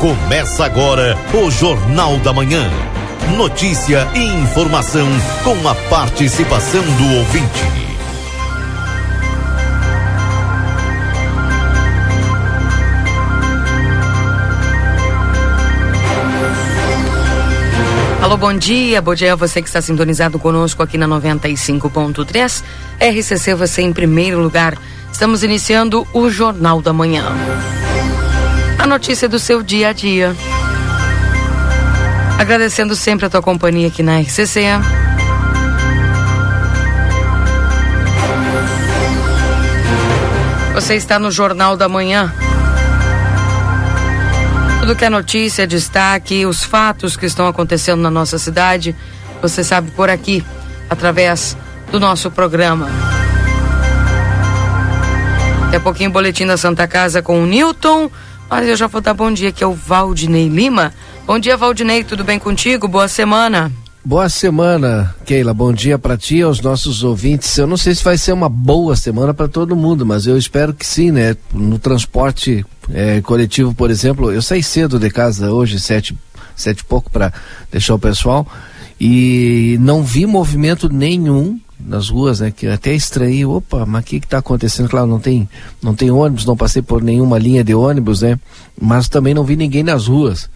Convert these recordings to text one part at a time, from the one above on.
Começa agora o Jornal da Manhã. Notícia e informação com a participação do ouvinte. Alô, bom dia. Bom dia a você que está sintonizado conosco aqui na 95.3. RCC, você em primeiro lugar. Estamos iniciando o Jornal da Manhã. A notícia do seu dia a dia. Agradecendo sempre a tua companhia aqui na RCC. Você está no Jornal da Manhã. Tudo que é notícia, destaque, os fatos que estão acontecendo na nossa cidade, você sabe por aqui, através do nosso programa. Daqui a pouquinho, boletim da Santa Casa com o Newton. Mas eu já vou dar bom dia, que é o Valdinei Lima. Bom dia, Valdinei, tudo bem contigo? Boa semana. Boa semana, Keila. Bom dia para ti e aos nossos ouvintes. Eu não sei se vai ser uma boa semana para todo mundo, mas eu espero que sim, né? No transporte é, coletivo, por exemplo, eu saí cedo de casa hoje, sete, sete e pouco, para deixar o pessoal, e não vi movimento nenhum nas ruas, né? Que até estranhei, opa, mas o que está acontecendo? Claro, não tem, não tem ônibus, não passei por nenhuma linha de ônibus, né? Mas também não vi ninguém nas ruas.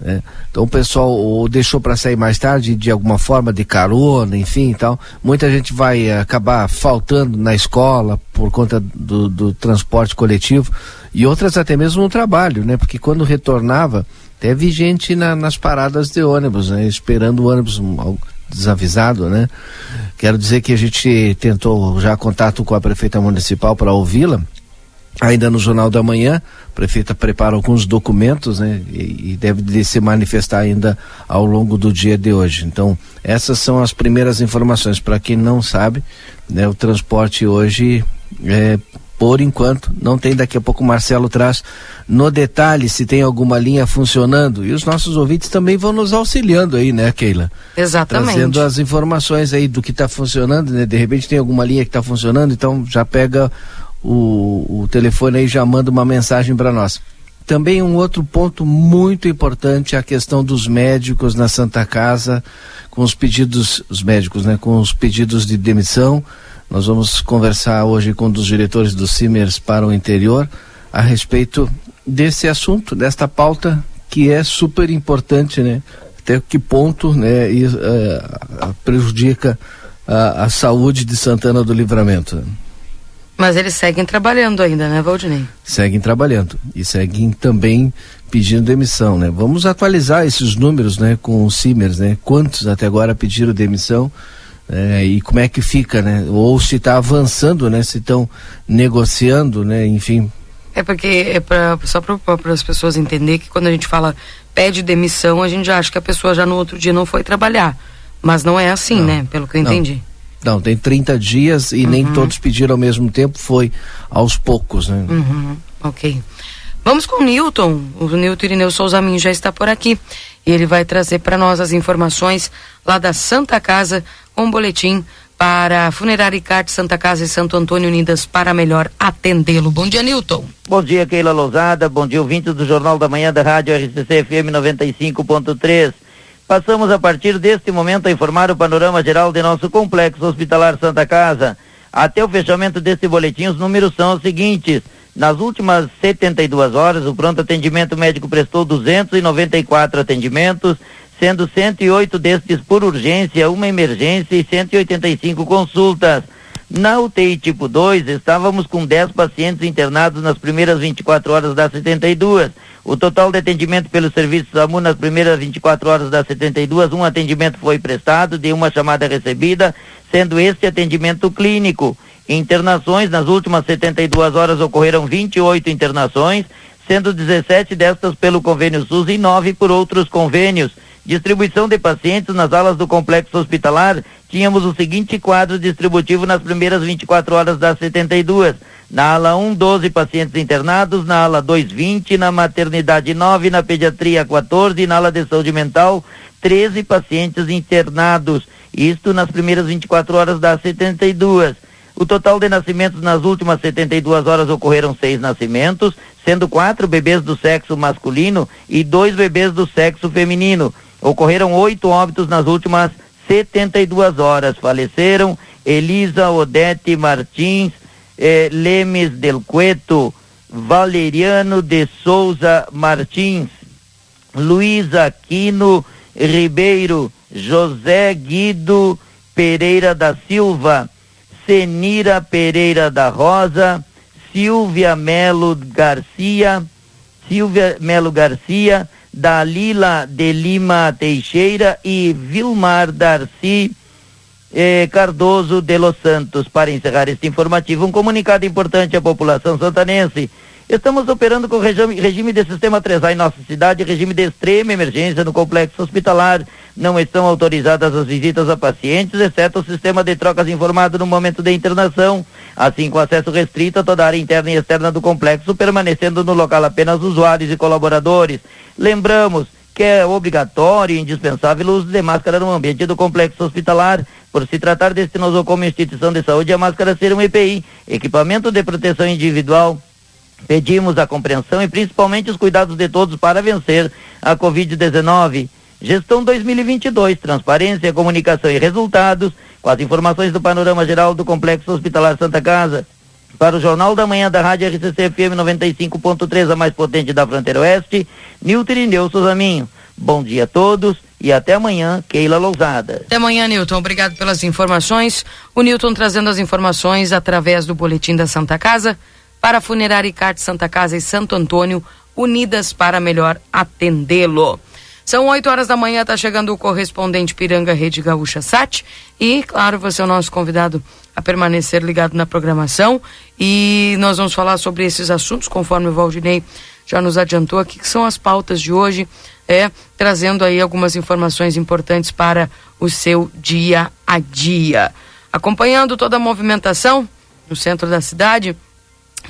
Né? Então o pessoal ou deixou para sair mais tarde de alguma forma de carona, enfim, tal. Muita gente vai acabar faltando na escola por conta do, do transporte coletivo e outras até mesmo no trabalho, né? Porque quando retornava teve gente na, nas paradas de ônibus, né? Esperando o ônibus desavisado, né? Quero dizer que a gente tentou já contato com a prefeita municipal para ouvi-la. Ainda no Jornal da Manhã, a prefeita prepara alguns documentos, né? E, e deve se manifestar ainda ao longo do dia de hoje. Então, essas são as primeiras informações. Para quem não sabe, né? O transporte hoje é por enquanto, não tem. Daqui a pouco o Marcelo traz no detalhe se tem alguma linha funcionando. E os nossos ouvintes também vão nos auxiliando aí, né, Keila? Exatamente. Trazendo as informações aí do que está funcionando, né? De repente tem alguma linha que está funcionando, então já pega o, o telefone aí já manda uma mensagem para nós. Também um outro ponto muito importante é a questão dos médicos na Santa Casa, com os pedidos, os médicos, né, com os pedidos de demissão. Nós vamos conversar hoje com um dos diretores do CIMERS para o interior a respeito desse assunto, desta pauta que é super importante, né? Até que ponto, né, e, uh, prejudica a, a saúde de Santana do Livramento. Mas eles seguem trabalhando ainda, né, Valdinei? Seguem trabalhando e seguem também pedindo demissão, né? Vamos atualizar esses números, né, com os CIMERS, né? Quantos até agora pediram demissão? É, e como é que fica, né? Ou se está avançando, né? Se estão negociando, né? Enfim. É porque é pra, só para as pessoas entenderem que quando a gente fala pede demissão, a gente já acha que a pessoa já no outro dia não foi trabalhar. Mas não é assim, não, né? Pelo que eu entendi. Não, não tem 30 dias e uhum. nem todos pediram ao mesmo tempo, foi aos poucos, né? Uhum. Ok. Vamos com o Newton. O Newton Irineu Souza Minho já está por aqui. E ele vai trazer para nós as informações lá da Santa Casa um boletim para Funerária Icarte Santa Casa e Santo Antônio Unidas para melhor atendê-lo. Bom dia, Nilton. Bom dia, Keila Lousada. Bom dia, ouvintes do Jornal da Manhã da Rádio RCC FM 95.3. Passamos a partir deste momento a informar o panorama geral de nosso complexo hospitalar Santa Casa. Até o fechamento deste boletim, os números são os seguintes. Nas últimas 72 horas, o pronto atendimento médico prestou 294 atendimentos, sendo 108 destes por urgência, uma emergência e 185 consultas. Na UTI tipo 2, estávamos com 10 pacientes internados nas primeiras 24 horas das 72. O total de atendimento pelo serviço SAMU nas primeiras 24 horas das 72, um atendimento foi prestado, de uma chamada recebida, sendo este atendimento clínico. Internações, nas últimas 72 horas ocorreram 28 internações, sendo 17 destas pelo convênio SUS e 9 por outros convênios distribuição de pacientes nas alas do complexo hospitalar, tínhamos o seguinte quadro distributivo nas primeiras 24 horas das 72. Na ala 1, 12 pacientes internados, na ala 2, 20, na maternidade 9, na pediatria 14, na ala de saúde mental 13 pacientes internados. Isto nas primeiras 24 horas das 72. O total de nascimentos nas últimas 72 horas ocorreram seis nascimentos, sendo quatro bebês do sexo masculino e dois bebês do sexo feminino. Ocorreram oito óbitos nas últimas 72 horas. Faleceram Elisa Odete Martins, eh, Lemes del Cueto, Valeriano de Souza Martins, Luiz Aquino Ribeiro, José Guido Pereira da Silva, Senira Pereira da Rosa, Silvia Melo Garcia, Silvia Melo Garcia, Dalila de Lima Teixeira e Vilmar Darcy eh, Cardoso de Los Santos. Para encerrar este informativo, um comunicado importante à população santanense. Estamos operando com regime, regime de sistema 3A em nossa cidade, regime de extrema emergência no complexo hospitalar. Não estão autorizadas as visitas a pacientes, exceto o sistema de trocas informado no momento de internação. Assim, com acesso restrito a toda a área interna e externa do complexo, permanecendo no local apenas usuários e colaboradores. Lembramos que é obrigatório e indispensável o uso de máscara no ambiente do complexo hospitalar. Por se tratar deste nosocomio instituição de saúde, a máscara ser um EPI, equipamento de proteção individual Pedimos a compreensão e principalmente os cuidados de todos para vencer a Covid-19. Gestão 2022, transparência, comunicação e resultados, com as informações do panorama geral do Complexo Hospitalar Santa Casa. Para o Jornal da Manhã da Rádio RCC FM 95.3, a mais potente da fronteira oeste, Nilton Irineu Souzaminho. Bom dia a todos e até amanhã, Keila Lousada. Até amanhã, Nilton. Obrigado pelas informações. O Nilton trazendo as informações através do Boletim da Santa Casa para a Funerária Icarte Santa Casa e Santo Antônio, unidas para melhor atendê-lo. São 8 horas da manhã, está chegando o correspondente Piranga Rede Gaúcha Sat. E, claro, você é o nosso convidado a permanecer ligado na programação. E nós vamos falar sobre esses assuntos, conforme o Valdinei já nos adiantou aqui, que são as pautas de hoje, é, trazendo aí algumas informações importantes para o seu dia a dia. Acompanhando toda a movimentação no centro da cidade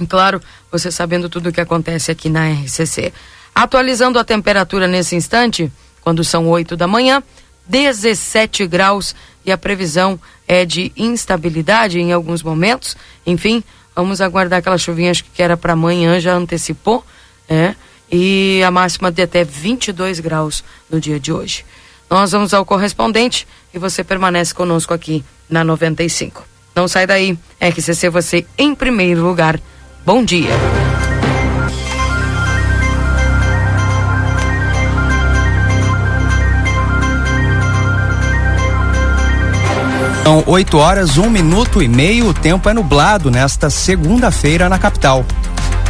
claro, você sabendo tudo o que acontece aqui na RCC. Atualizando a temperatura nesse instante, quando são 8 da manhã, 17 graus e a previsão é de instabilidade em alguns momentos. Enfim, vamos aguardar aquela chuvinha acho que era para amanhã, já antecipou, né? E a máxima de até 22 graus no dia de hoje. Nós vamos ao correspondente e você permanece conosco aqui na 95. Não sai daí, RCC você em primeiro lugar. Bom dia. São 8 horas, um minuto e meio. O tempo é nublado nesta segunda-feira na capital.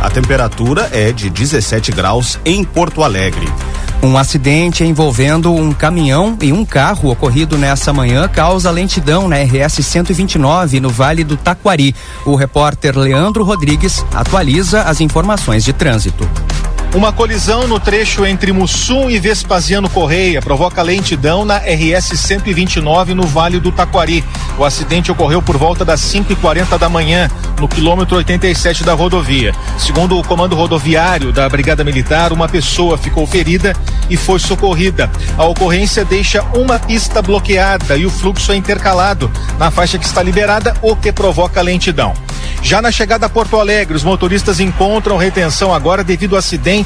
A temperatura é de 17 graus em Porto Alegre. Um acidente envolvendo um caminhão e um carro ocorrido nessa manhã causa lentidão na RS 129 no Vale do Taquari. O repórter Leandro Rodrigues atualiza as informações de trânsito. Uma colisão no trecho entre Mussum e Vespasiano Correia provoca lentidão na RS 129 no Vale do Taquari. O acidente ocorreu por volta das 5h40 da manhã, no quilômetro 87 da rodovia. Segundo o comando rodoviário da Brigada Militar, uma pessoa ficou ferida e foi socorrida. A ocorrência deixa uma pista bloqueada e o fluxo é intercalado na faixa que está liberada, o que provoca lentidão. Já na chegada a Porto Alegre, os motoristas encontram retenção agora devido ao acidente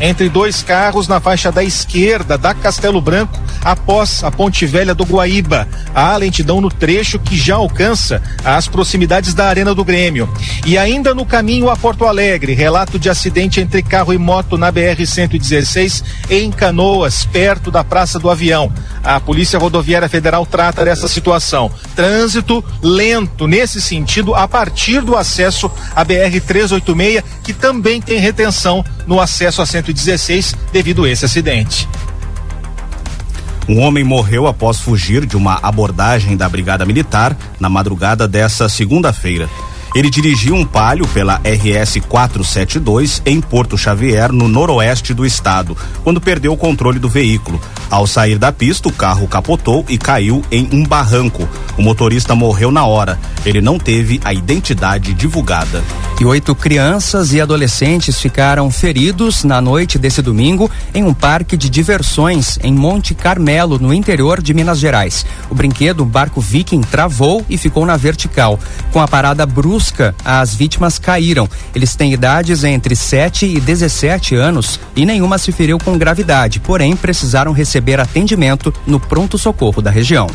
entre dois carros na faixa da esquerda da Castelo Branco após a Ponte Velha do Guaíba. Há lentidão no trecho que já alcança as proximidades da Arena do Grêmio. E ainda no caminho a Porto Alegre, relato de acidente entre carro e moto na BR-116 em Canoas, perto da Praça do Avião. A Polícia Rodoviária Federal trata dessa situação. Trânsito lento nesse sentido a partir do acesso à BR-386, que também tem retenção no acesso a 116 devido a esse acidente. Um homem morreu após fugir de uma abordagem da Brigada Militar na madrugada dessa segunda-feira. Ele dirigia um palio pela RS 472 em Porto Xavier, no noroeste do estado, quando perdeu o controle do veículo. Ao sair da pista, o carro capotou e caiu em um barranco. O motorista morreu na hora. Ele não teve a identidade divulgada. E oito crianças e adolescentes ficaram feridos na noite desse domingo em um parque de diversões em Monte Carmelo, no interior de Minas Gerais. O brinquedo, um barco viking, travou e ficou na vertical. Com a parada brusca, as vítimas caíram. Eles têm idades entre 7 e 17 anos e nenhuma se feriu com gravidade, porém precisaram receber atendimento no pronto-socorro da região.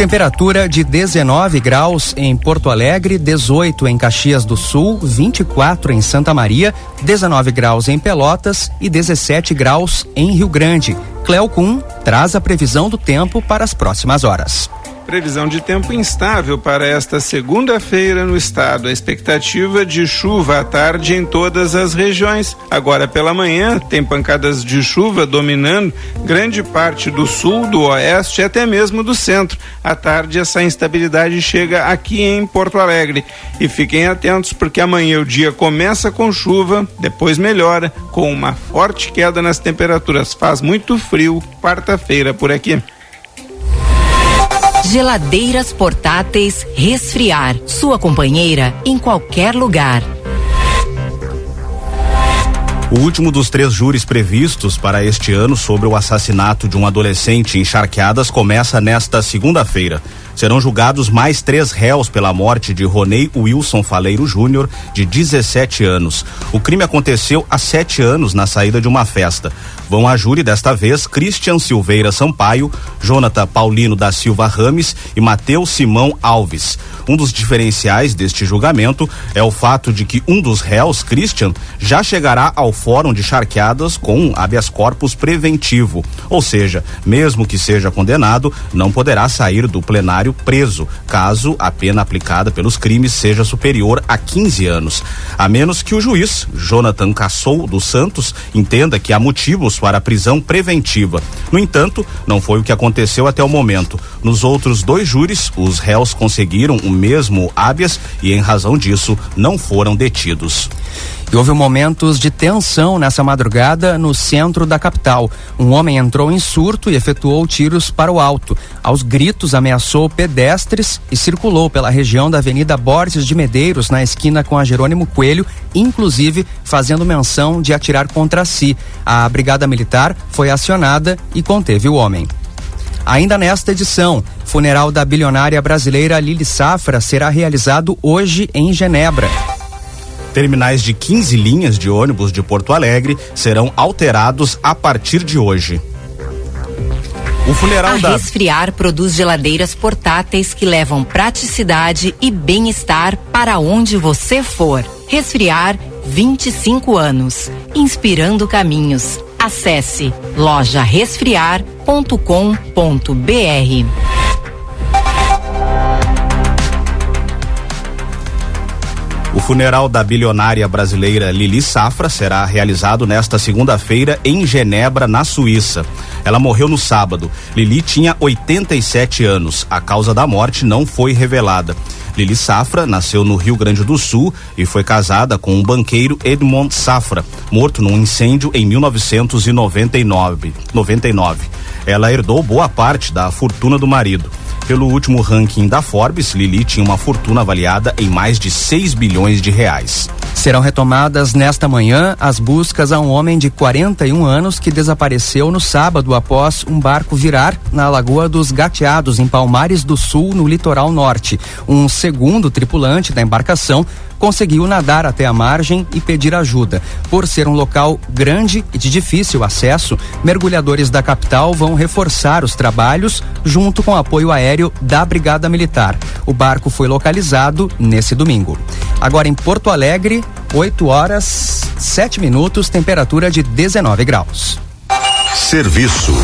Temperatura de 19 graus em Porto Alegre, 18 em Caxias do Sul, 24 em Santa Maria, 19 graus em Pelotas e 17 graus em Rio Grande. Cleocum traz a previsão do tempo para as próximas horas. Previsão de tempo instável para esta segunda-feira no estado. A expectativa de chuva à tarde em todas as regiões. Agora pela manhã, tem pancadas de chuva dominando grande parte do sul, do oeste e até mesmo do centro. À tarde, essa instabilidade chega aqui em Porto Alegre. E fiquem atentos, porque amanhã o dia começa com chuva, depois melhora, com uma forte queda nas temperaturas. Faz muito frio quarta-feira por aqui. Geladeiras portáteis Resfriar. Sua companheira em qualquer lugar. O último dos três júris previstos para este ano sobre o assassinato de um adolescente em Charqueadas começa nesta segunda-feira. Serão julgados mais três réus pela morte de Ronei Wilson Faleiro Júnior, de 17 anos. O crime aconteceu há sete anos na saída de uma festa. Vão a júri desta vez Christian Silveira Sampaio, Jonathan Paulino da Silva Rames e Matheus Simão Alves. Um dos diferenciais deste julgamento é o fato de que um dos réus, Christian, já chegará ao fórum de charqueadas com um habeas corpus preventivo. Ou seja, mesmo que seja condenado, não poderá sair do plenário preso, caso a pena aplicada pelos crimes seja superior a 15 anos. A menos que o juiz, Jonathan Cassou dos Santos, entenda que há motivos para a prisão preventiva. No entanto, não foi o que aconteceu até o momento. Nos outros dois júris, os réus conseguiram o mesmo habeas e, em razão disso, não foram detidos. E houve momentos de tensão nessa madrugada no centro da capital. Um homem entrou em surto e efetuou tiros para o alto. Aos gritos, ameaçou pedestres e circulou pela região da Avenida Borges de Medeiros, na esquina com a Jerônimo Coelho, inclusive fazendo menção de atirar contra si. A Brigada Militar foi acionada e conteve o homem. Ainda nesta edição, funeral da bilionária brasileira Lili Safra será realizado hoje em Genebra. Terminais de 15 linhas de ônibus de Porto Alegre serão alterados a partir de hoje. O funeral a da Resfriar produz geladeiras portáteis que levam praticidade e bem-estar para onde você for. Resfriar 25 anos, inspirando caminhos. Acesse lojaresfriar.com.br. funeral da bilionária brasileira Lili Safra será realizado nesta segunda-feira em Genebra, na Suíça. Ela morreu no sábado. Lili tinha 87 anos. A causa da morte não foi revelada. Lili Safra nasceu no Rio Grande do Sul e foi casada com o banqueiro Edmond Safra, morto num incêndio em 1999. 99. Ela herdou boa parte da fortuna do marido. Pelo último ranking da Forbes, Lili tinha uma fortuna avaliada em mais de 6 bilhões de reais. Serão retomadas nesta manhã as buscas a um homem de 41 anos que desapareceu no sábado após um barco virar na Lagoa dos Gateados, em Palmares do Sul, no litoral norte. Um segundo tripulante da embarcação conseguiu nadar até a margem e pedir ajuda. Por ser um local grande e de difícil acesso, mergulhadores da capital vão reforçar os trabalhos junto com apoio aéreo da Brigada Militar. O barco foi localizado nesse domingo. Agora em Porto Alegre, 8 horas 7 minutos, temperatura de 19 graus. Serviço.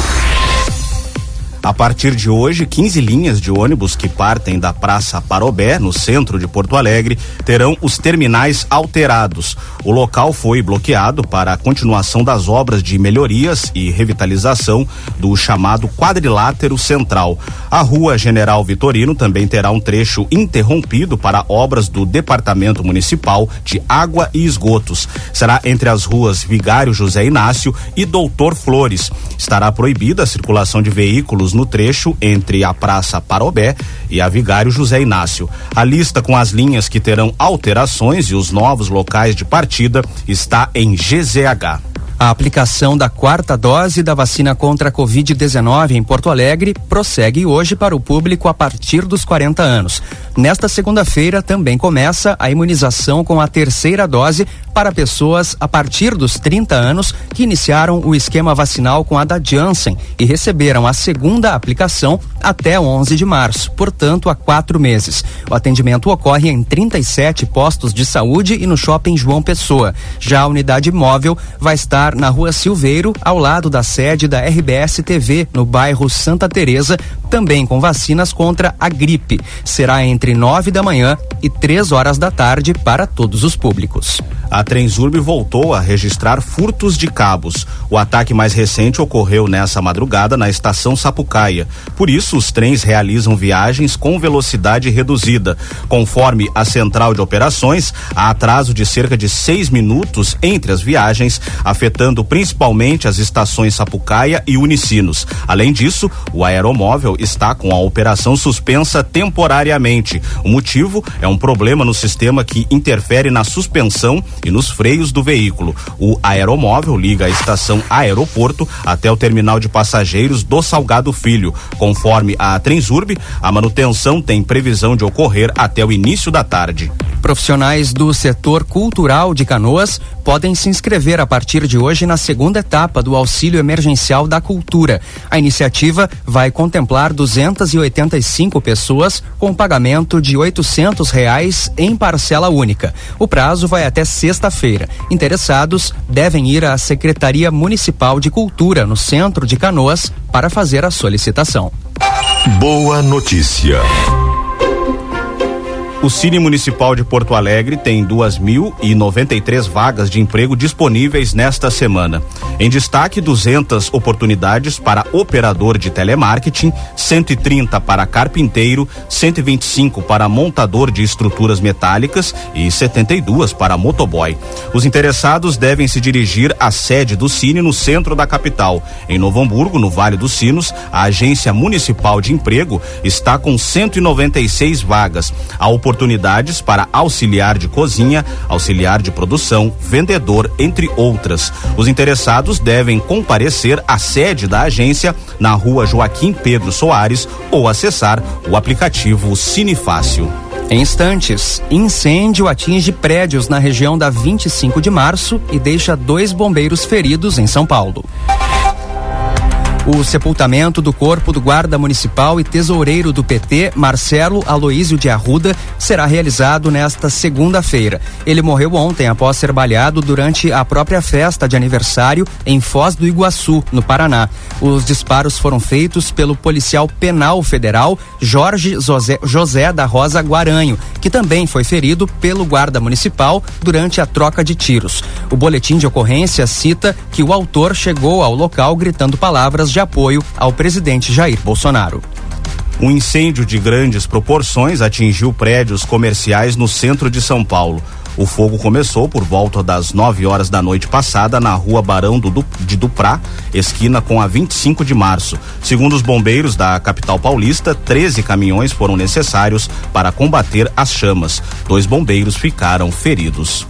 A partir de hoje, 15 linhas de ônibus que partem da Praça Parobé, no centro de Porto Alegre, terão os terminais alterados. O local foi bloqueado para a continuação das obras de melhorias e revitalização do chamado quadrilátero central. A Rua General Vitorino também terá um trecho interrompido para obras do Departamento Municipal de Água e Esgotos. Será entre as ruas Vigário José Inácio e Doutor Flores. Estará proibida a circulação de veículos no trecho entre a Praça Parobé e a Vigário José Inácio. A lista com as linhas que terão alterações e os novos locais de partida está em GZH. A aplicação da quarta dose da vacina contra a Covid-19 em Porto Alegre prossegue hoje para o público a partir dos 40 anos. Nesta segunda-feira também começa a imunização com a terceira dose para pessoas a partir dos 30 anos que iniciaram o esquema vacinal com a da Janssen e receberam a segunda aplicação até 11 de março, portanto, há quatro meses. O atendimento ocorre em 37 postos de saúde e no shopping João Pessoa. Já a unidade móvel vai estar na Rua Silveiro, ao lado da sede da RBS TV, no bairro Santa Teresa, também com vacinas contra a gripe. Será entre nove da manhã e três horas da tarde para todos os públicos. A Transurb voltou a registrar furtos de cabos. O ataque mais recente ocorreu nessa madrugada na estação Sapucaia. Por isso, os trens realizam viagens com velocidade reduzida. Conforme a central de operações, há atraso de cerca de seis minutos entre as viagens, afetando principalmente as estações Sapucaia e Unicinos. Além disso, o aeromóvel está com a operação suspensa temporariamente. O motivo é um problema no sistema que interfere na suspensão e nos freios do veículo. O aeromóvel liga a estação aeroporto até o terminal de passageiros do Salgado Filho. Conforme a Transurb, a manutenção tem previsão de ocorrer até o início da tarde. Profissionais do setor cultural de Canoas podem se inscrever a partir de hoje na segunda etapa do Auxílio Emergencial da Cultura. A iniciativa vai contemplar 285 pessoas com pagamento de R$ reais em parcela única. O prazo vai até sexta-feira. Interessados devem ir à Secretaria Municipal de Cultura no centro de Canoas para fazer a solicitação. Boa notícia. O Cine Municipal de Porto Alegre tem 2.093 vagas de emprego disponíveis nesta semana. Em destaque, 200 oportunidades para operador de telemarketing, 130 para carpinteiro, 125 para montador de estruturas metálicas e 72 para motoboy. Os interessados devem se dirigir à sede do Cine no centro da capital. Em Novo Hamburgo, no Vale dos Sinos, a Agência Municipal de Emprego está com 196 vagas. A oportunidades para auxiliar de cozinha, auxiliar de produção, vendedor, entre outras. Os interessados devem comparecer à sede da agência na rua Joaquim Pedro Soares ou acessar o aplicativo Cinefácil. Em instantes, incêndio atinge prédios na região da 25 de março e deixa dois bombeiros feridos em São Paulo. O sepultamento do corpo do guarda municipal e tesoureiro do PT, Marcelo Aloísio de Arruda, será realizado nesta segunda-feira. Ele morreu ontem após ser baleado durante a própria festa de aniversário em Foz do Iguaçu, no Paraná. Os disparos foram feitos pelo policial penal federal Jorge José, José da Rosa Guaranho, que também foi ferido pelo guarda municipal durante a troca de tiros. O boletim de ocorrência cita que o autor chegou ao local gritando palavras de apoio ao presidente Jair Bolsonaro. Um incêndio de grandes proporções atingiu prédios comerciais no centro de São Paulo. O fogo começou por volta das 9 horas da noite passada na rua Barão do, de Duprá, esquina com a 25 de março. Segundo os bombeiros da capital paulista, 13 caminhões foram necessários para combater as chamas. Dois bombeiros ficaram feridos.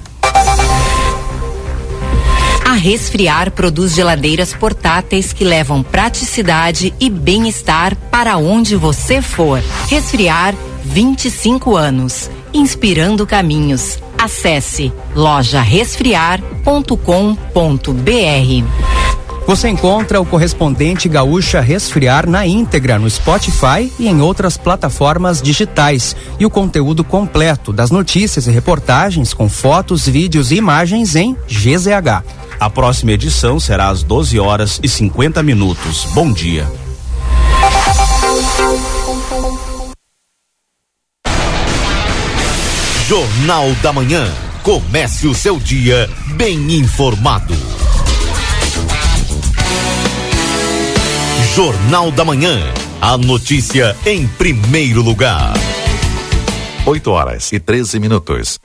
Resfriar produz geladeiras portáteis que levam praticidade e bem-estar para onde você for. Resfriar 25 anos, inspirando caminhos. Acesse lojaresfriar.com.br. Você encontra o correspondente Gaúcha Resfriar na íntegra no Spotify e em outras plataformas digitais. E o conteúdo completo das notícias e reportagens com fotos, vídeos e imagens em GZH. A próxima edição será às 12 horas e 50 minutos. Bom dia. Jornal da Manhã. Comece o seu dia bem informado. Jornal da Manhã. A notícia em primeiro lugar. 8 horas e 13 minutos.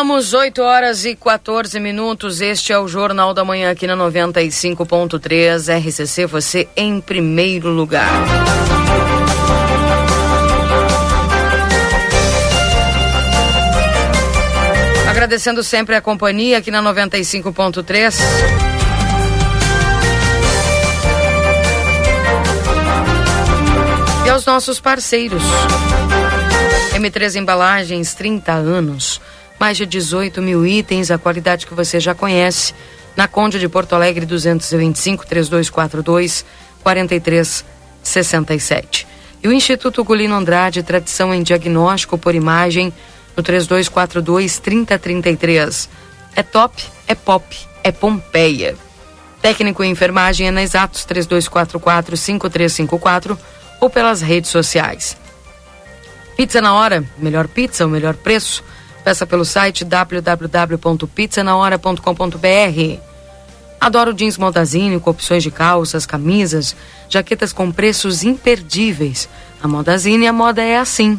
Voltamos 8 horas e 14 minutos. Este é o Jornal da Manhã aqui na 95.3 RCC. Você em primeiro lugar. Agradecendo sempre a companhia aqui na 95.3. E aos nossos parceiros. M3 Embalagens, 30 anos mais de 18 mil itens, a qualidade que você já conhece. Na Conde de Porto Alegre, 225 3242 4367. E o Instituto Gulino Andrade, tradição em diagnóstico por imagem, no 3242 3033. É top, é pop, é Pompeia. Técnico em enfermagem é na Exatos 3244 5354 ou pelas redes sociais. Pizza na hora, melhor pizza, o melhor preço. Peça pelo site www.pizzanahora.com.br. Adoro jeans Modazine com opções de calças, camisas, jaquetas com preços imperdíveis. A Modazine, a moda é assim.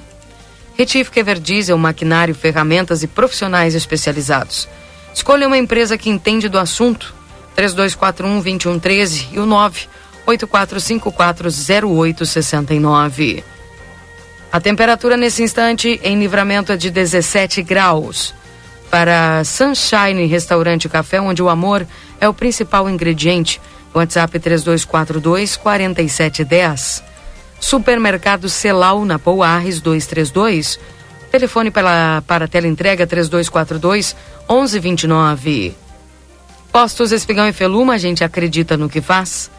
Retífica Everdiesel, maquinário, ferramentas e profissionais especializados. Escolha uma empresa que entende do assunto. 3241-2113 e o 984540869. A temperatura nesse instante em livramento é de 17 graus. Para Sunshine Restaurante Café, onde o amor é o principal ingrediente. WhatsApp 3242 4710. Supermercado Celal na Pouarres 232. Telefone para, para teleentrega 3242 1129. Postos Espigão e Feluma, a gente acredita no que faz.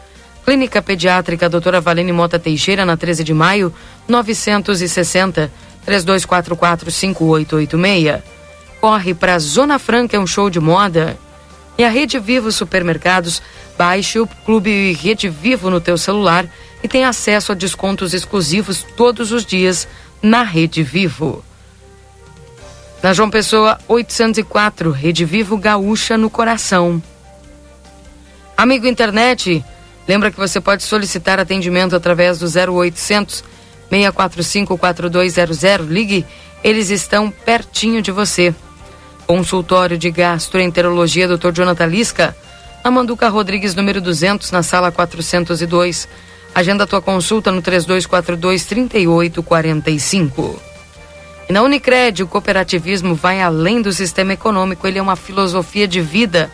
Clínica Pediátrica Doutora Valene Mota Teixeira, na 13 de maio, 960 3244 5886. Corre para Zona Franca, é um show de moda. E a Rede Vivo Supermercados, baixe o Clube Rede Vivo no teu celular e tem acesso a descontos exclusivos todos os dias na Rede Vivo. Na João Pessoa 804, Rede Vivo Gaúcha no coração. Amigo internet, Lembra que você pode solicitar atendimento através do 0800 645 4200. Ligue, eles estão pertinho de você. Consultório de Gastroenterologia Dr. Jonathan Lisca, na Manduca Rodrigues, número 200, na sala 402. Agenda tua consulta no 3242 3845. E na Unicred, o cooperativismo vai além do sistema econômico, ele é uma filosofia de vida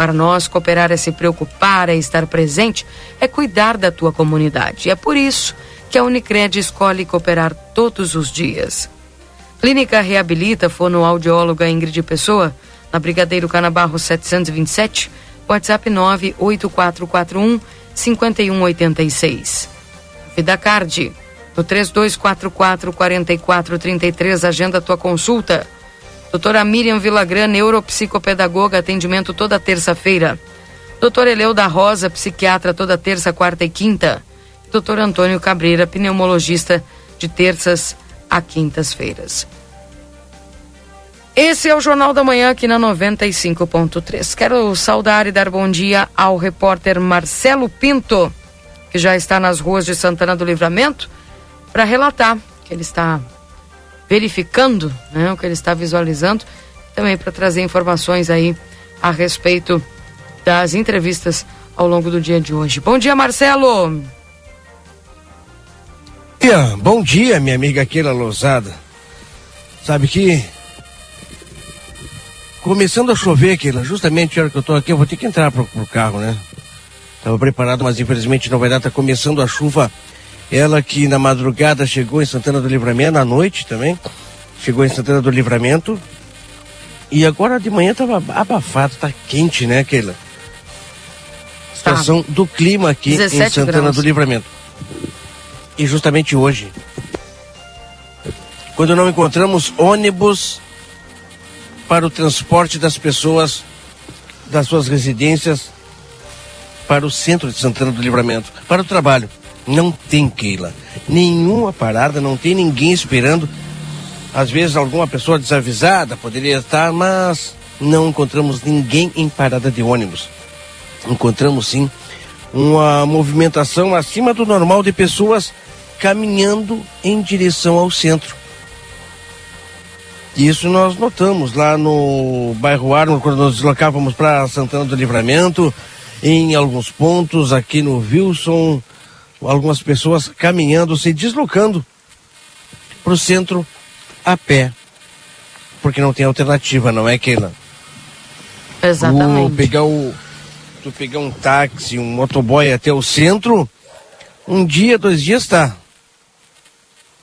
para nós, cooperar é se preocupar, é estar presente, é cuidar da tua comunidade. E é por isso que a Unicred escolhe cooperar todos os dias. Clínica Reabilita, fonoaudióloga Ingrid Pessoa, na Brigadeiro Canabarro 727, WhatsApp 98441 5186. Vida Card, no 3244 4433, agenda tua consulta. Doutora Miriam Vilagran, neuropsicopedagoga, atendimento toda terça-feira. Doutor Eleu da Rosa, psiquiatra, toda terça, quarta e quinta. Doutor Antônio Cabreira, pneumologista, de terças a quintas-feiras. Esse é o Jornal da Manhã aqui na 95.3. Quero saudar e dar bom dia ao repórter Marcelo Pinto, que já está nas ruas de Santana do Livramento, para relatar que ele está verificando né, o que ele está visualizando, também para trazer informações aí a respeito das entrevistas ao longo do dia de hoje. Bom dia, Marcelo! Bom dia, minha amiga Keila Lousada. Sabe que começando a chover, Keila, justamente a hora que eu tô aqui, eu vou ter que entrar pro, pro carro, né? Estava preparado, mas infelizmente não vai dar. Está começando a chuva. Ela que na madrugada chegou em Santana do Livramento, à noite também. Chegou em Santana do Livramento. E agora de manhã estava abafado, tá quente, né, Keila? Situação tá. do clima aqui em Santana graus. do Livramento. E justamente hoje, quando não encontramos ônibus para o transporte das pessoas das suas residências para o centro de Santana do Livramento, para o trabalho. Não tem, Keila. Nenhuma parada, não tem ninguém esperando. Às vezes alguma pessoa desavisada poderia estar, mas não encontramos ninguém em parada de ônibus. Encontramos sim uma movimentação acima do normal de pessoas caminhando em direção ao centro. Isso nós notamos lá no bairro Armo, quando nós deslocávamos para Santana do Livramento, em alguns pontos aqui no Wilson, algumas pessoas caminhando, se deslocando para o centro a pé. Porque não tem alternativa, não é, Keila? Exatamente. O, pegar o, tu pegar um táxi, um motoboy até o centro, um dia, dois dias tá.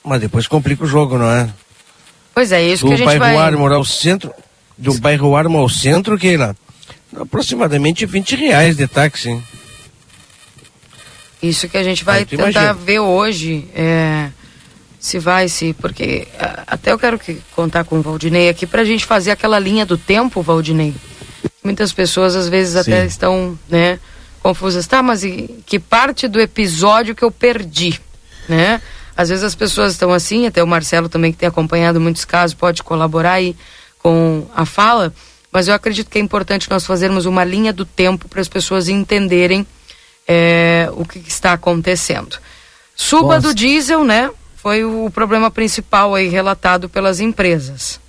Mas depois complica o jogo, não é? Pois é, isso do que a gente bairro vai... Armor ao centro, do bairro Armor ao centro, Keila, aproximadamente 20 reais de táxi. Isso que a gente vai tentar imagina. ver hoje, é, se vai, se, porque até eu quero que, contar com o Valdinei aqui para a gente fazer aquela linha do tempo, Valdinei. Muitas pessoas às vezes Sim. até estão, né, confusas. Tá, mas e, que parte do episódio que eu perdi, né? Às vezes as pessoas estão assim, até o Marcelo também que tem acompanhado muitos casos pode colaborar aí com a fala, mas eu acredito que é importante nós fazermos uma linha do tempo para as pessoas entenderem é, o que está acontecendo. Suba Nossa. do diesel, né? Foi o problema principal aí relatado pelas empresas.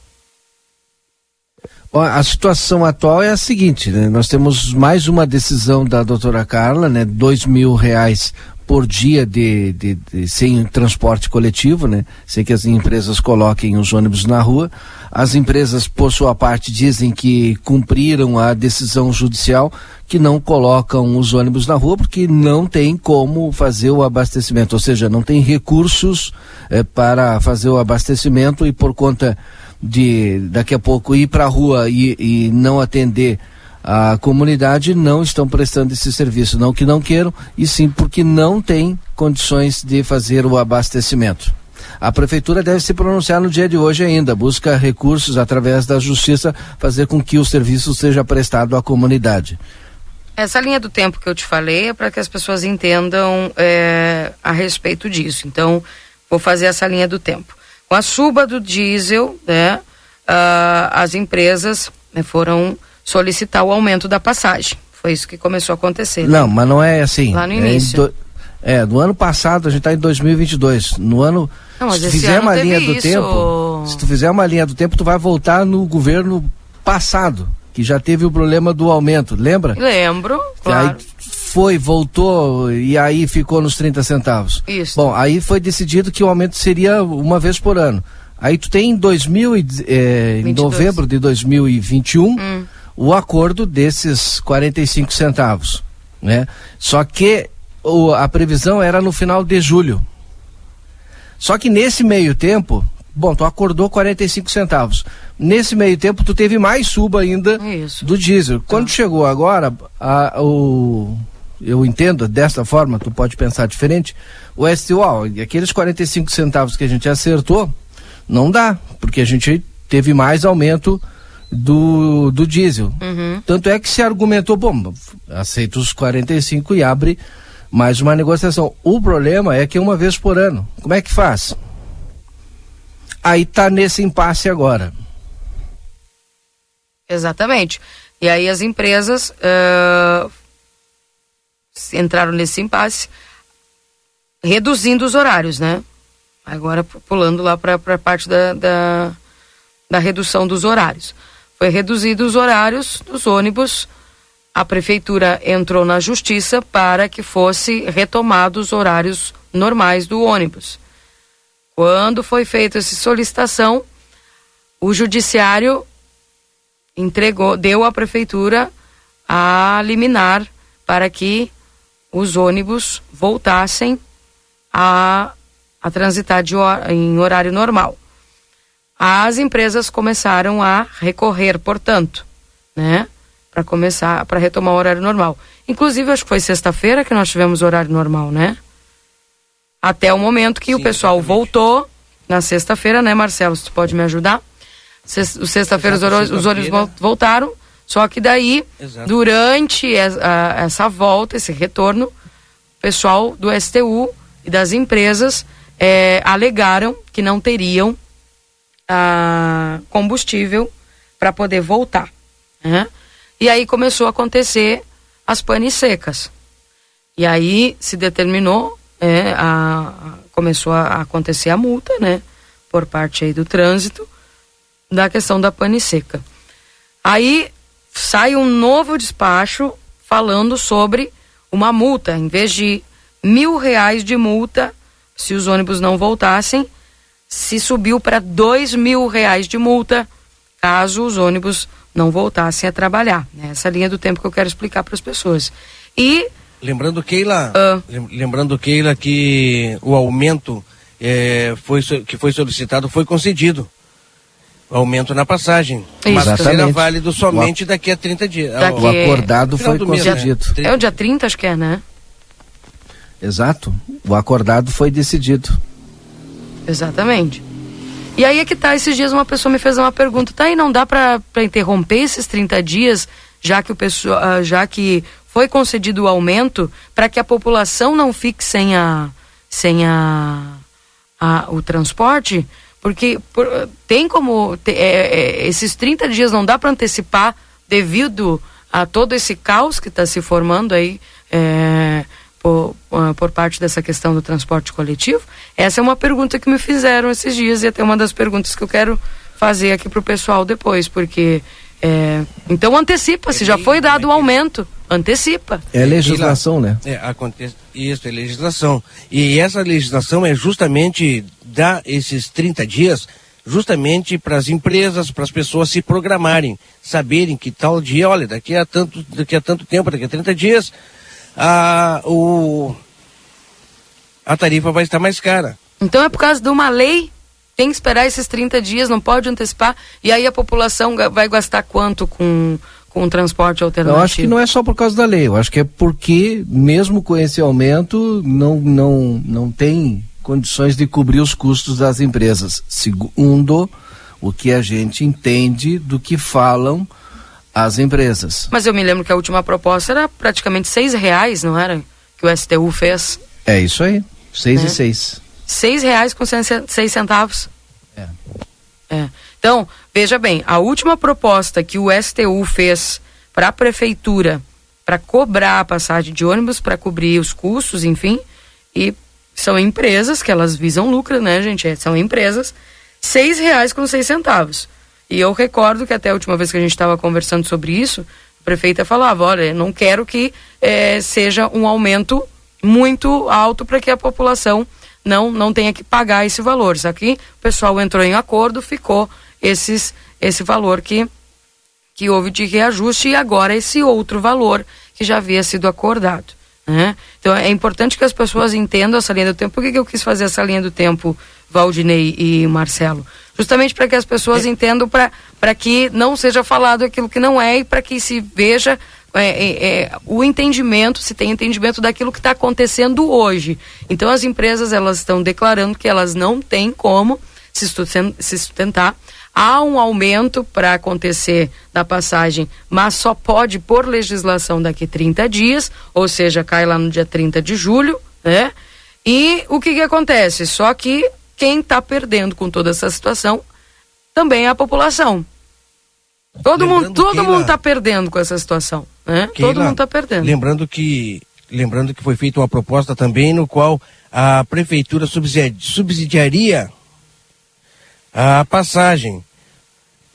A situação atual é a seguinte, né? Nós temos mais uma decisão da doutora Carla, né? Dois mil reais por dia de, de, de, sem transporte coletivo, né? Sem que as empresas coloquem os ônibus na rua. As empresas, por sua parte, dizem que cumpriram a decisão judicial que não colocam os ônibus na rua porque não tem como fazer o abastecimento, ou seja, não tem recursos eh, para fazer o abastecimento e por conta de daqui a pouco ir para a rua e, e não atender a comunidade não estão prestando esse serviço, não que não queiram, e sim porque não tem condições de fazer o abastecimento. A prefeitura deve se pronunciar no dia de hoje ainda, busca recursos através da justiça fazer com que o serviço seja prestado à comunidade. Essa linha do tempo que eu te falei é para que as pessoas entendam é, a respeito disso. Então, vou fazer essa linha do tempo. Com a suba do diesel, né, uh, as empresas né, foram solicitar o aumento da passagem. Foi isso que começou a acontecer. Né? Não, mas não é assim. Lá no início. É, do, é, do ano passado, a gente está em 2022. No ano. Não, se fizer uma linha do isso. tempo. Se tu fizer uma linha do tempo, tu vai voltar no governo passado, que já teve o problema do aumento, lembra? Lembro, claro. Aí foi, voltou e aí ficou nos 30 centavos. Isso. Bom, aí foi decidido que o aumento seria uma vez por ano. Aí tu tem em 2000 eh, em novembro de 2021. Hum o acordo desses 45 centavos, né? Só que o, a previsão era no final de julho. Só que nesse meio tempo, bom, tu acordou 45 centavos. Nesse meio tempo, tu teve mais suba ainda Isso. do diesel. Quando tá. chegou agora, a, o, eu entendo dessa forma, tu pode pensar diferente, o STO, aqueles 45 centavos que a gente acertou, não dá, porque a gente teve mais aumento do, do diesel. Uhum. Tanto é que se argumentou, bom, aceita os 45 e abre mais uma negociação. O problema é que é uma vez por ano. Como é que faz? Aí tá nesse impasse agora. Exatamente. E aí as empresas uh, entraram nesse impasse, reduzindo os horários, né? Agora pulando lá para a parte da, da, da redução dos horários. Foi reduzido os horários dos ônibus. A prefeitura entrou na justiça para que fosse retomados os horários normais do ônibus. Quando foi feita essa solicitação, o judiciário entregou, deu à prefeitura a liminar para que os ônibus voltassem a, a transitar de, em horário normal. As empresas começaram a recorrer, portanto, né, para começar, para retomar o horário normal. Inclusive, acho que foi sexta-feira que nós tivemos horário normal, né? Até o momento que Sim, o pessoal exatamente. voltou na sexta-feira, né, Marcelo? Se tu pode me ajudar? Sexta-feira os, os ônibus voltaram, só que daí, Exato. durante essa volta, esse retorno, o pessoal do STU e das empresas é, alegaram que não teriam ah, combustível para poder voltar. Né? E aí começou a acontecer as panes secas. E aí se determinou, é, a, começou a acontecer a multa, né? Por parte aí do trânsito, da questão da pane seca. Aí sai um novo despacho falando sobre uma multa, em vez de mil reais de multa, se os ônibus não voltassem, se subiu para dois mil reais de multa, caso os ônibus não voltassem a trabalhar. Né? Essa linha do tempo que eu quero explicar para as pessoas. E lembrando Keila, uh, lembrando Keila que o aumento é, foi que foi solicitado foi concedido aumento na passagem. Isso. Mas será válido somente daqui a 30 dias. Daqui... O acordado foi concedido. Né? É o dia 30, acho que é, né? Exato. O acordado foi decidido. Exatamente. E aí é que tá, esses dias uma pessoa me fez uma pergunta, tá aí não dá para interromper esses 30 dias, já que o pessoal, ah, já que foi concedido o aumento, para que a população não fique sem a sem a, a o transporte? Porque por, tem como. Te, é, é, esses 30 dias não dá para antecipar devido a todo esse caos que está se formando aí é, por, uh, por parte dessa questão do transporte coletivo? Essa é uma pergunta que me fizeram esses dias e até uma das perguntas que eu quero fazer aqui para o pessoal depois, porque. É, então antecipa, se já foi dado o aumento, antecipa. É legislação, né? É, acontece, isso, é legislação. E essa legislação é justamente dar esses 30 dias justamente para as empresas, para as pessoas se programarem, saberem que tal dia, olha, daqui a tanto, daqui a tanto tempo, daqui a 30 dias, a, o, a tarifa vai estar mais cara. Então é por causa de uma lei, tem que esperar esses 30 dias, não pode antecipar, e aí a população vai gastar quanto com com o transporte alternativo? Eu acho que não é só por causa da lei, eu acho que é porque, mesmo com esse aumento, não, não, não tem condições de cobrir os custos das empresas. Segundo o que a gente entende do que falam as empresas. Mas eu me lembro que a última proposta era praticamente seis reais, não era? Que o STU fez. É isso aí, seis é. e seis. Seis reais com seis centavos. É. É. Então, veja bem, a última proposta que o STU fez para a prefeitura para cobrar a passagem de ônibus, para cobrir os custos, enfim, e são empresas que elas visam lucro, né, gente? É, são empresas, seis reais com seis centavos. E eu recordo que até a última vez que a gente estava conversando sobre isso, a prefeita falava, olha, não quero que é, seja um aumento muito alto para que a população não, não tenha que pagar esse valor. Isso aqui o pessoal entrou em acordo, ficou esses, esse valor que, que houve de reajuste e agora esse outro valor que já havia sido acordado. Né? Então é importante que as pessoas entendam essa linha do tempo. Por que, que eu quis fazer essa linha do tempo, Valdinei e Marcelo? Justamente para que as pessoas é. entendam, para que não seja falado aquilo que não é e para que se veja é, é, é, o entendimento, se tem entendimento daquilo que está acontecendo hoje. Então as empresas elas estão declarando que elas não têm como se sustentar Há um aumento para acontecer da passagem, mas só pode por legislação daqui 30 dias, ou seja, cai lá no dia 30 de julho, né? E o que, que acontece? Só que quem está perdendo com toda essa situação também é a população. Todo lembrando mundo, todo mundo está perdendo com essa situação, né? Keila, todo mundo está perdendo. Lembrando que, lembrando que foi feita uma proposta também no qual a prefeitura subsidiaria a passagem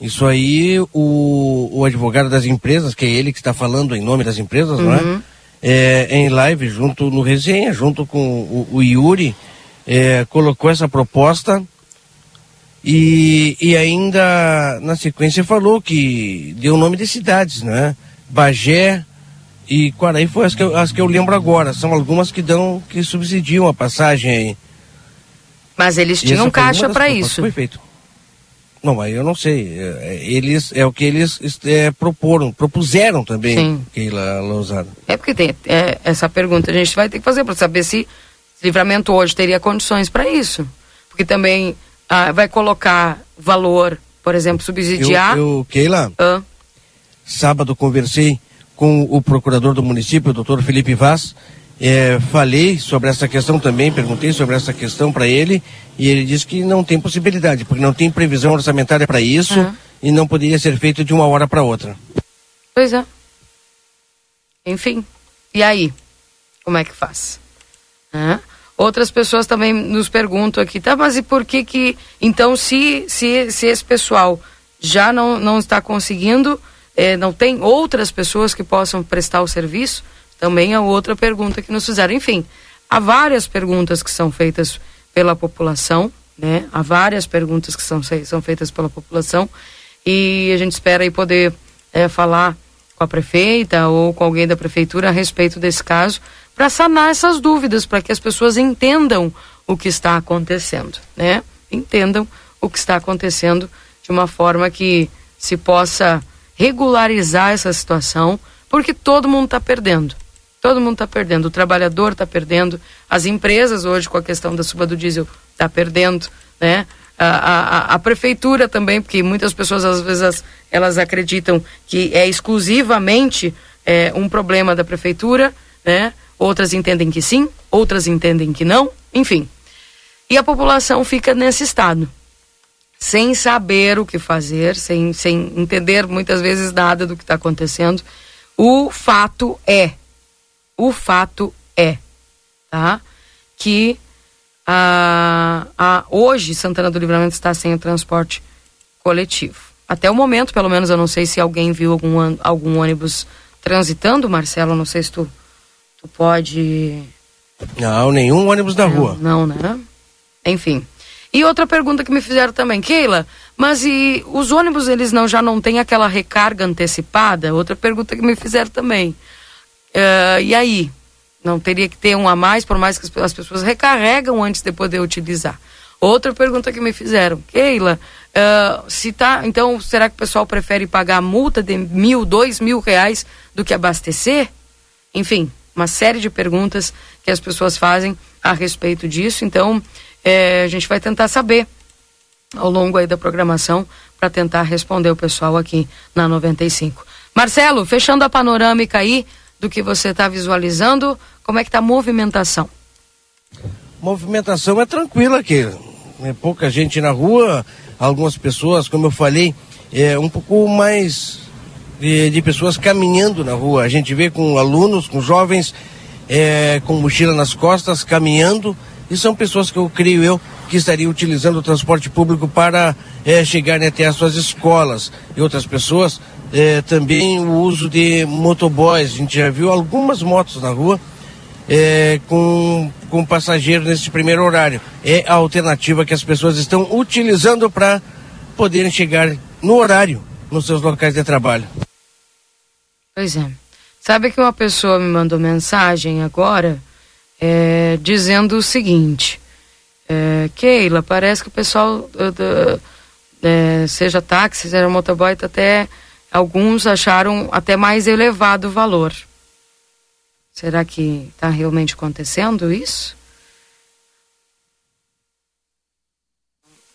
isso aí, o, o advogado das empresas, que é ele que está falando em nome das empresas, uhum. não é? Uhum. é? Em live, junto no resenha, junto com o, o Yuri, é, colocou essa proposta e, e ainda na sequência falou que deu o nome de cidades, né? Bagé, E Quaraí foi as que, eu, as que eu lembro agora. São algumas que dão, que subsidiam a passagem aí. Mas eles tinham caixa para isso. Foi feito. Não, mas eu não sei. É, é, eles é o que eles é, proporam, propuseram também, Sim. Keila Lousada. É porque tem é, essa pergunta a gente vai ter que fazer para saber se livramento hoje teria condições para isso. Porque também ah, vai colocar valor, por exemplo, subsidiar. Eu, eu Keila, ah. sábado conversei com o procurador do município, o doutor Felipe Vaz, é, falei sobre essa questão também, perguntei sobre essa questão para ele e ele disse que não tem possibilidade, porque não tem previsão orçamentária para isso uhum. e não poderia ser feito de uma hora para outra. Pois é. Enfim, e aí? Como é que faz? Outras pessoas também nos perguntam aqui, tá, mas e por que que, então, se, se, se esse pessoal já não, não está conseguindo, eh, não tem outras pessoas que possam prestar o serviço, também é outra pergunta que nos fizeram. Enfim, há várias perguntas que são feitas pela população, né? Há várias perguntas que são, são feitas pela população e a gente espera aí poder é, falar com a prefeita ou com alguém da prefeitura a respeito desse caso para sanar essas dúvidas, para que as pessoas entendam o que está acontecendo, né? Entendam o que está acontecendo de uma forma que se possa regularizar essa situação, porque todo mundo está perdendo. Todo mundo está perdendo. O trabalhador está perdendo. As empresas hoje, com a questão da suba do diesel, está perdendo. Né? A, a, a, prefeitura também, porque muitas pessoas às vezes elas acreditam que é exclusivamente é, um problema da prefeitura, né? Outras entendem que sim, outras entendem que não, enfim. E a população fica nesse estado, sem saber o que fazer, sem, sem entender muitas vezes nada do que está acontecendo. O fato é o fato é, tá? Que a, a, hoje Santana do Livramento está sem o transporte coletivo. Até o momento, pelo menos, eu não sei se alguém viu algum, algum ônibus transitando, Marcelo. Não sei se tu, tu pode. Não, nenhum ônibus na não, rua. Não, né? Enfim. E outra pergunta que me fizeram também, Keila, mas e os ônibus eles não já não têm aquela recarga antecipada? Outra pergunta que me fizeram também. Uh, e aí? Não teria que ter um a mais, por mais que as pessoas recarregam antes de poder utilizar. Outra pergunta que me fizeram, Keila, uh, se tá, então será que o pessoal prefere pagar multa de mil, dois mil reais do que abastecer? Enfim, uma série de perguntas que as pessoas fazem a respeito disso. Então, é, a gente vai tentar saber ao longo aí da programação para tentar responder o pessoal aqui na 95. Marcelo, fechando a panorâmica aí, do que você está visualizando? Como é que está a movimentação? Movimentação é tranquila aqui. É pouca gente na rua, algumas pessoas, como eu falei, é um pouco mais de, de pessoas caminhando na rua. A gente vê com alunos, com jovens, é, com mochila nas costas, caminhando. E são pessoas que eu creio eu que estariam utilizando o transporte público para é, chegarem até as suas escolas. E outras pessoas é, também o uso de motoboys. A gente já viu algumas motos na rua é, com, com passageiro nesse primeiro horário. É a alternativa que as pessoas estão utilizando para poderem chegar no horário nos seus locais de trabalho. Pois é. Sabe que uma pessoa me mandou mensagem agora é, dizendo o seguinte: é, Keila, parece que o pessoal, uh, uh, seja táxi, seja motoboy, tá até alguns acharam até mais elevado o valor. Será que está realmente acontecendo isso?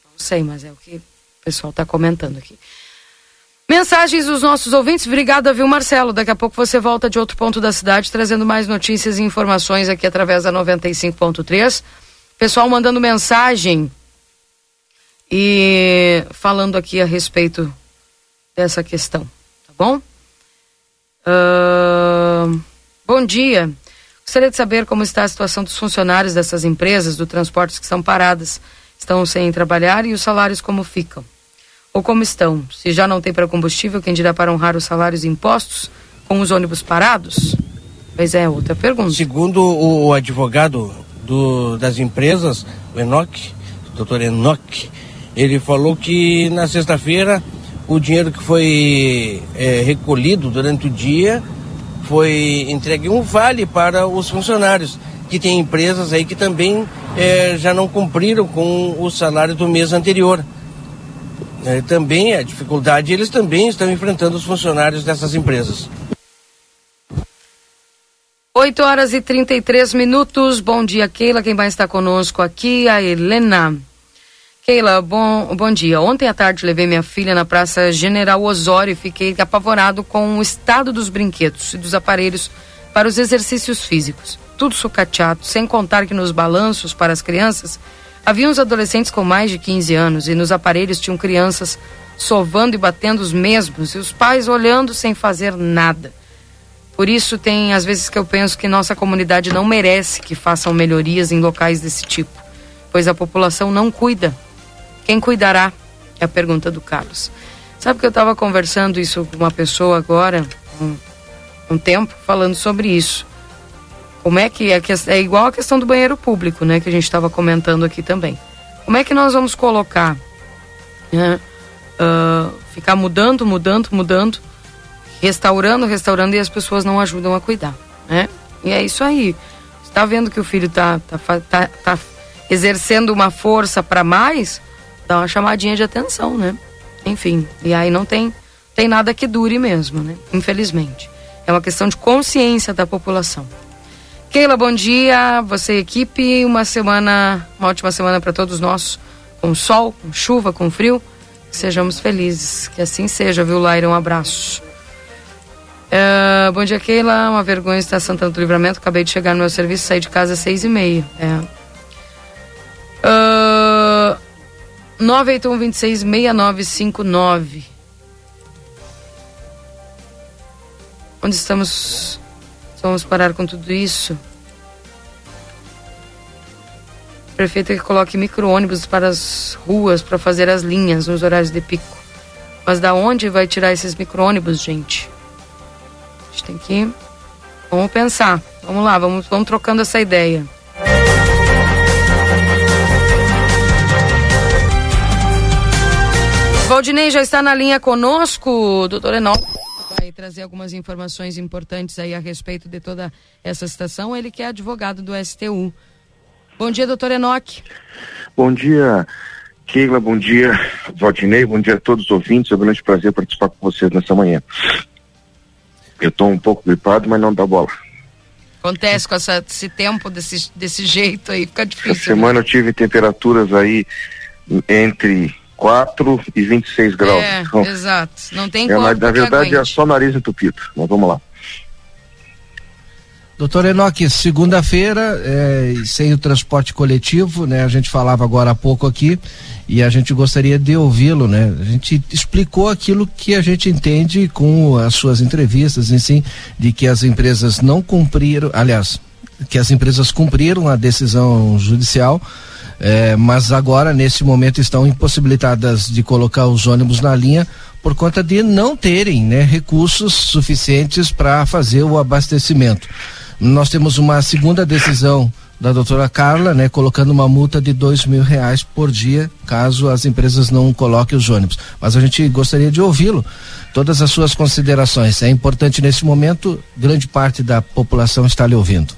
Não sei, mas é o que o pessoal está comentando aqui. Mensagens dos nossos ouvintes. Obrigada, viu, Marcelo? Daqui a pouco você volta de outro ponto da cidade, trazendo mais notícias e informações aqui através da 95.3. Pessoal mandando mensagem e falando aqui a respeito dessa questão, tá bom? Uh, bom dia. Gostaria de saber como está a situação dos funcionários dessas empresas do transporte que estão paradas, estão sem trabalhar e os salários como ficam. Ou como estão? Se já não tem para combustível, quem dirá para honrar os salários e impostos com os ônibus parados? Pois é, outra pergunta. Segundo o advogado do, das empresas, o Enoch, o doutor Enoch, ele falou que na sexta-feira o dinheiro que foi é, recolhido durante o dia foi entregue um vale para os funcionários, que tem empresas aí que também eh, já não cumpriram com o salário do mês anterior. Eh, também a dificuldade, eles também estão enfrentando os funcionários dessas empresas. 8 horas e 33 minutos. Bom dia, Keila. Quem vai estar conosco aqui? A Helena. Keila, bom, bom dia. Ontem à tarde levei minha filha na Praça General Osório e fiquei apavorado com o estado dos brinquedos e dos aparelhos para os exercícios físicos. Tudo sucateado, sem contar que nos balanços para as crianças havia uns adolescentes com mais de 15 anos e nos aparelhos tinham crianças sovando e batendo os mesmos e os pais olhando sem fazer nada. Por isso tem às vezes que eu penso que nossa comunidade não merece que façam melhorias em locais desse tipo, pois a população não cuida. Quem cuidará? É a pergunta do Carlos. Sabe que eu estava conversando isso com uma pessoa agora, um, um tempo, falando sobre isso. Como é que é, é igual a questão do banheiro público, né, que a gente estava comentando aqui também. Como é que nós vamos colocar, né, uh, ficar mudando, mudando, mudando restaurando, restaurando e as pessoas não ajudam a cuidar, né? E é isso aí. Está vendo que o filho tá, tá, tá, tá exercendo uma força para mais, dá uma chamadinha de atenção, né? Enfim, e aí não tem, tem nada que dure mesmo, né? Infelizmente. É uma questão de consciência da população. Keila, bom dia. Você, equipe, uma semana, uma ótima semana para todos nós, com sol, com chuva, com frio. Sejamos felizes. Que assim seja, viu, Laira? Um abraço. Uh, bom dia, Keila. Uma vergonha estar Santana do Livramento. Acabei de chegar no meu serviço, saí de casa às seis e meia. É. Uh, 981 26 6959. Onde estamos? Vamos parar com tudo isso? Prefeito que coloque micro-ônibus para as ruas para fazer as linhas nos horários de pico. Mas da onde vai tirar esses micro-ônibus, gente? gente tem que. Vamos pensar. Vamos lá, vamos, vamos trocando essa ideia. Valdinei já está na linha conosco, doutor Enol. Vai trazer algumas informações importantes aí a respeito de toda essa situação. Ele que é advogado do STU. Bom dia, doutor Enoque. Bom dia, Keila. Bom dia, Valdinei. Bom dia a todos os ouvintes. É um grande prazer participar com vocês nessa manhã. Eu estou um pouco gripado, mas não dá bola. Acontece com essa, esse tempo desse, desse jeito aí, fica difícil. Essa semana né? eu tive temperaturas aí entre 4 e 26 graus. É, então, exato. Não tem é, como. Na verdade é só nariz entupido. Mas vamos lá. Doutor Enoque, segunda-feira, é, sem o transporte coletivo, né? A gente falava agora há pouco aqui e a gente gostaria de ouvi-lo, né? A gente explicou aquilo que a gente entende com as suas entrevistas, em si, de que as empresas não cumpriram, aliás, que as empresas cumpriram a decisão judicial, é, mas agora, nesse momento, estão impossibilitadas de colocar os ônibus na linha por conta de não terem né, recursos suficientes para fazer o abastecimento. Nós temos uma segunda decisão da doutora Carla, né, colocando uma multa de dois mil reais por dia, caso as empresas não coloquem os ônibus. Mas a gente gostaria de ouvi-lo, todas as suas considerações. É importante nesse momento, grande parte da população está lhe ouvindo.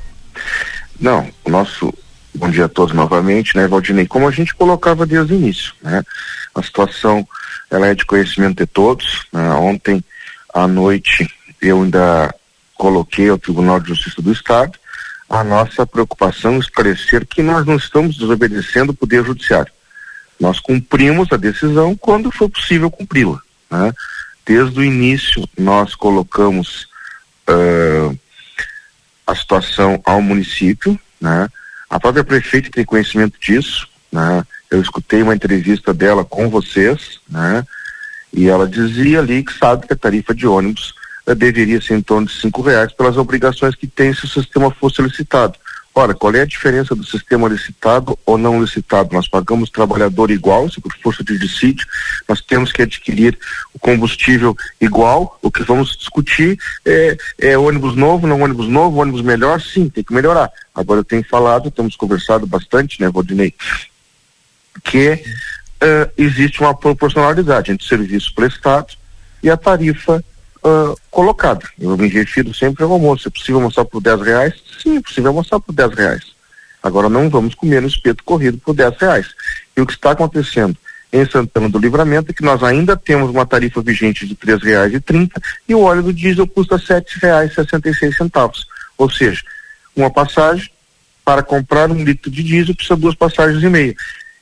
Não, o nosso bom dia a todos novamente, né, Valdinei? Como a gente colocava desde o início, né? A situação ela é de conhecimento de todos. Né? Ontem à noite eu ainda coloquei ao Tribunal de Justiça do Estado a nossa preocupação esclarecer que nós não estamos desobedecendo o Poder Judiciário. Nós cumprimos a decisão quando foi possível cumpri-la. Né? Desde o início, nós colocamos uh, a situação ao município. Né? A própria prefeita tem conhecimento disso. Né? Eu escutei uma entrevista dela com vocês, né? e ela dizia ali que sabe que a tarifa de ônibus eh, deveria ser em torno de cinco reais pelas obrigações que tem se o sistema fosse licitado. Ora, qual é a diferença do sistema licitado ou não licitado? Nós pagamos trabalhador igual, se por força de dissídio, nós temos que adquirir o combustível igual. O que vamos discutir é, é ônibus novo, não ônibus novo, ônibus melhor, sim, tem que melhorar. Agora eu tenho falado, temos conversado bastante, né, Valdinei, que uh, existe uma proporcionalidade entre o serviço prestado e a tarifa uh, colocada. Eu me refiro sempre ao almoço. É possível almoçar por 10 reais? Sim, é possível almoçar por 10 reais. Agora não vamos comer no espeto corrido por 10 reais. E o que está acontecendo em Santana do Livramento é que nós ainda temos uma tarifa vigente de R$ reais e trinta o óleo do diesel custa R$ reais e seis centavos. Ou seja, uma passagem para comprar um litro de diesel precisa duas passagens e meia.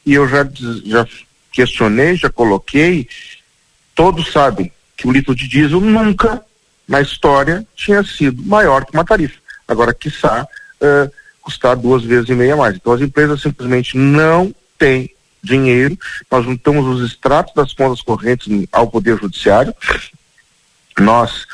E eu já, já questionei, já coloquei, todos sabem que o litro de diesel nunca na história tinha sido maior que uma tarifa. Agora, quiçá, uh, custar duas vezes e meia mais. Então as empresas simplesmente não têm dinheiro, nós juntamos os extratos das contas correntes ao Poder Judiciário, nós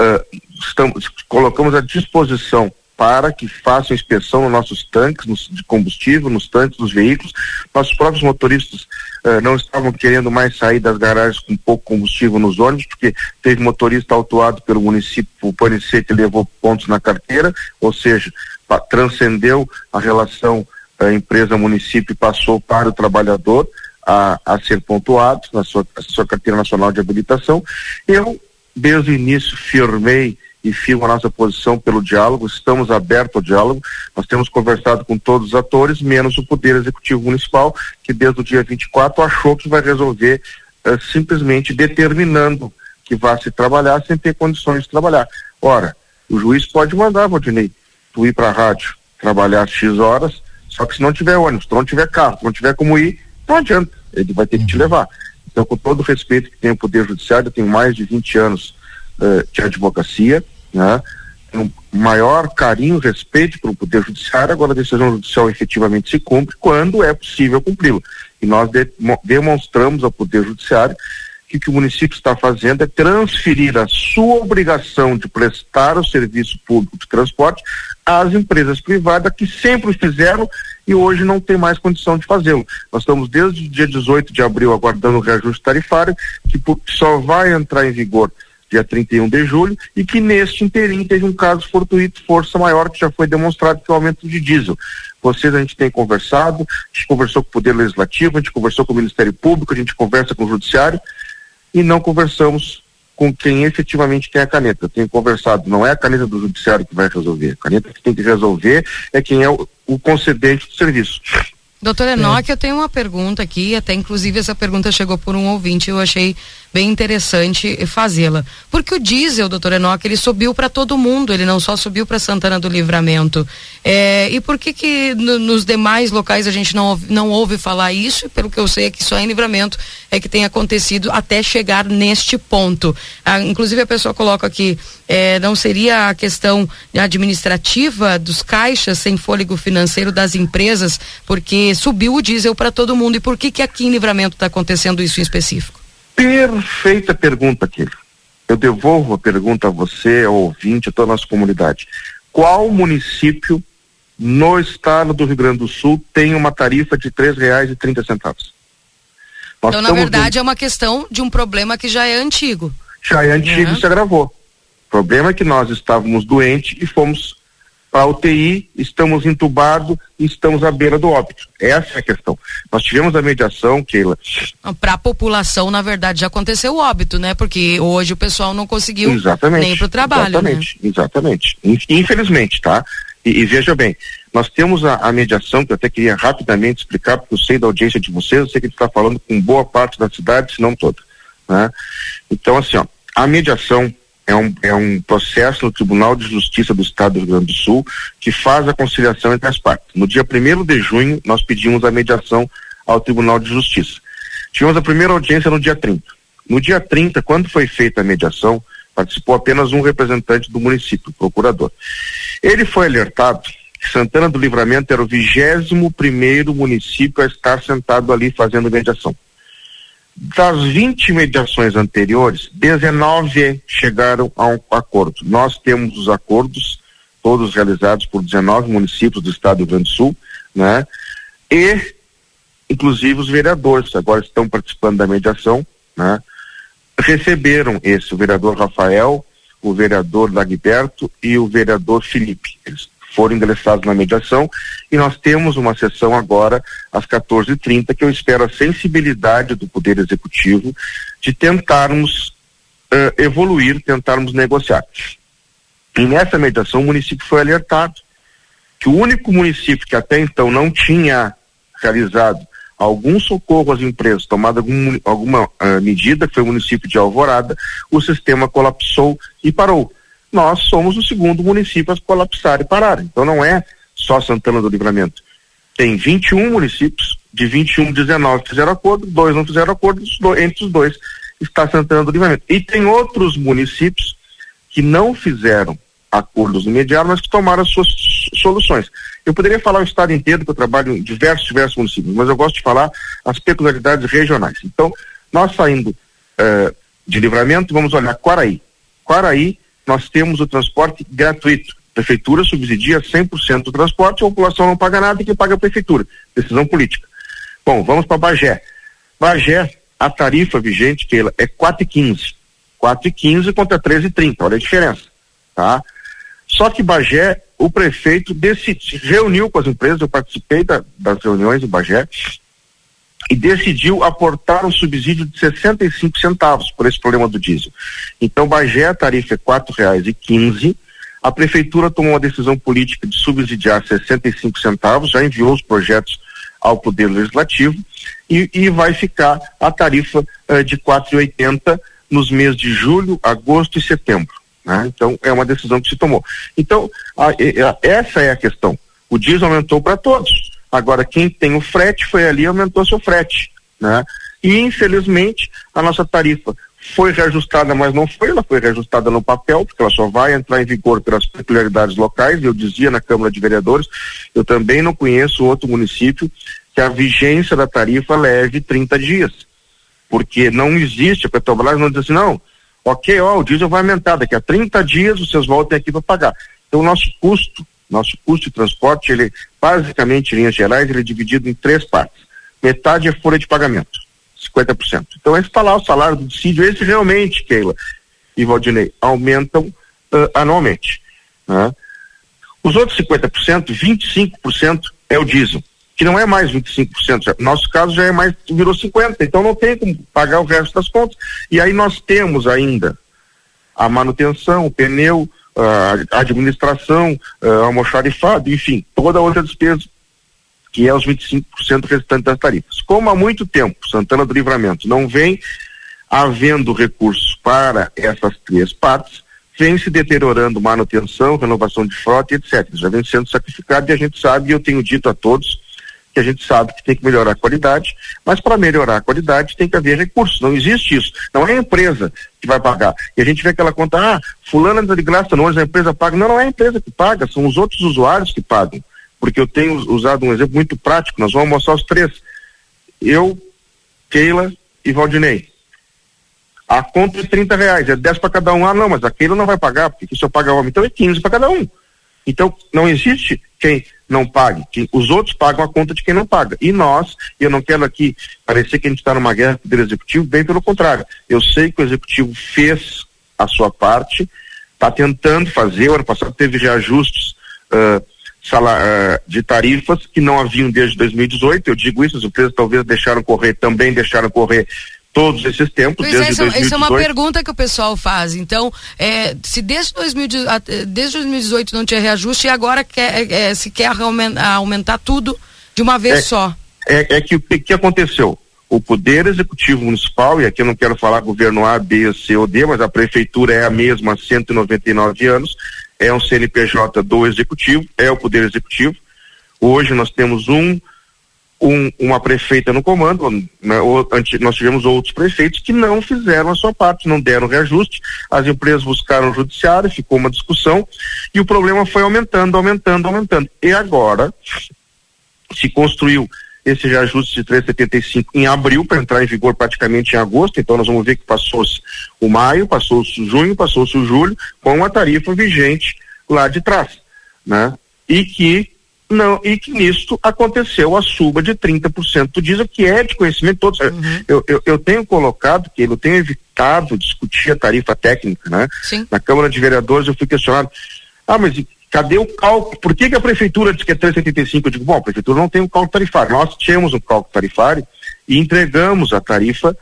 uh, estamos, colocamos à disposição para que façam inspeção nos nossos tanques nos, de combustível, nos tanques dos veículos. Nossos próprios motoristas uh, não estavam querendo mais sair das garagens com pouco combustível nos ônibus, porque teve motorista autuado pelo município, o PNC, que levou pontos na carteira, ou seja, transcendeu a relação a empresa-município passou para o trabalhador a, a ser pontuado na sua, sua carteira nacional de habilitação. Eu, desde o início, firmei e firmo a nossa posição pelo diálogo, estamos abertos ao diálogo, nós temos conversado com todos os atores, menos o Poder Executivo Municipal, que desde o dia 24 achou que vai resolver uh, simplesmente determinando que vá se trabalhar sem ter condições de trabalhar. Ora, o juiz pode mandar, Valdinei, tu ir para a rádio trabalhar X horas, só que se não tiver ônibus, se não tiver carro, se não tiver como ir, não adianta. Ele vai ter que te uhum. levar. Então, com todo o respeito que tem o Poder Judiciário, eu tenho mais de 20 anos uh, de advocacia, né? Tenho maior carinho respeito pelo Poder Judiciário, agora a decisão judicial efetivamente se cumpre quando é possível cumpri-la. E nós de, demonstramos ao Poder Judiciário que o que o município está fazendo é transferir a sua obrigação de prestar o serviço público de transporte às empresas privadas que sempre fizeram e hoje não tem mais condição de fazê-lo. Nós estamos desde o dia 18 de abril aguardando o reajuste tarifário, que só vai entrar em vigor dia 31 de julho, e que neste interim teve um caso fortuito, força maior, que já foi demonstrado que é o aumento de diesel. Vocês a gente tem conversado, a gente conversou com o Poder Legislativo, a gente conversou com o Ministério Público, a gente conversa com o Judiciário, e não conversamos com quem efetivamente tem a caneta. Eu tenho conversado, não é a caneta do judiciário que vai resolver. A caneta que tem que resolver é quem é o, o concedente do serviço. Doutor Enoque, é. eu tenho uma pergunta aqui, até inclusive essa pergunta chegou por um ouvinte, eu achei bem interessante fazê-la. Porque o diesel, doutor Enoque, ele subiu para todo mundo, ele não só subiu para Santana do Livramento. É, e por que que no, nos demais locais a gente não, não ouve falar isso? Pelo que eu sei é que só em Livramento é que tem acontecido até chegar neste ponto. Ah, inclusive a pessoa coloca aqui, é, não seria a questão administrativa dos caixas sem fôlego financeiro das empresas, porque subiu o diesel para todo mundo. E por que que aqui em Livramento está acontecendo isso em específico? Perfeita pergunta, aquele. Eu devolvo a pergunta a você, ao ouvinte, a toda a nossa comunidade. Qual município no estado do Rio Grande do Sul tem uma tarifa de R$ reais e trinta centavos? Nós então, na verdade, é uma questão de um problema que já é antigo. Já é antigo e se agravou. O problema é que nós estávamos doentes e fomos para UTI, estamos entubados e estamos à beira do óbito. Essa é a questão. Nós tivemos a mediação, Keila. Para a população, na verdade, já aconteceu o óbito, né? Porque hoje o pessoal não conseguiu exatamente, nem para o trabalho. Exatamente, né? exatamente. Infelizmente, tá? E, e, veja bem, nós temos a, a, mediação, que eu até queria rapidamente explicar, porque eu sei da audiência de vocês, eu sei que está falando com boa parte da cidade, se não toda. Né? Então, assim, ó, a mediação é um, é um processo no Tribunal de Justiça do Estado do Rio Grande do Sul que faz a conciliação entre as partes. No dia 1 de junho, nós pedimos a mediação ao Tribunal de Justiça. Tivemos a primeira audiência no dia 30. No dia 30, quando foi feita a mediação, participou apenas um representante do município, o procurador. Ele foi alertado que Santana do Livramento era o vigésimo primeiro município a estar sentado ali fazendo mediação. Das 20 mediações anteriores, 19 chegaram a um acordo. Nós temos os acordos, todos realizados por 19 municípios do estado do Rio Grande do Sul, né? E, inclusive, os vereadores agora estão participando da mediação, né? Receberam esse, o vereador Rafael, o vereador Lagberto e o vereador Felipe. Eles foram ingressados na mediação e nós temos uma sessão agora às 14h30 que eu espero a sensibilidade do Poder Executivo de tentarmos uh, evoluir, tentarmos negociar. E nessa mediação o município foi alertado que o único município que até então não tinha realizado algum socorro às empresas, tomado algum, alguma uh, medida, foi o município de Alvorada, o sistema colapsou e parou. Nós somos o segundo município a colapsar e parar. Então não é só Santana do Livramento. Tem 21 municípios, de 21, 19 fizeram acordo, dois não fizeram acordo, entre os dois está Santana do Livramento. E tem outros municípios que não fizeram acordos imediatos, mas que tomaram as suas soluções. Eu poderia falar o estado inteiro, que eu trabalho em diversos, diversos municípios, mas eu gosto de falar as peculiaridades regionais. Então, nós saindo uh, de livramento, vamos olhar Quaraí. Quaraí, nós temos o transporte gratuito. A prefeitura subsidia 100% do transporte, a população não paga nada e quem paga é a prefeitura. Decisão política. Bom, vamos para Bagé. Bagé, a tarifa vigente, que é 4,15. 4,15 contra 13,30. Olha a diferença. Tá? Só que Bagé, o prefeito decidi, reuniu com as empresas, eu participei da, das reuniões em Bagé, e decidiu aportar um subsídio de 65 centavos por esse problema do diesel. Então, Bagé, a tarifa é quatro reais e quinze. A prefeitura tomou uma decisão política de subsidiar 65 centavos, já enviou os projetos ao Poder Legislativo e, e vai ficar a tarifa uh, de 4,80 nos meses de julho, agosto e setembro. Né? Então, é uma decisão que se tomou. Então, a, a, essa é a questão. O diesel aumentou para todos. Agora, quem tem o frete foi ali aumentou seu frete. Né? E, infelizmente, a nossa tarifa foi reajustada, mas não foi, ela foi reajustada no papel, porque ela só vai entrar em vigor pelas peculiaridades locais. Eu dizia na Câmara de Vereadores, eu também não conheço outro município que a vigência da tarifa leve 30 dias. Porque não existe, a Petrobras não diz assim, não, ok, ó, o diesel vai aumentar, daqui a 30 dias vocês voltem aqui para pagar. Então o nosso custo, nosso custo de transporte, ele basicamente, em linhas gerais, ele é dividido em três partes. Metade é folha de pagamento, 50%. Então esse está lá o salário do dissídio, esse realmente, Keila e Valdinei, aumentam uh, anualmente. Né? Os outros 50%, 25% é o diesel, que não é mais 25%, no nosso caso já é mais, virou 50%, então não tem como pagar o resto das contas. E aí nós temos ainda a manutenção, o pneu, a administração, uh, almoxarifado, enfim, toda a outra despesa, que é os 25% restantes das tarifas. Como há muito tempo Santana do Livramento não vem havendo recursos para essas três partes, vem se deteriorando manutenção, renovação de frota, etc. Já vem sendo sacrificado e a gente sabe, e eu tenho dito a todos, que a gente sabe que tem que melhorar a qualidade, mas para melhorar a qualidade tem que haver recursos. Não existe isso. Não é a empresa que vai pagar. E a gente vê aquela conta, ah, fulano anda de graça não, a empresa paga. Não, não é a empresa que paga, são os outros usuários que pagam. Porque eu tenho usado um exemplo muito prático, nós vamos mostrar os três. Eu, Keila e Valdinei. A conta é 30 reais, é 10 para cada um. Ah, não, mas a Keila não vai pagar, porque se eu pagar homem, então é 15 para cada um. Então, não existe quem não pague. Os outros pagam a conta de quem não paga. E nós, eu não quero aqui parecer que a gente está numa guerra com o Poder Executivo, bem pelo contrário. Eu sei que o Executivo fez a sua parte, está tentando fazer, o ano passado teve reajustes uh, de tarifas que não haviam desde 2018, eu digo isso, as empresas talvez deixaram correr, também deixaram correr todos esses tempos, pois desde essa, Essa é uma pergunta que o pessoal faz. Então, é, se desde, 2018, desde 2018 não tinha reajuste e agora quer, é, se quer aumentar, aumentar, tudo de uma vez é, só. É, é que o que aconteceu? O Poder Executivo Municipal, e aqui eu não quero falar governo A, B, C ou D, mas a prefeitura é a mesma há 199 anos, é um CNPJ do Executivo, é o Poder Executivo. Hoje nós temos um um, uma prefeita no comando, né, nós tivemos outros prefeitos que não fizeram a sua parte, não deram reajuste, as empresas buscaram o judiciário, ficou uma discussão e o problema foi aumentando, aumentando, aumentando. E agora se construiu esse reajuste de 3,75 em abril para entrar em vigor praticamente em agosto, então nós vamos ver que passou-se o maio, passou-se o junho, passou-se o julho com a tarifa vigente lá de trás, né? E que não, e que nisto aconteceu a suba de 30% do diesel, que é de conhecimento de todos. Uhum. Eu, eu, eu, tenho colocado que eu tenho evitado discutir a tarifa técnica, né? Sim. Na Câmara de Vereadores eu fui questionado, ah, mas cadê o cálculo? Por que, que a prefeitura diz que é 375? Eu digo, bom, a prefeitura não tem um cálculo tarifário. Nós tínhamos um cálculo tarifário e entregamos a tarifa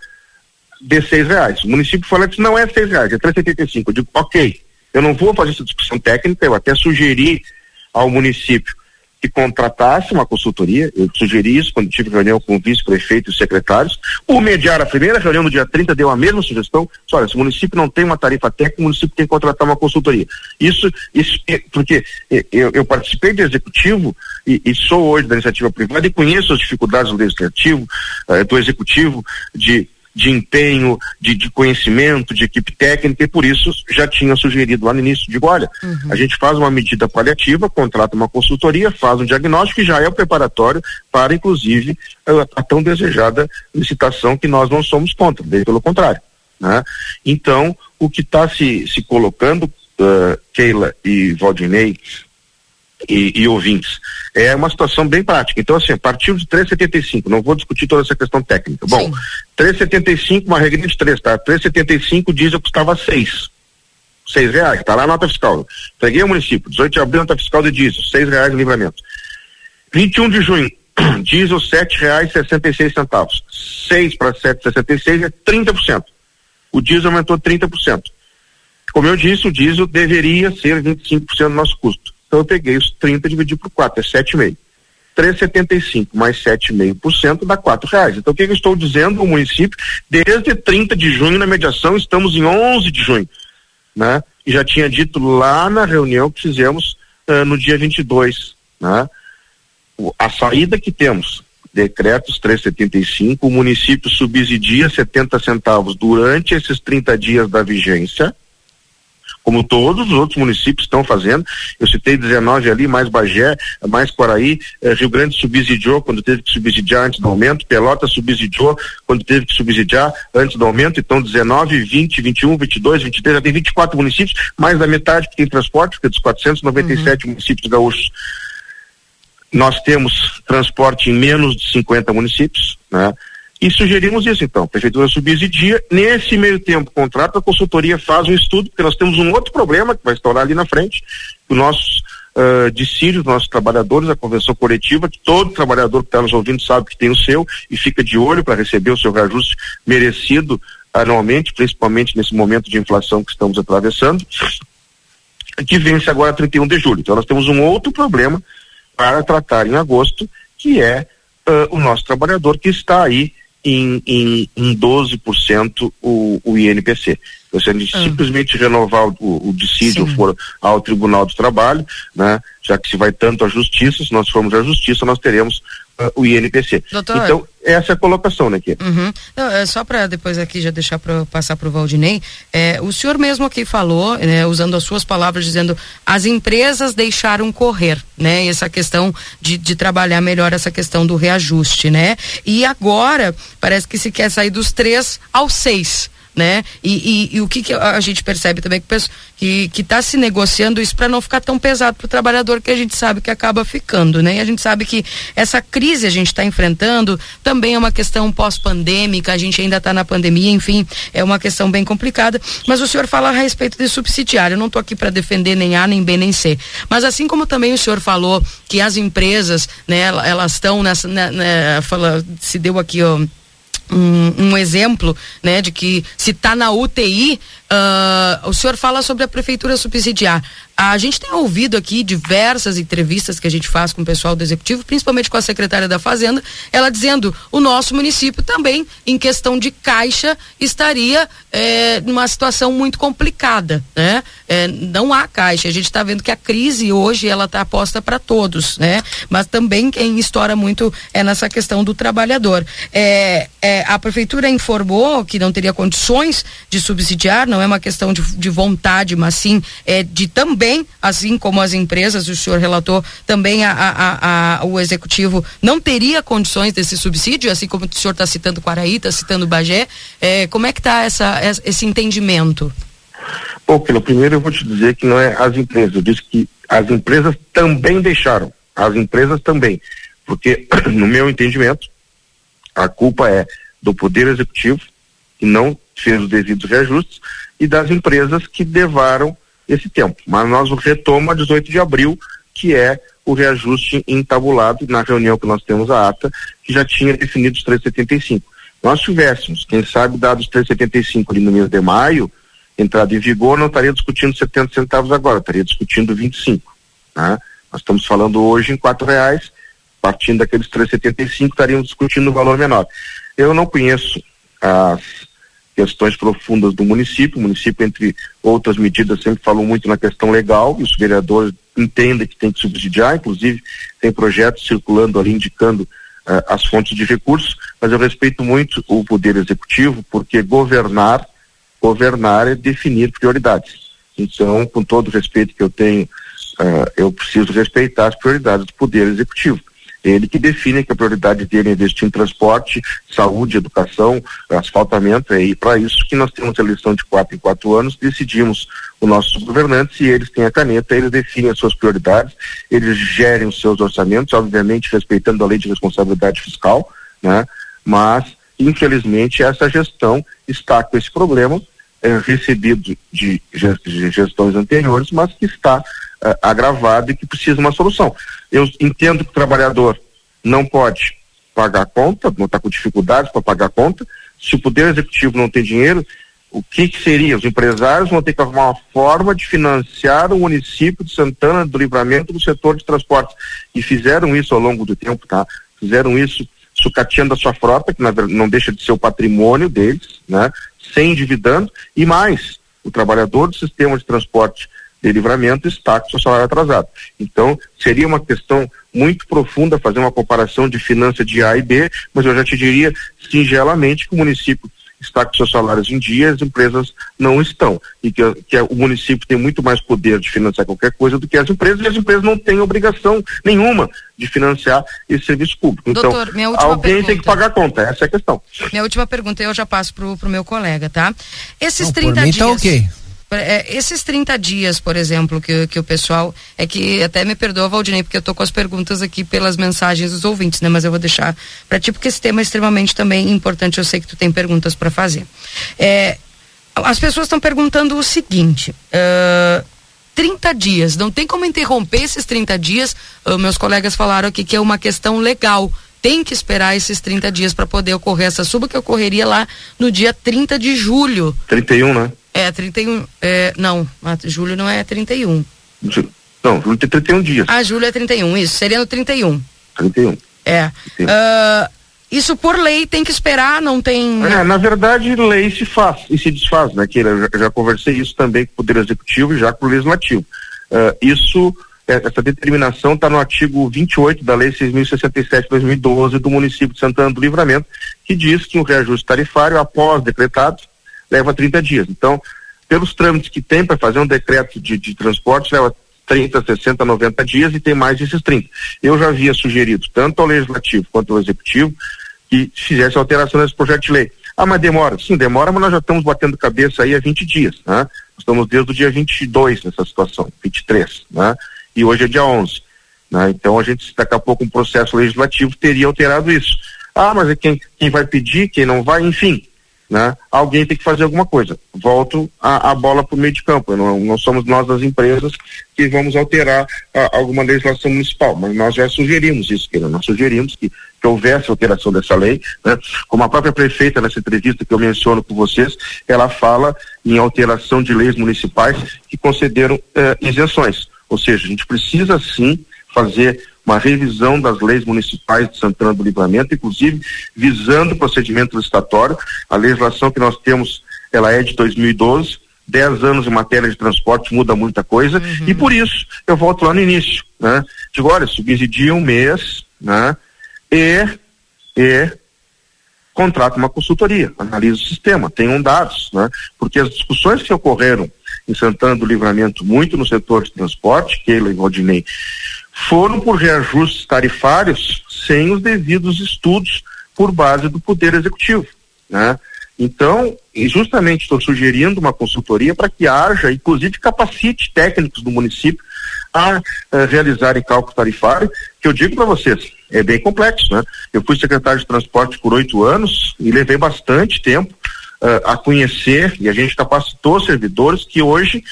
de seis reais. O município falou que não é seis reais, é 3,75. Eu digo, ok, eu não vou fazer essa discussão técnica, eu até sugeri ao município que contratasse uma consultoria, eu sugeri isso quando tive reunião com o vice-prefeito e os secretários. O mediar, a primeira reunião no dia 30, deu a mesma sugestão, olha, se o município não tem uma tarifa técnica, o município tem que contratar uma consultoria. Isso, isso porque eu, eu participei do executivo e, e, sou hoje da iniciativa privada e conheço as dificuldades do legislativo, eh, do executivo, de de empenho, de, de, conhecimento, de equipe técnica, e por isso já tinha sugerido lá no início, digo, olha, uhum. a gente faz uma medida paliativa, contrata uma consultoria, faz um diagnóstico e já é o preparatório para, inclusive, a, a tão desejada licitação que nós não somos contra, bem pelo contrário. Né? Então, o que está se, se colocando, uh, Keila e Valdinei, e, e, ouvintes. É uma situação bem prática. Então, assim, a partir de 3,75, não vou discutir toda essa questão técnica. Bom, 3,75, uma regra de 3, tá? 3,75 diesel custava 6. 6 reais, tá lá a nota fiscal. Peguei o município, 18 de abril, nota fiscal de diesel, 6 reais de livramento. 21 de junho, diesel, 7 reais 66 centavos. 6 para 7,66 é 30%. O diesel aumentou 30%. Como eu disse, o diesel deveria ser 25% do nosso custo. Então eu peguei os 30 e dividi por 4, é 7,5. 3,75 mais 7,5% dá quatro reais. Então o que, que eu estou dizendo ao município? Desde 30 de junho na mediação, estamos em 11 de junho, né? E já tinha dito lá na reunião que fizemos uh, no dia 22, né? O, a saída que temos, decretos 375, o município subsidia 70 centavos durante esses 30 dias da vigência, como todos os outros municípios estão fazendo. Eu citei 19 ali, mais Bagé, mais Quaraí, eh, Rio Grande subsidiou quando teve que subsidiar antes do aumento, Pelotas subsidiou quando teve que subsidiar antes do aumento, então 19, 20, 21, 22, 23, já tem 24 municípios, mais da metade que tem transporte, porque dos 497 uhum. municípios gaúchos nós temos transporte em menos de 50 municípios, né? E sugerimos isso, então. A prefeitura subsidia. Nesse meio tempo, contrata a consultoria, faz um estudo, porque nós temos um outro problema que vai estourar ali na frente. O nossos uh, dissídios, nossos trabalhadores, a convenção coletiva, que todo trabalhador que está nos ouvindo sabe que tem o seu e fica de olho para receber o seu reajuste merecido anualmente, principalmente nesse momento de inflação que estamos atravessando, que vence agora 31 de julho. Então nós temos um outro problema para tratar em agosto, que é uh, o nosso trabalhador que está aí em, em, em 12% o, o INPC. Então, se a gente ah. simplesmente renovar o, o, o dissídio for ao Tribunal do Trabalho, né, já que se vai tanto à Justiça, se nós formos à Justiça, nós teremos uh, o INPC. Doutor, então, essa é a colocação, né, aqui. Uhum. Não, é só para depois aqui já deixar para passar para o Valdinei, é, o senhor mesmo aqui falou, né, usando as suas palavras, dizendo as empresas deixaram correr, né, essa questão de, de trabalhar melhor essa questão do reajuste, né, e agora parece que se quer sair dos três aos seis né? E, e, e, o que, que, a gente percebe também que que está se negociando isso para não ficar tão pesado para o trabalhador que a gente sabe que acaba ficando, né? E a gente sabe que essa crise a gente está enfrentando também é uma questão pós-pandêmica, a gente ainda está na pandemia, enfim, é uma questão bem complicada. Mas o senhor fala a respeito de subsidiário. Eu não estou aqui para defender nem A, nem B, nem C. Mas assim como também o senhor falou que as empresas, né, elas estão nessa, né, né, fala, se deu aqui, ó um, um, exemplo, né, de que se está na UTI, uh, o senhor fala sobre a prefeitura subsidiar. A gente tem ouvido aqui diversas entrevistas que a gente faz com o pessoal do executivo, principalmente com a secretária da Fazenda, ela dizendo o nosso município também, em questão de caixa, estaria é, numa situação muito complicada, né? É, não há caixa. A gente está vendo que a crise hoje ela está posta para todos, né? Mas também quem estoura muito é nessa questão do trabalhador. É, a prefeitura informou que não teria condições de subsidiar, não é uma questão de, de vontade, mas sim é, de também também, assim como as empresas, o senhor relatou, também a, a, a, o executivo não teria condições desse subsídio, assim como o senhor está citando Quaraí, está citando Bagé. É, como é que está esse entendimento? Bom, pelo primeiro eu vou te dizer que não é as empresas, eu disse que as empresas também deixaram, as empresas também, porque no meu entendimento a culpa é do Poder Executivo, que não fez os devidos reajustes, e das empresas que levaram esse tempo. Mas nós retoma 18 de abril, que é o reajuste entabulado na reunião que nós temos a ata, que já tinha definido os 375. nós tivéssemos, quem sabe, dados 375 ali no mês de maio, entrada em vigor, não estaria discutindo 70 centavos agora, estaria discutindo 25. Né? Nós estamos falando hoje em quatro reais, partindo daqueles 375, estaríamos discutindo um valor menor. Eu não conheço as questões profundas do município, o município, entre outras medidas, sempre falou muito na questão legal, e os vereadores entendem que tem que subsidiar, inclusive tem projetos circulando ali indicando uh, as fontes de recursos, mas eu respeito muito o poder executivo, porque governar, governar é definir prioridades. Então, com todo o respeito que eu tenho, uh, eu preciso respeitar as prioridades do poder executivo. Ele que define que a prioridade dele é investir em transporte, saúde, educação, asfaltamento, é para isso que nós temos a eleição de quatro em quatro anos, decidimos os nossos governantes e eles têm a caneta, eles definem as suas prioridades, eles gerem os seus orçamentos, obviamente respeitando a lei de responsabilidade fiscal, né? Mas, infelizmente, essa gestão está com esse problema é, recebido de, gestões anteriores, mas que está é, agravado e que precisa de uma solução. Eu entendo que o trabalhador não pode pagar a conta, não está com dificuldades para pagar a conta. Se o Poder Executivo não tem dinheiro, o que, que, seria? Os empresários vão ter que arrumar uma forma de financiar o município de Santana do Livramento do setor de transportes. E fizeram isso ao longo do tempo, tá? Fizeram isso sucateando a sua frota, que não deixa de ser o patrimônio deles, né? Sem endividando, e mais, o trabalhador do sistema de transporte de livramento está com seu salário atrasado. Então, seria uma questão muito profunda fazer uma comparação de finança de A e B, mas eu já te diria singelamente que o município está com seus salários em dia, as empresas não estão. E que, que o município tem muito mais poder de financiar qualquer coisa do que as empresas, e as empresas não têm obrigação nenhuma de financiar esse serviço público. Doutor, então, alguém pergunta. tem que pagar a conta, essa é a questão. Minha última pergunta eu já passo para o meu colega, tá? Esses não, 30 por mim dias. Tá ok. É, esses 30 dias, por exemplo, que, que o pessoal. É que até me perdoa, Valdinei, porque eu tô com as perguntas aqui pelas mensagens dos ouvintes, né? Mas eu vou deixar para ti, porque esse tema é extremamente também importante. Eu sei que tu tem perguntas para fazer. É, as pessoas estão perguntando o seguinte. Uh, 30 dias, não tem como interromper esses 30 dias. Uh, meus colegas falaram aqui que é uma questão legal tem que esperar esses 30 dias para poder ocorrer essa suba que ocorreria lá no dia 30 de julho. 31, né? É, 31. É, não, julho não é 31. Não, julho tem 31 dias. Ah, julho é 31, isso. Seria no 31. 31. É. Uh, isso por lei tem que esperar, não tem. É, na verdade, lei se faz e se desfaz, né? Que eu já, já conversei isso também com o Poder Executivo e já com o Legislativo. Uh, isso, é, essa determinação está no artigo 28 da Lei 6.067-2012 do município de Santana do Livramento, que diz que um reajuste tarifário, após decretado, leva 30 dias. Então, pelos trâmites que tem para fazer um decreto de, de transporte, leva 30, 60, 90 dias e tem mais desses 30. Eu já havia sugerido, tanto ao Legislativo quanto ao Executivo, que fizesse alteração nesse projeto de lei. Ah, mas demora. Sim, demora, mas nós já estamos batendo cabeça aí há 20 dias, né? Estamos desde o dia 22 nessa situação, 23, né? E hoje é dia 11. Né? Então a gente, daqui a pouco, um processo legislativo teria alterado isso. Ah, mas é quem, quem vai pedir, quem não vai, enfim né? Alguém tem que fazer alguma coisa. Volto a, a bola para o meio de campo. Não, não, somos nós das empresas que vamos alterar a, alguma legislação municipal, mas nós já sugerimos isso, que nós sugerimos que, que houvesse alteração dessa lei, né? Como a própria prefeita nessa entrevista que eu menciono com vocês, ela fala em alteração de leis municipais que concederam eh, isenções. Ou seja, a gente precisa sim fazer uma revisão das leis municipais de Santana do Livramento, inclusive visando o procedimento licitatório. A legislação que nós temos, ela é de 2012, dez anos em matéria de transporte muda muita coisa, uhum. e por isso eu volto lá no início, né? Digo, olha, subsidia um mês, né? E, e contrata uma consultoria, analisa o sistema, tenham dados, né? Porque as discussões que ocorreram em Santana do Livramento, muito no setor de transporte, Keila e Valdinei, foram por reajustes tarifários sem os devidos estudos por base do Poder Executivo. Né? Então, justamente estou sugerindo uma consultoria para que haja, inclusive, capacite técnicos do município a uh, realizarem cálculo tarifário, que eu digo para vocês, é bem complexo, né? Eu fui secretário de transporte por oito anos e levei bastante tempo uh, a conhecer e a gente capacitou servidores que hoje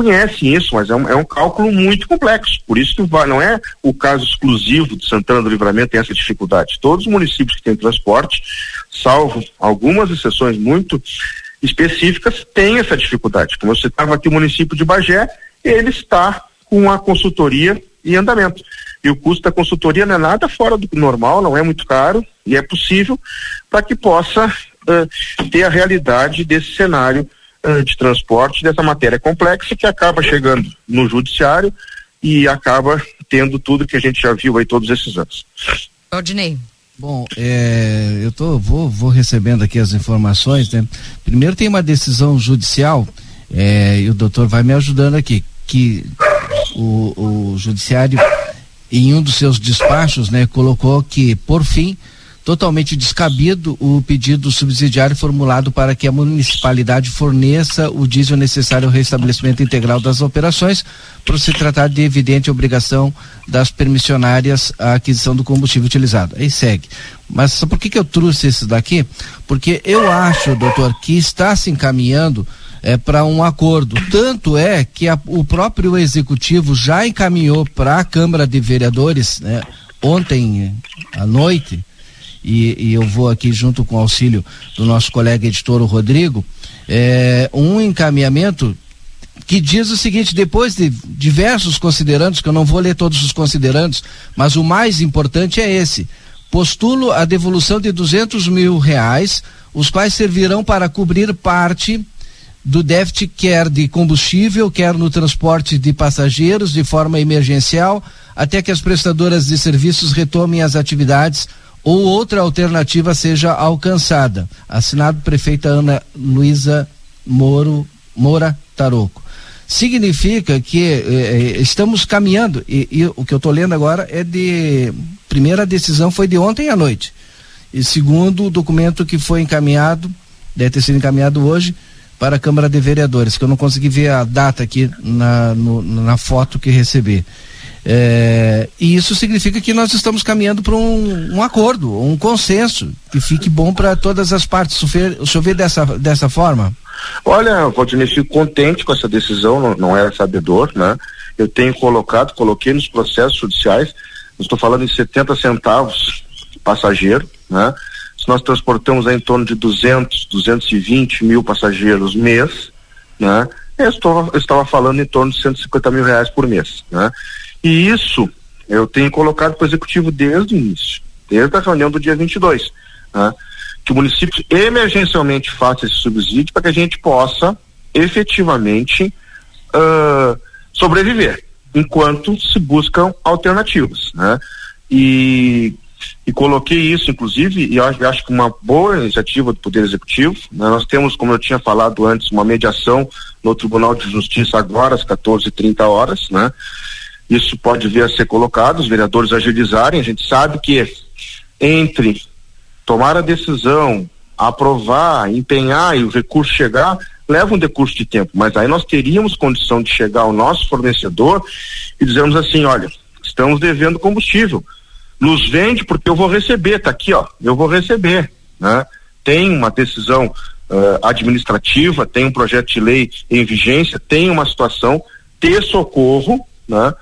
conhecem isso, mas é um, é um cálculo muito complexo. Por isso que vai, não é o caso exclusivo de Santana do Livramento tem essa dificuldade. Todos os municípios que têm transporte, salvo algumas exceções muito específicas, têm essa dificuldade. Como eu citava aqui o município de Bagé, ele está com a consultoria em andamento. E o custo da consultoria não é nada fora do normal, não é muito caro e é possível para que possa uh, ter a realidade desse cenário uh, de transporte, dessa matéria complexa que acaba chegando no judiciário e acaba tendo tudo que a gente já viu aí todos esses anos. Ordinei. Bom, é, eu tô, vou, vou recebendo aqui as informações, né? Primeiro tem uma decisão judicial, é, e o doutor vai me ajudando aqui, que o, o judiciário, em um dos seus despachos, né, colocou que, por fim, totalmente descabido o pedido subsidiário formulado para que a municipalidade forneça o diesel necessário ao restabelecimento integral das operações, por se tratar de evidente obrigação das permissionárias à aquisição do combustível utilizado. Aí segue. Mas por que, que eu trouxe esse daqui? Porque eu acho, doutor, que está se encaminhando é, para um acordo. Tanto é que a, o próprio executivo já encaminhou para a Câmara de Vereadores né, ontem à noite e, e, eu vou aqui junto com o auxílio do nosso colega editor o Rodrigo, é, um encaminhamento que diz o seguinte, depois de diversos considerandos, que eu não vou ler todos os considerandos, mas o mais importante é esse. Postulo a devolução de 200 mil reais, os quais servirão para cobrir parte do déficit quer de combustível, quer no transporte de passageiros de forma emergencial, até que as prestadoras de serviços retomem as atividades ou outra alternativa seja alcançada. Assinado prefeita Ana Luísa Moro Moura Taroco. Significa que eh, eh, estamos caminhando, e, e, o que eu estou lendo agora é de. Primeira decisão foi de ontem à noite. E segundo o documento que foi encaminhado, deve ter sido encaminhado hoje, para a Câmara de Vereadores, que eu não consegui ver a data aqui na, no, na foto que recebi. É, e isso significa que nós estamos caminhando para um, um, acordo, um consenso que fique bom para todas as partes. O senhor vê dessa, dessa forma? Olha, Valdinei, fico contente com essa decisão, não, não era sabedor, né? Eu tenho colocado, coloquei nos processos judiciais, estou falando em 70 centavos passageiro, né? Se nós transportamos em torno de 200, 220 mil passageiros mês, né? Eu, estou, eu estava falando em torno de 150 mil reais por mês, né? E isso eu tenho colocado para o executivo desde o início, desde a reunião do dia 22, né? que o município emergencialmente faça esse subsídio para que a gente possa efetivamente uh, sobreviver, enquanto se buscam alternativas, né? E, e coloquei isso, inclusive, e acho, acho que uma boa iniciativa do Poder Executivo. Né? Nós temos, como eu tinha falado antes, uma mediação no Tribunal de Justiça agora às 14h30 horas, né? Isso pode vir a ser colocado, os vereadores agilizarem. A gente sabe que entre tomar a decisão, aprovar, empenhar e o recurso chegar, leva um decurso de tempo. Mas aí nós teríamos condição de chegar ao nosso fornecedor e dizermos assim: olha, estamos devendo combustível. Nos vende porque eu vou receber, tá aqui, ó, eu vou receber, né? Tem uma decisão uh, administrativa, tem um projeto de lei em vigência, tem uma situação, ter socorro, né?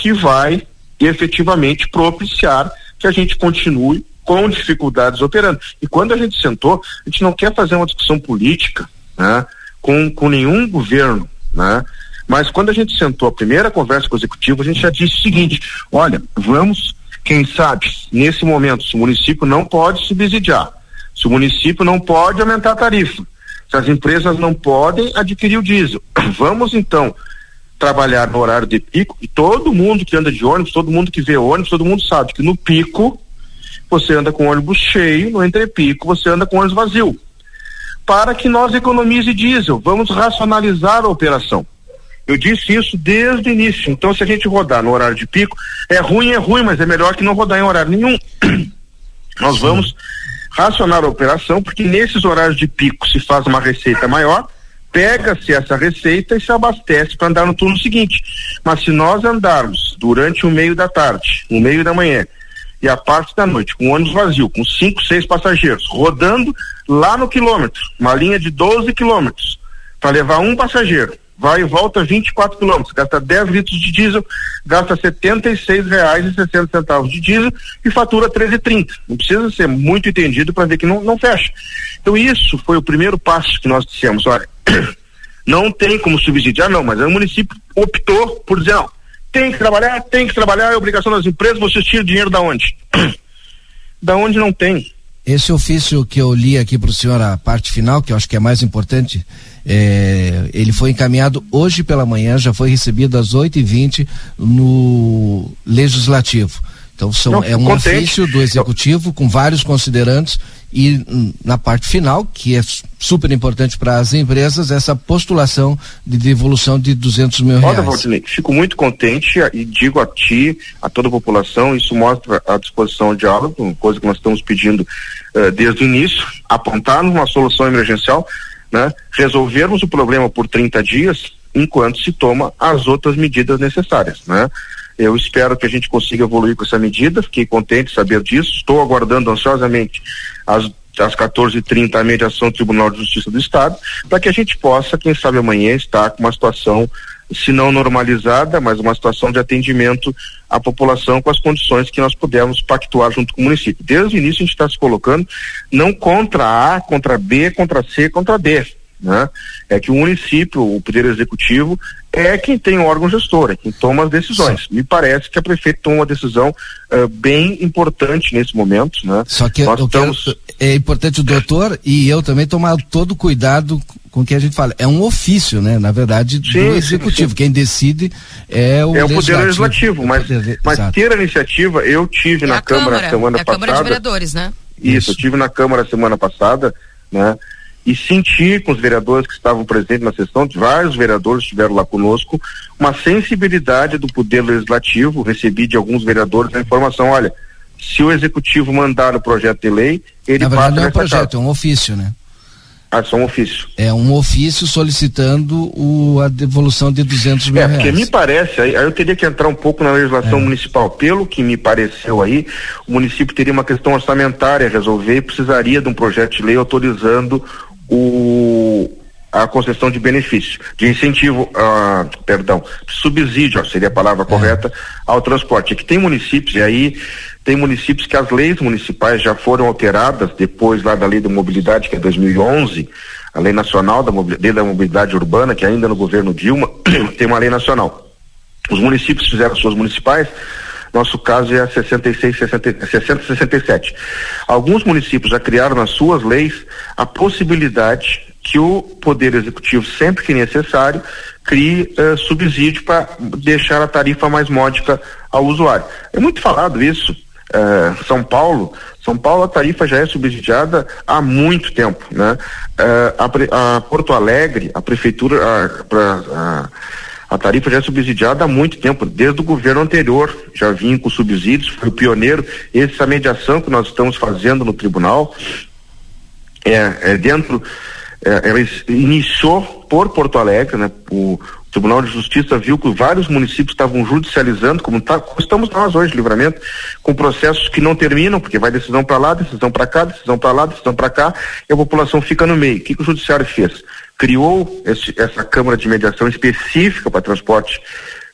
Que vai efetivamente propiciar que a gente continue com dificuldades operando. E quando a gente sentou, a gente não quer fazer uma discussão política, né, com, com nenhum governo, né? Mas quando a gente sentou a primeira conversa com o executivo, a gente já disse o seguinte: olha, vamos, quem sabe, nesse momento, se o município não pode subsidiar, se o município não pode aumentar a tarifa, se as empresas não podem adquirir o diesel, vamos então trabalhar no horário de pico, e todo mundo que anda de ônibus, todo mundo que vê ônibus, todo mundo sabe que no pico você anda com ônibus cheio, no entrepico você anda com ônibus vazio. Para que nós economize diesel, vamos racionalizar a operação. Eu disse isso desde o início. Então, se a gente rodar no horário de pico, é ruim, é ruim, mas é melhor que não rodar em horário nenhum. nós vamos racionar a operação, porque nesses horários de pico se faz uma receita maior pega-se essa receita e se abastece para andar no turno seguinte. Mas se nós andarmos durante o meio da tarde, o meio da manhã e a parte da noite, com ônibus vazio, com cinco, seis passageiros, rodando lá no quilômetro, uma linha de 12 quilômetros, para levar um passageiro, vai e volta 24 quilômetros, gasta 10 litros de diesel, gasta R$ 76,60 de diesel e fatura 13,30. Não precisa ser muito entendido para ver que não, não fecha. Então isso foi o primeiro passo que nós dissemos, olha, não tem como subsidiar, não, mas o município optou por dizer, não, tem que trabalhar, tem que trabalhar, é obrigação das empresas, vocês tiram dinheiro da onde? da onde não tem. Esse ofício que eu li aqui para o senhor, a parte final, que eu acho que é mais importante, é, ele foi encaminhado hoje pela manhã, já foi recebido às 8h20 no Legislativo. Então são, Não, é um contente. ofício do Executivo com vários considerantes e hum, na parte final, que é super importante para as empresas, essa postulação de devolução de 200 mil reais. Olha, Valdinei, fico muito contente e digo a ti, a toda a população, isso mostra a disposição de diálogo, coisa que nós estamos pedindo uh, desde o início, apontarmos uma solução emergencial, né, resolvermos o problema por 30 dias, enquanto se toma as outras medidas necessárias, né? Eu espero que a gente consiga evoluir com essa medida, fiquei contente de saber disso, estou aguardando ansiosamente as às 14h30 a mediação do Tribunal de Justiça do Estado, para que a gente possa, quem sabe amanhã, estar com uma situação, se não normalizada, mas uma situação de atendimento à população com as condições que nós pudermos pactuar junto com o município. Desde o início a gente está se colocando não contra A, contra B, contra C, contra D né? É que o município, o poder executivo, é quem tem o órgão gestor, é quem toma as decisões. Sim. Me parece que a prefeita tomou uma decisão uh, bem importante nesse momento, né? Só que Nós estamos... Quero, é importante o doutor e eu também tomar todo cuidado com o que a gente fala. É um ofício, né? Na verdade, sim, do executivo. Sim, sim. Quem decide é o É o poder legislativo, mas, mas ter a iniciativa, eu tive é na Câmara, Câmara semana é a passada. Câmara de Vereadores, né? Isso, Isso, eu tive na Câmara semana passada, né? E sentir com os vereadores que estavam presentes na sessão, vários vereadores estiveram lá conosco, uma sensibilidade do poder legislativo, recebi de alguns vereadores a informação, olha, se o executivo mandar o projeto de lei, ele Na verdade não é um projeto, casa. é um ofício, né? Ah, só um ofício. É um ofício solicitando o, a devolução de 200 mil é, reais. porque me parece, aí, aí, eu teria que entrar um pouco na legislação é. municipal. Pelo que me pareceu aí, o município teria uma questão orçamentária a resolver e precisaria de um projeto de lei autorizando o, a concessão de benefício, de incentivo, uh, perdão, subsídio, seria a palavra é. correta, ao transporte. Aqui tem municípios, e aí tem municípios que as leis municipais já foram alteradas depois lá da lei da mobilidade, que é 2011, a lei nacional da mobilidade, da mobilidade urbana, que ainda no governo Dilma tem uma lei nacional. Os municípios fizeram suas municipais, nosso caso é a 66, 60, 60 67. Alguns municípios já criaram nas suas leis a possibilidade que o Poder Executivo, sempre que necessário, crie uh, subsídio para deixar a tarifa mais módica ao usuário. É muito falado isso. Uh, São Paulo, São Paulo a tarifa já é subsidiada há muito tempo, né? Uh, a, a, Porto Alegre, a prefeitura, a, pra, a, a tarifa já é subsidiada há muito tempo, desde o governo anterior, já vinha com subsídios, foi o pioneiro. Essa mediação que nós estamos fazendo no tribunal é, é dentro, é, ela iniciou por Porto Alegre, né? O, Tribunal de Justiça viu que vários municípios estavam judicializando, como, tá, como estamos nós hoje, livramento, com processos que não terminam, porque vai decisão para lá, decisão para cá, decisão para lá, decisão para cá, e a população fica no meio. O que, que o judiciário fez? Criou esse, essa Câmara de Mediação específica para transporte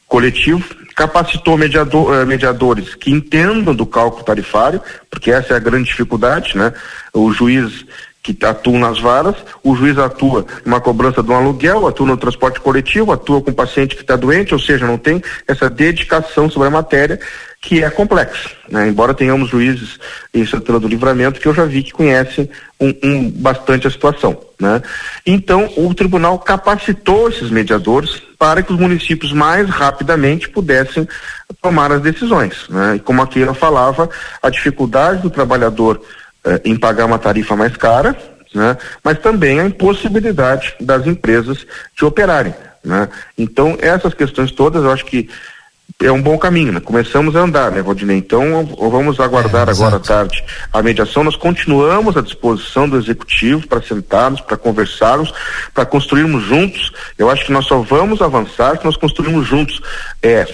coletivo, capacitou mediador, uh, mediadores que entendam do cálculo tarifário, porque essa é a grande dificuldade, né? O juiz que atuam nas varas, o juiz atua numa cobrança de um aluguel, atua no transporte coletivo, atua com o paciente que está doente, ou seja, não tem essa dedicação sobre a matéria que é complexa, né? Embora tenhamos juízes em Santana do Livramento que eu já vi que conhecem um, um, bastante a situação, né? Então, o tribunal capacitou esses mediadores para que os municípios mais rapidamente pudessem tomar as decisões, né? E como a Keila falava, a dificuldade do trabalhador eh, em pagar uma tarifa mais cara, né? Mas também a impossibilidade das empresas de operarem, né? Então, essas questões todas, eu acho que é um bom caminho, né? Começamos a andar, né, Valdinei? Então, vamos aguardar é, agora à tarde a mediação. Nós continuamos à disposição do executivo para sentarmos, para conversarmos, para construirmos juntos. Eu acho que nós sós vamos avançar se nós construirmos juntos. É,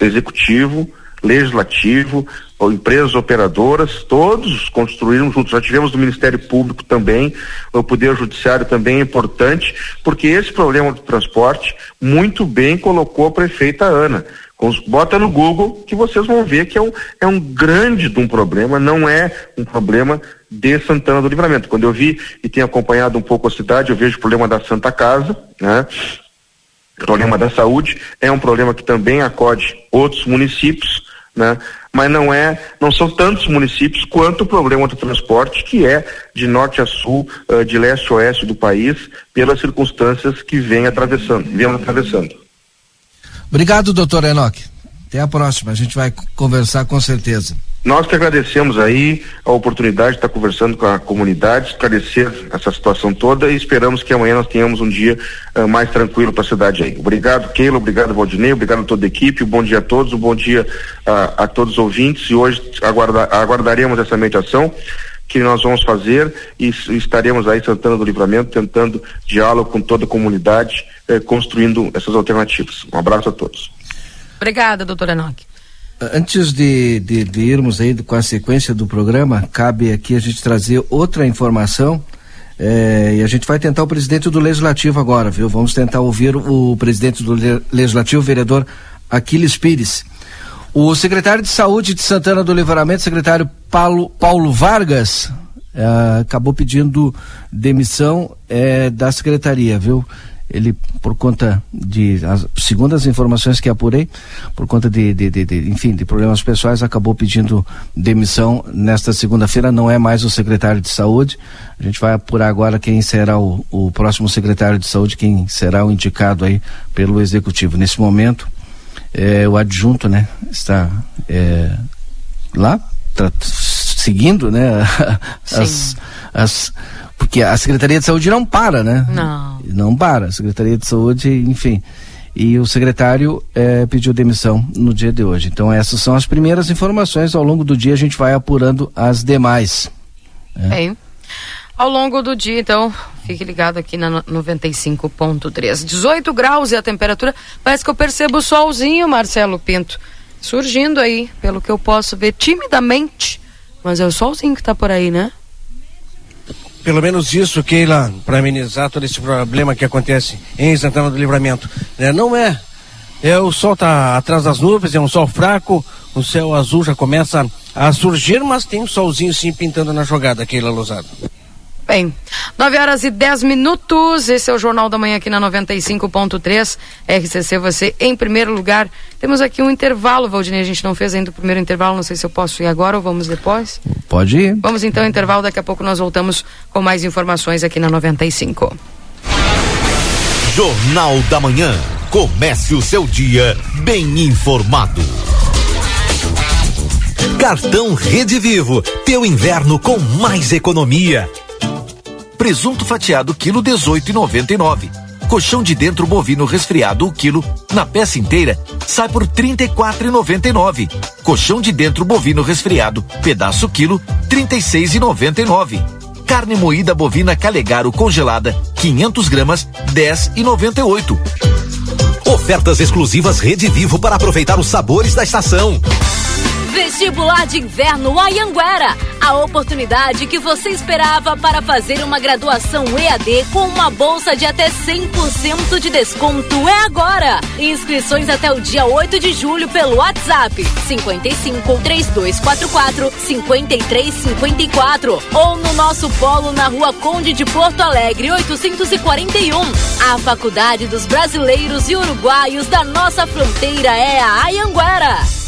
executivo, legislativo, empresas operadoras, todos construíram juntos. Já tivemos do Ministério Público também, o Poder Judiciário também é importante, porque esse problema do transporte muito bem colocou a prefeita Ana. Bota no Google que vocês vão ver que é um, é um grande de um problema, não é um problema de Santana do Livramento. Quando eu vi e tenho acompanhado um pouco a cidade, eu vejo o problema da Santa Casa, né? O problema da saúde é um problema que também acode outros municípios, né? Mas não é, não são tantos municípios quanto o problema do transporte, que é de norte a sul, uh, de leste a oeste do país, pelas circunstâncias que vem atravessando, vem atravessando. Obrigado, doutor Enoque. Até a próxima, a gente vai conversar com certeza. Nós que agradecemos aí a oportunidade de estar conversando com a comunidade, esclarecer essa situação toda e esperamos que amanhã nós tenhamos um dia uh, mais tranquilo para a cidade aí. Obrigado, Keila, obrigado, Valdinei, obrigado a toda a equipe, um bom dia a todos, um bom dia uh, a todos os ouvintes e hoje aguarda, aguardaremos essa meditação que nós vamos fazer e, e estaremos aí Santana do Livramento tentando diálogo com toda a comunidade, eh, construindo essas alternativas. Um abraço a todos. Obrigada, doutora Enoque. Antes de, de, de, irmos aí com a sequência do programa, cabe aqui a gente trazer outra informação. É, e a gente vai tentar o presidente do Legislativo agora, viu? Vamos tentar ouvir o, presidente do Legislativo, vereador Aquiles Pires. O secretário de Saúde de Santana do Livramento, secretário Paulo, Paulo Vargas, é, acabou pedindo demissão é, da secretaria, viu? Ele por conta de as, segundo as informações que apurei por conta de, de, de, de, enfim de problemas pessoais acabou pedindo demissão nesta segunda-feira. Não é mais o secretário de saúde. A gente vai apurar agora quem será o, o próximo secretário de saúde quem será o indicado aí pelo executivo. Nesse momento é, o adjunto né está é, lá tá, seguindo né as, as porque a Secretaria de Saúde não para, né? Não. Não para. A Secretaria de Saúde, enfim. E o secretário eh, pediu demissão no dia de hoje. Então, essas são as primeiras informações. Ao longo do dia, a gente vai apurando as demais. Né? Bem. Ao longo do dia, então, fique ligado aqui na 95.3. 18 graus e a temperatura. Parece que eu percebo o solzinho, Marcelo Pinto. Surgindo aí, pelo que eu posso ver, timidamente. Mas é o solzinho que está por aí, né? Pelo menos isso, Keila, para amenizar todo esse problema que acontece em Santana do Livramento. É, não é. É, o sol está atrás das nuvens, é um sol fraco, o céu azul já começa a surgir, mas tem um solzinho sim pintando na jogada, Keila Lousado. Bem, 9 horas e 10 minutos. Esse é o Jornal da Manhã aqui na 95.3. RCC, você em primeiro lugar. Temos aqui um intervalo, Valdinei. A gente não fez ainda o primeiro intervalo. Não sei se eu posso ir agora ou vamos depois. Pode ir. Vamos então ao intervalo. Daqui a pouco nós voltamos com mais informações aqui na 95. Jornal da Manhã. Comece o seu dia bem informado. Cartão Rede Vivo. Teu inverno com mais economia. Presunto fatiado quilo 18,99. Colchão de dentro bovino resfriado o quilo na peça inteira sai por 34,99. Colchão de dentro bovino resfriado pedaço quilo 36,99. Carne moída bovina Calegaro congelada 500 gramas 10,98. Ofertas exclusivas Rede Vivo para aproveitar os sabores da estação. Vestibular de Inverno Ayanguera. A oportunidade que você esperava para fazer uma graduação EAD com uma bolsa de até 100% de desconto é agora. Inscrições até o dia 8 de julho pelo WhatsApp 55 3244 5354 ou no nosso polo na Rua Conde de Porto Alegre 841. A Faculdade dos Brasileiros e Uruguaios da nossa fronteira é a Ayanguera.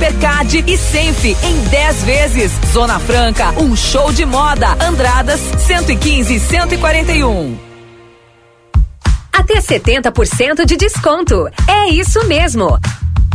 Hipercard e Senf em 10 vezes. Zona Franca, um show de moda. Andradas 115 e 141. Até 70% de desconto. É isso mesmo.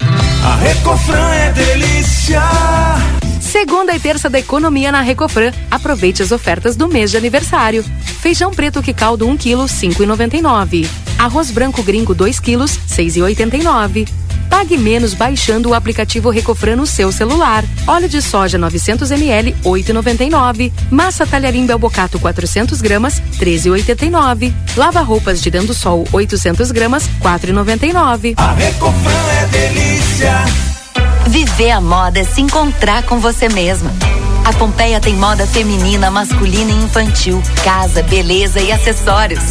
A Recofran é delícia. Segunda e terça da economia na Recofran. Aproveite as ofertas do mês de aniversário. Feijão preto que caldo 1 kg, 5,99. Arroz branco gringo 2 kg, 6,89. Pague menos baixando o aplicativo Recofran no seu celular. Óleo de soja 900 ml, 8,99. Massa talharim belbocato 400 gramas, 13,89. Lava roupas de dentro do sol 800 gramas, 4,99. A Recofran é delícia. Viver a moda é se encontrar com você mesma. A Pompeia tem moda feminina, masculina e infantil, casa, beleza e acessórios.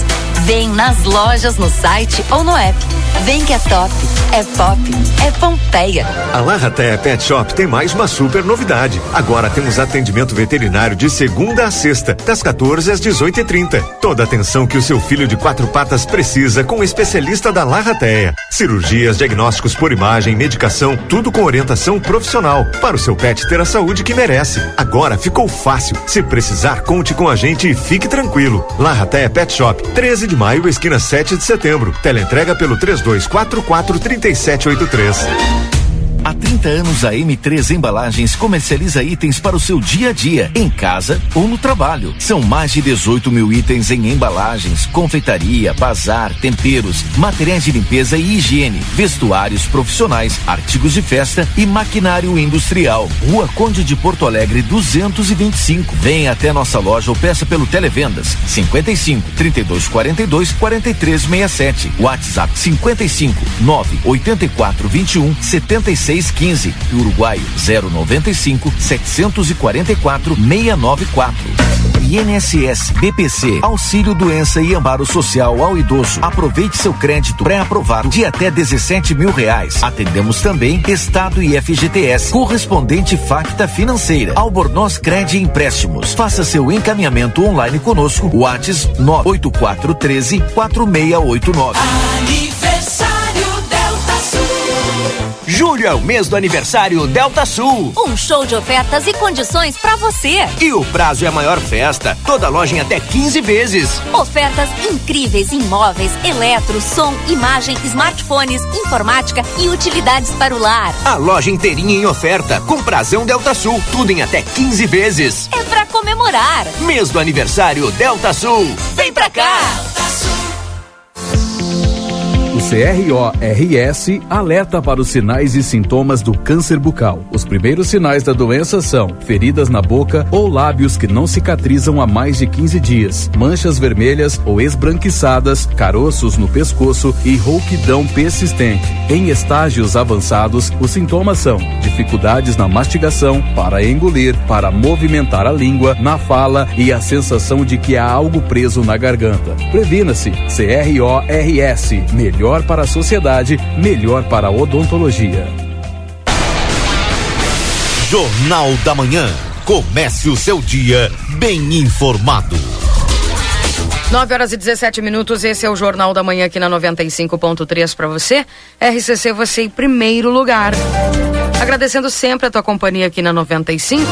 Vem nas lojas, no site ou no app. Vem que é top, é pop, é Pompeia. A Larraté Pet Shop tem mais uma super novidade. Agora temos atendimento veterinário de segunda a sexta, das 14 às 18 e 30 Toda a atenção que o seu filho de quatro patas precisa com o especialista da Larrateia. Cirurgias, diagnósticos por imagem, medicação, tudo com orientação profissional para o seu pet ter a saúde que merece. Agora ficou fácil. Se precisar, conte com a gente e fique tranquilo. Larrateia Pet Shop, 13 de maio, esquina 7 de setembro. Teleentrega pelo 3244 3783. Há 30 anos a M3 Embalagens comercializa itens para o seu dia a dia, em casa ou no trabalho. São mais de 18 mil itens em embalagens, confeitaria, bazar, temperos, materiais de limpeza e higiene, vestuários profissionais, artigos de festa e maquinário industrial. Rua Conde de Porto Alegre 225. Venha até nossa loja ou peça pelo Televendas 55 32 42 43 67. WhatsApp 55 9 84 21 76 3615 e Uruguai 095 744 694. INSS BPC Auxílio Doença e Amparo Social ao Idoso. Aproveite seu crédito pré-aprovado de até 17 mil reais. Atendemos também Estado e FGTS, correspondente Facta Financeira, Albornoz Cred Empréstimos. Faça seu encaminhamento online conosco. Whats 98413 4689. Aniversário Delta Sul. Julho é o mês do aniversário Delta Sul. Um show de ofertas e condições para você. E o prazo é a maior festa. Toda loja em até 15 vezes. Ofertas incríveis em móveis, eletro, som, imagem, smartphones, informática e utilidades para o lar. A loja inteirinha em oferta, com prazão Delta Sul, tudo em até 15 vezes. É pra comemorar. Mês do aniversário Delta Sul. Vem pra cá. CRORS alerta para os sinais e sintomas do câncer bucal. Os primeiros sinais da doença são feridas na boca ou lábios que não cicatrizam há mais de 15 dias, manchas vermelhas ou esbranquiçadas, caroços no pescoço e rouquidão persistente. Em estágios avançados, os sintomas são dificuldades na mastigação, para engolir, para movimentar a língua, na fala e a sensação de que há algo preso na garganta. Previna-se. CRORS. Melhor para a sociedade, melhor para a odontologia. Jornal da Manhã. Comece o seu dia bem informado. 9 horas e 17 minutos, esse é o Jornal da Manhã aqui na 95.3 para você. RCC, você em primeiro lugar. Agradecendo sempre a tua companhia aqui na 95.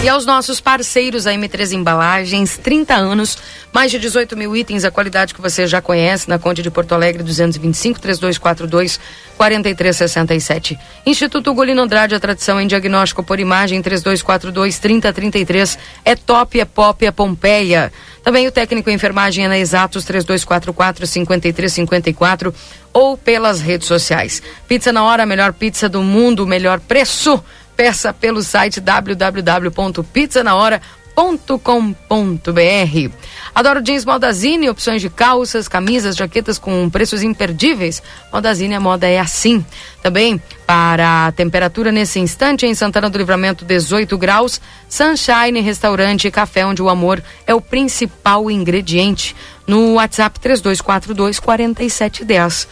E aos nossos parceiros, a M3 Embalagens, 30 anos, mais de 18 mil itens, a qualidade que você já conhece, na Conde de Porto Alegre, 225 3242 4367. Instituto Golino Andrade, a tradição em diagnóstico por imagem, 3242 3033. É top, é pop, é Pompeia. Também o técnico em enfermagem é na Exatos, 3244 5354 ou pelas redes sociais. Pizza na hora, a melhor pizza do mundo, melhor preço. Peça pelo site www.pizzanahora.com.br. Adoro jeans Modazine, opções de calças, camisas, jaquetas com preços imperdíveis. Modazine, a moda é assim. Também para a temperatura nesse instante em Santana do Livramento 18 graus, Sunshine Restaurante e Café onde o amor é o principal ingrediente. No WhatsApp 3242 4710.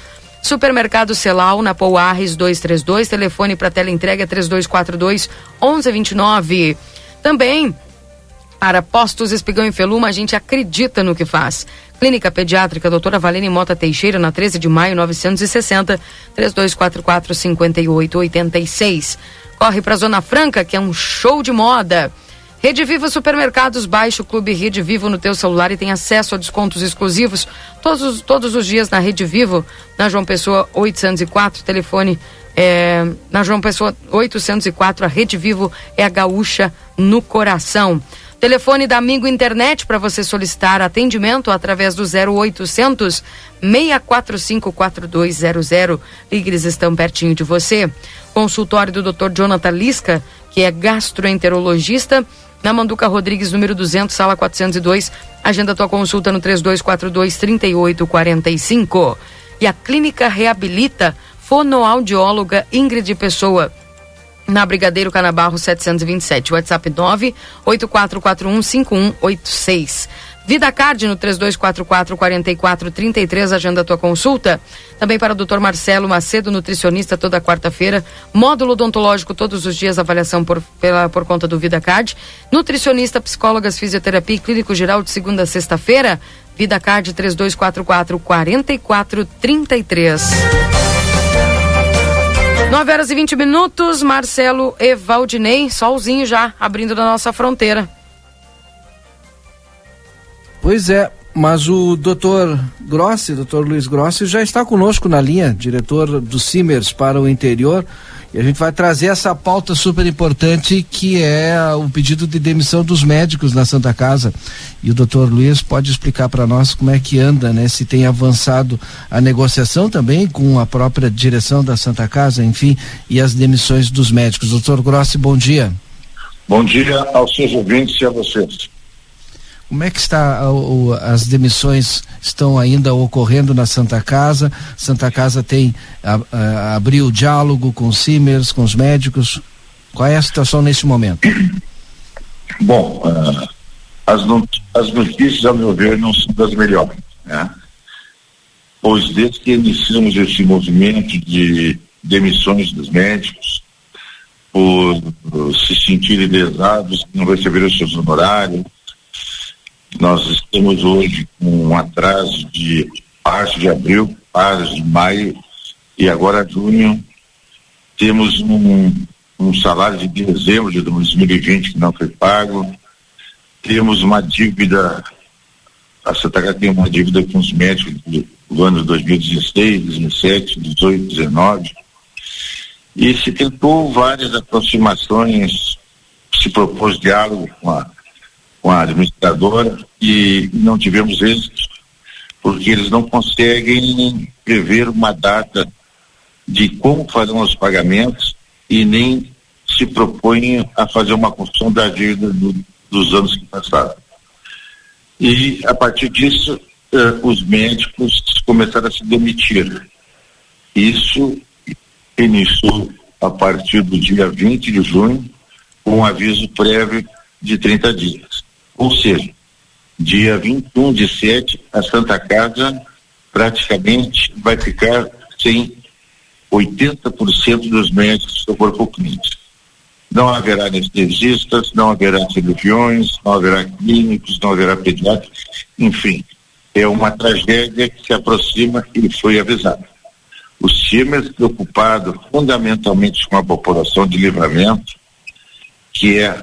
Supermercado Celal, na Pouarres 232, telefone para tela entrega 3242 1129. Também para Postos Espigão e Feluma, a gente acredita no que faz. Clínica Pediátrica Doutora Valene Mota Teixeira, na 13 de maio 960, 3244 5886. Corre para Zona Franca, que é um show de moda. Rede Vivo Supermercados, baixe o Clube Rede Vivo no teu celular e tem acesso a descontos exclusivos todos, todos os dias na Rede Vivo, na João Pessoa 804, telefone é, na João Pessoa 804, a Rede Vivo é a gaúcha no coração. Telefone da Amigo Internet para você solicitar atendimento através do 0800 645 4200. Ligres estão pertinho de você. Consultório do Dr. Jonathan Lisca, que é gastroenterologista na Manduca Rodrigues, número 200, sala 402. Agenda tua consulta no 3242 3845. E a Clínica Reabilita, fonoaudióloga Ingrid Pessoa. Na Brigadeiro Canabarro 727, WhatsApp 984415186. Vida Card no 3244 4433, agenda tua consulta. Também para o Dr. Marcelo Macedo, nutricionista, toda quarta-feira. Módulo odontológico todos os dias, avaliação por, pela, por conta do Vida Card. Nutricionista, psicólogas, fisioterapia e clínico geral de segunda a sexta-feira. Vida Card 3244 4433. 9 horas e 20 minutos, Marcelo Evaldinei, solzinho já abrindo da nossa fronteira. Pois é, mas o doutor Grossi, doutor Luiz Grossi, já está conosco na linha, diretor do Simers para o interior. E a gente vai trazer essa pauta super importante que é o pedido de demissão dos médicos na Santa Casa. E o doutor Luiz pode explicar para nós como é que anda, né? Se tem avançado a negociação também com a própria direção da Santa Casa, enfim, e as demissões dos médicos. Doutor Grossi, bom dia. Bom dia aos seus ouvintes e a vocês. Como é que está o, as demissões estão ainda ocorrendo na Santa Casa? Santa Casa tem a, a, abriu diálogo com os Simers, com os médicos. Qual é a situação neste momento? Bom, as, as notícias, ao meu ver, não são das melhores, né? Pois desde que iniciamos esse movimento de demissões dos médicos, por, por se sentirem lesados, não receberam seus honorários, nós estamos hoje com um atraso de março, de abril, março, de maio e agora junho. Temos um, um salário de dezembro de 2020 que não foi pago. Temos uma dívida, a Santa Catarina tem uma dívida com os médicos do ano 2016, 2017, 18, 19. E se tentou várias aproximações, se propôs diálogo com a com a administradora e não tivemos êxito, porque eles não conseguem prever uma data de como farão os pagamentos e nem se propõem a fazer uma construção da dívida do, dos anos que passaram. E a partir disso, eh, os médicos começaram a se demitir. Isso iniciou a partir do dia 20 de junho, com um aviso prévio de 30 dias. Ou seja, dia 21 de 7, a Santa Casa praticamente vai ficar sem 80% dos médicos do corpo clínico. Não haverá anestesistas, não haverá cirurgiões, não haverá clínicos, não haverá pediatras, enfim, é uma tragédia que se aproxima e foi avisado. Os times preocupados fundamentalmente com a população de livramento, que é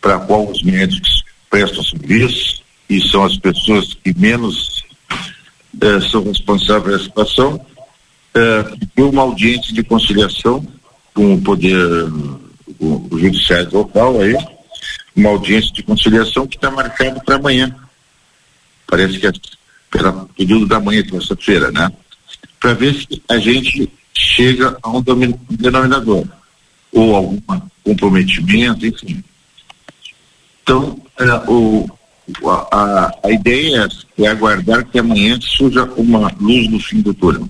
para qual os médicos prestam serviço e são as pessoas que menos eh, são responsáveis pela situação, eh, uma audiência de conciliação com o poder o, o judiciário local aí, uma audiência de conciliação que está marcada para amanhã. Parece que é pelo período da manhã, terça-feira, né? Para ver se a gente chega a um denominador ou algum comprometimento, enfim. Então, é, o, a, a ideia é aguardar que amanhã surja uma luz no fim do túnel.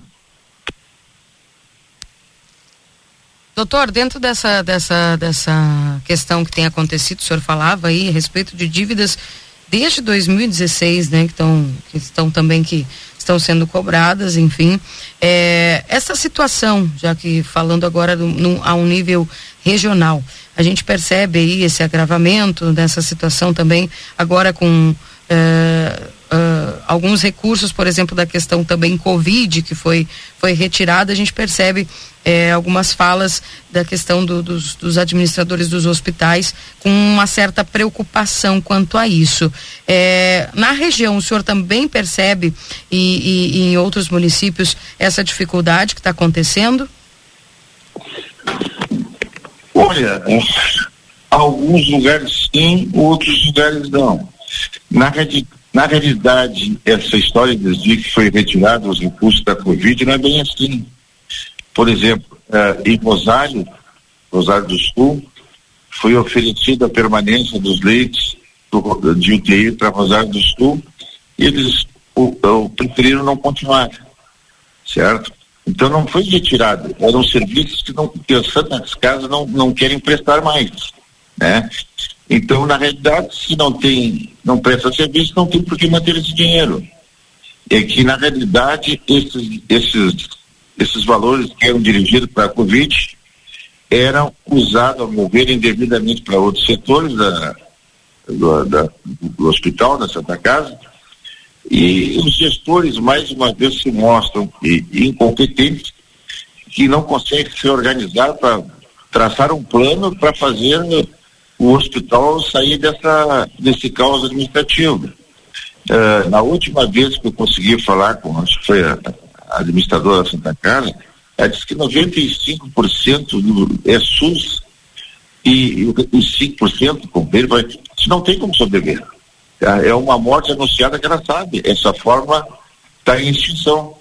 Doutor, dentro dessa, dessa, dessa questão que tem acontecido, o senhor falava aí a respeito de dívidas desde 2016, né, que estão que estão também que estão sendo cobradas, enfim, é, essa situação, já que falando agora do, a um nível regional, a gente percebe aí esse agravamento dessa situação também agora com é, uh, alguns recursos, por exemplo, da questão também Covid, que foi, foi retirada, a gente percebe eh, algumas falas da questão do, dos, dos, administradores dos hospitais com uma certa preocupação quanto a isso. Na região, o senhor também percebe, e, e, e em outros municípios, essa dificuldade que está acontecendo? Olha, alguns lugares sim, outros lugares não. Na, na realidade, essa história de dizer que foi retirado os recursos da Covid não é bem assim. Por exemplo, uh, em Rosário, Rosário do Sul, foi oferecida a permanência dos leitos do, de UTI para Rosário do Sul e eles o, o, preferiram não continuar, certo? Então não foi retirado, eram serviços que, não, que as Santas Casas não, não querem prestar mais, né? Então, na realidade, se não tem, não presta serviço, não tem por que manter esse dinheiro. É que, na realidade, esses, esses, esses valores que eram dirigidos para a Covid eram usados, ao meu ver, indevidamente para outros setores da, do, da, do hospital, da Santa Casa, e os gestores, mais uma vez, se mostram incompetentes, que não conseguem se organizar para traçar um plano para fazer o hospital sair dessa, desse caos administrativo. Uh, na última vez que eu consegui falar com, acho que foi a, a administradora da Santa Casa, ela disse que 95% do, é SUS e, os 5% com ele vai, não tem como sobreviver. Tá? É uma morte anunciada que ela sabe. Essa forma está em extinção.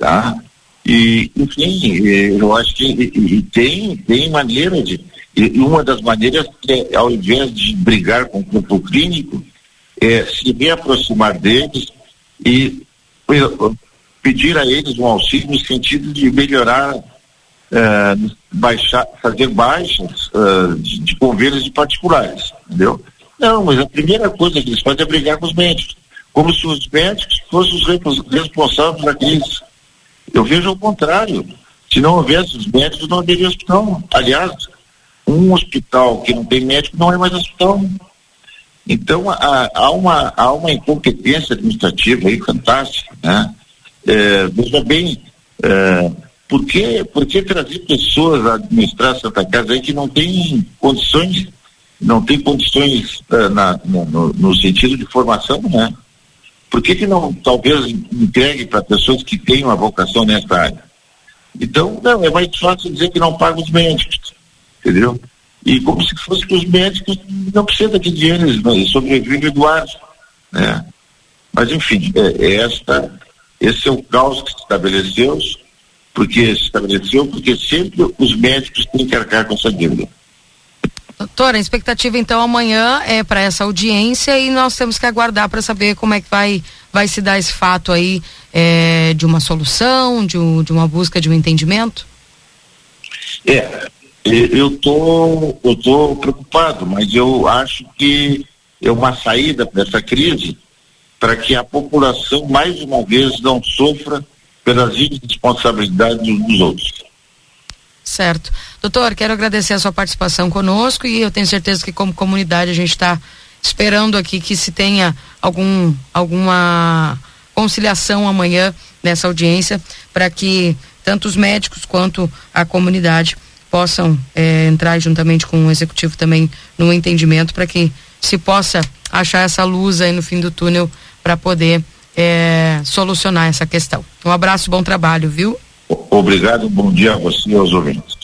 Tá? E, enfim, eu acho que e, e tem, tem maneira de, e uma das maneiras é, ao invés de brigar com o grupo clínico, é se reaproximar deles e pedir a eles um auxílio no sentido de melhorar, uh, baixar, fazer baixas uh, de, de convênios de particulares, entendeu? Não, mas a primeira coisa que eles fazem é brigar com os médicos, como se os médicos fossem os responsáveis da crise. Eu vejo o contrário. Se não houvesse os médicos, não haveria hospital. Aliás, um hospital que não tem médico não é mais hospital. Então há, há uma, há uma incompetência administrativa aí fantástica, né? É, veja bem, é, por, que, por que trazer pessoas a administrar Santa Casa aí que não tem condições, não tem condições é, na, no, no, sentido de formação, né? Por que, que não talvez entregue para pessoas que têm uma vocação nessa área? Então, não, é mais fácil dizer que não paga os médicos entendeu? E como se fosse que os médicos não precisam daquele dinheiro, eles sobrevivem do ar, né? Mas enfim, é, é esta, esse é o caos que se estabeleceu, porque se estabeleceu, porque sempre os médicos têm que arcar com essa dívida. Doutora, a expectativa então amanhã é para essa audiência e nós temos que aguardar para saber como é que vai, vai se dar esse fato aí é, de uma solução, de, um, de uma busca de um entendimento? É, eu tô, eu tô preocupado, mas eu acho que é uma saída para essa crise para que a população mais uma vez não sofra pelas irresponsabilidades dos outros. Certo. Doutor, quero agradecer a sua participação conosco e eu tenho certeza que como comunidade a gente está esperando aqui que se tenha algum alguma conciliação amanhã nessa audiência para que tanto os médicos quanto a comunidade possam é, entrar juntamente com o executivo também no entendimento para que se possa achar essa luz aí no fim do túnel para poder é, solucionar essa questão. Um abraço, bom trabalho, viu? Obrigado, bom dia a você e aos ouvintes.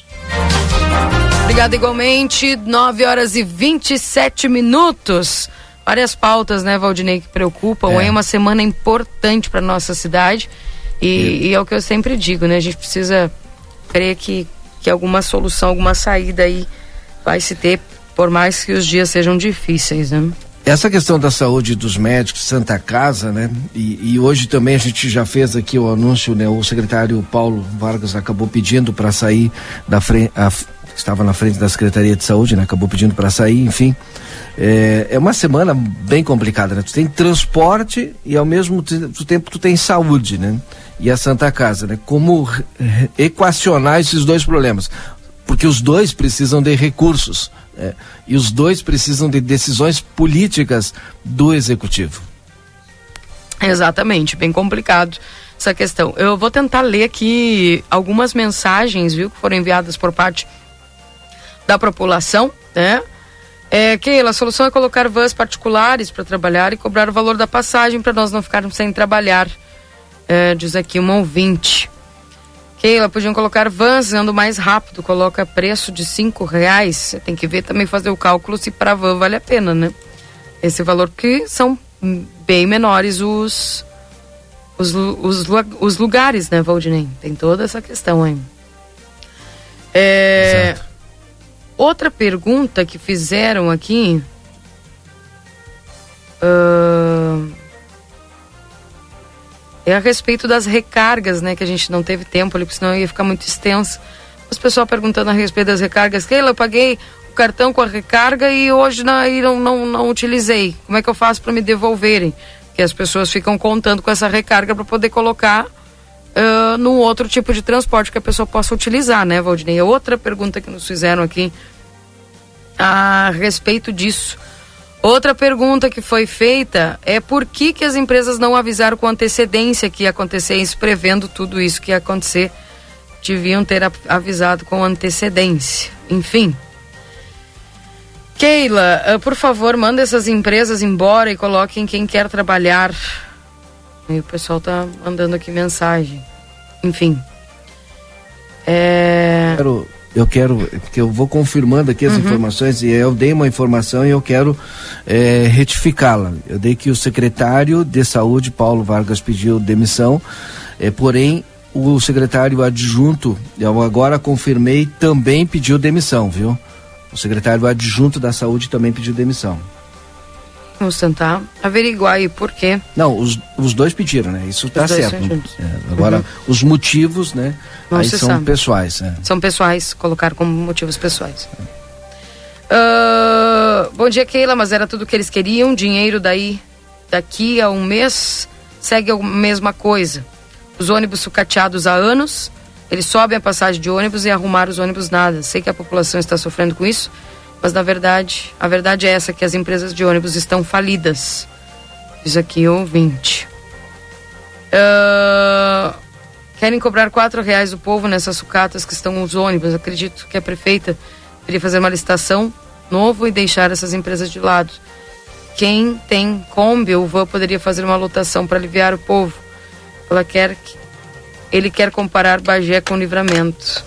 Obrigado igualmente. 9 horas e 27 minutos. Várias pautas, né, Valdinei, que preocupam. É, é uma semana importante para nossa cidade. E, e, é o que eu sempre digo, né? A gente precisa crer que, que alguma solução, alguma saída aí vai se ter, por mais que os dias sejam difíceis, né? Essa questão da saúde dos médicos, Santa Casa, né? E, e, hoje também a gente já fez aqui o anúncio, né? O secretário Paulo Vargas acabou pedindo para sair da frente, a, estava na frente da Secretaria de Saúde, né? Acabou pedindo para sair, enfim. É, é, uma semana bem complicada, né? Tu tem transporte e ao mesmo tempo tu tem saúde, né? E a Santa Casa, né? Como equacionar esses dois problemas? Porque os dois precisam de recursos é, e os dois precisam de decisões políticas do executivo. Exatamente, bem complicado essa questão. Eu vou tentar ler aqui algumas mensagens, viu, que foram enviadas por parte da população, né? É, Keila, a solução é colocar vans particulares para trabalhar e cobrar o valor da passagem para nós não ficarmos sem trabalhar. É, diz aqui um ouvinte. Keila, podiam colocar vans andando mais rápido, coloca preço de cinco reais. Você tem que ver também fazer o cálculo se para van vale a pena, né? Esse valor que são bem menores os os, os, os lugares, né, Valdinei? Tem toda essa questão aí. É, outra pergunta que fizeram aqui. Uh, é a respeito das recargas, né? Que a gente não teve tempo ali, porque senão ia ficar muito extenso. Os pessoal perguntando a respeito das recargas. Keila, eu paguei o cartão com a recarga e hoje não, não, não, não utilizei. Como é que eu faço para me devolverem? Que as pessoas ficam contando com essa recarga para poder colocar uh, num outro tipo de transporte que a pessoa possa utilizar, né, Valdinei? É outra pergunta que nos fizeram aqui a respeito disso. Outra pergunta que foi feita é por que, que as empresas não avisaram com antecedência que ia acontecer isso, prevendo tudo isso que ia acontecer. Deviam ter avisado com antecedência. Enfim. Keila, uh, por favor, manda essas empresas embora e coloquem quem quer trabalhar. E o pessoal tá mandando aqui mensagem. Enfim. É... Quero eu quero, que eu vou confirmando aqui as uhum. informações, e eu dei uma informação e eu quero é, retificá-la. Eu dei que o secretário de saúde, Paulo Vargas, pediu demissão, é, porém o secretário adjunto, eu agora confirmei, também pediu demissão, viu? O secretário adjunto da saúde também pediu demissão. Vamos tentar averiguar aí por quê. Não, os, os dois pediram, né? Isso está certo. É, agora, uhum. os motivos, né? Não aí são sabe. pessoais. É. São pessoais, colocaram como motivos pessoais. Uh, bom dia, Keila, mas era tudo que eles queriam. Dinheiro daí, daqui a um mês, segue a mesma coisa. Os ônibus sucateados há anos, eles sobem a passagem de ônibus e arrumar os ônibus nada. Sei que a população está sofrendo com isso, mas na verdade, a verdade é essa que as empresas de ônibus estão falidas. Diz aqui ouvinte. Uh, querem cobrar quatro reais do povo nessas sucatas que estão os ônibus. Acredito que a prefeita deveria fazer uma licitação novo e deixar essas empresas de lado. Quem tem Kombi ou van poderia fazer uma lotação para aliviar o povo. Ela quer que, ele quer comparar Bagé com Livramento.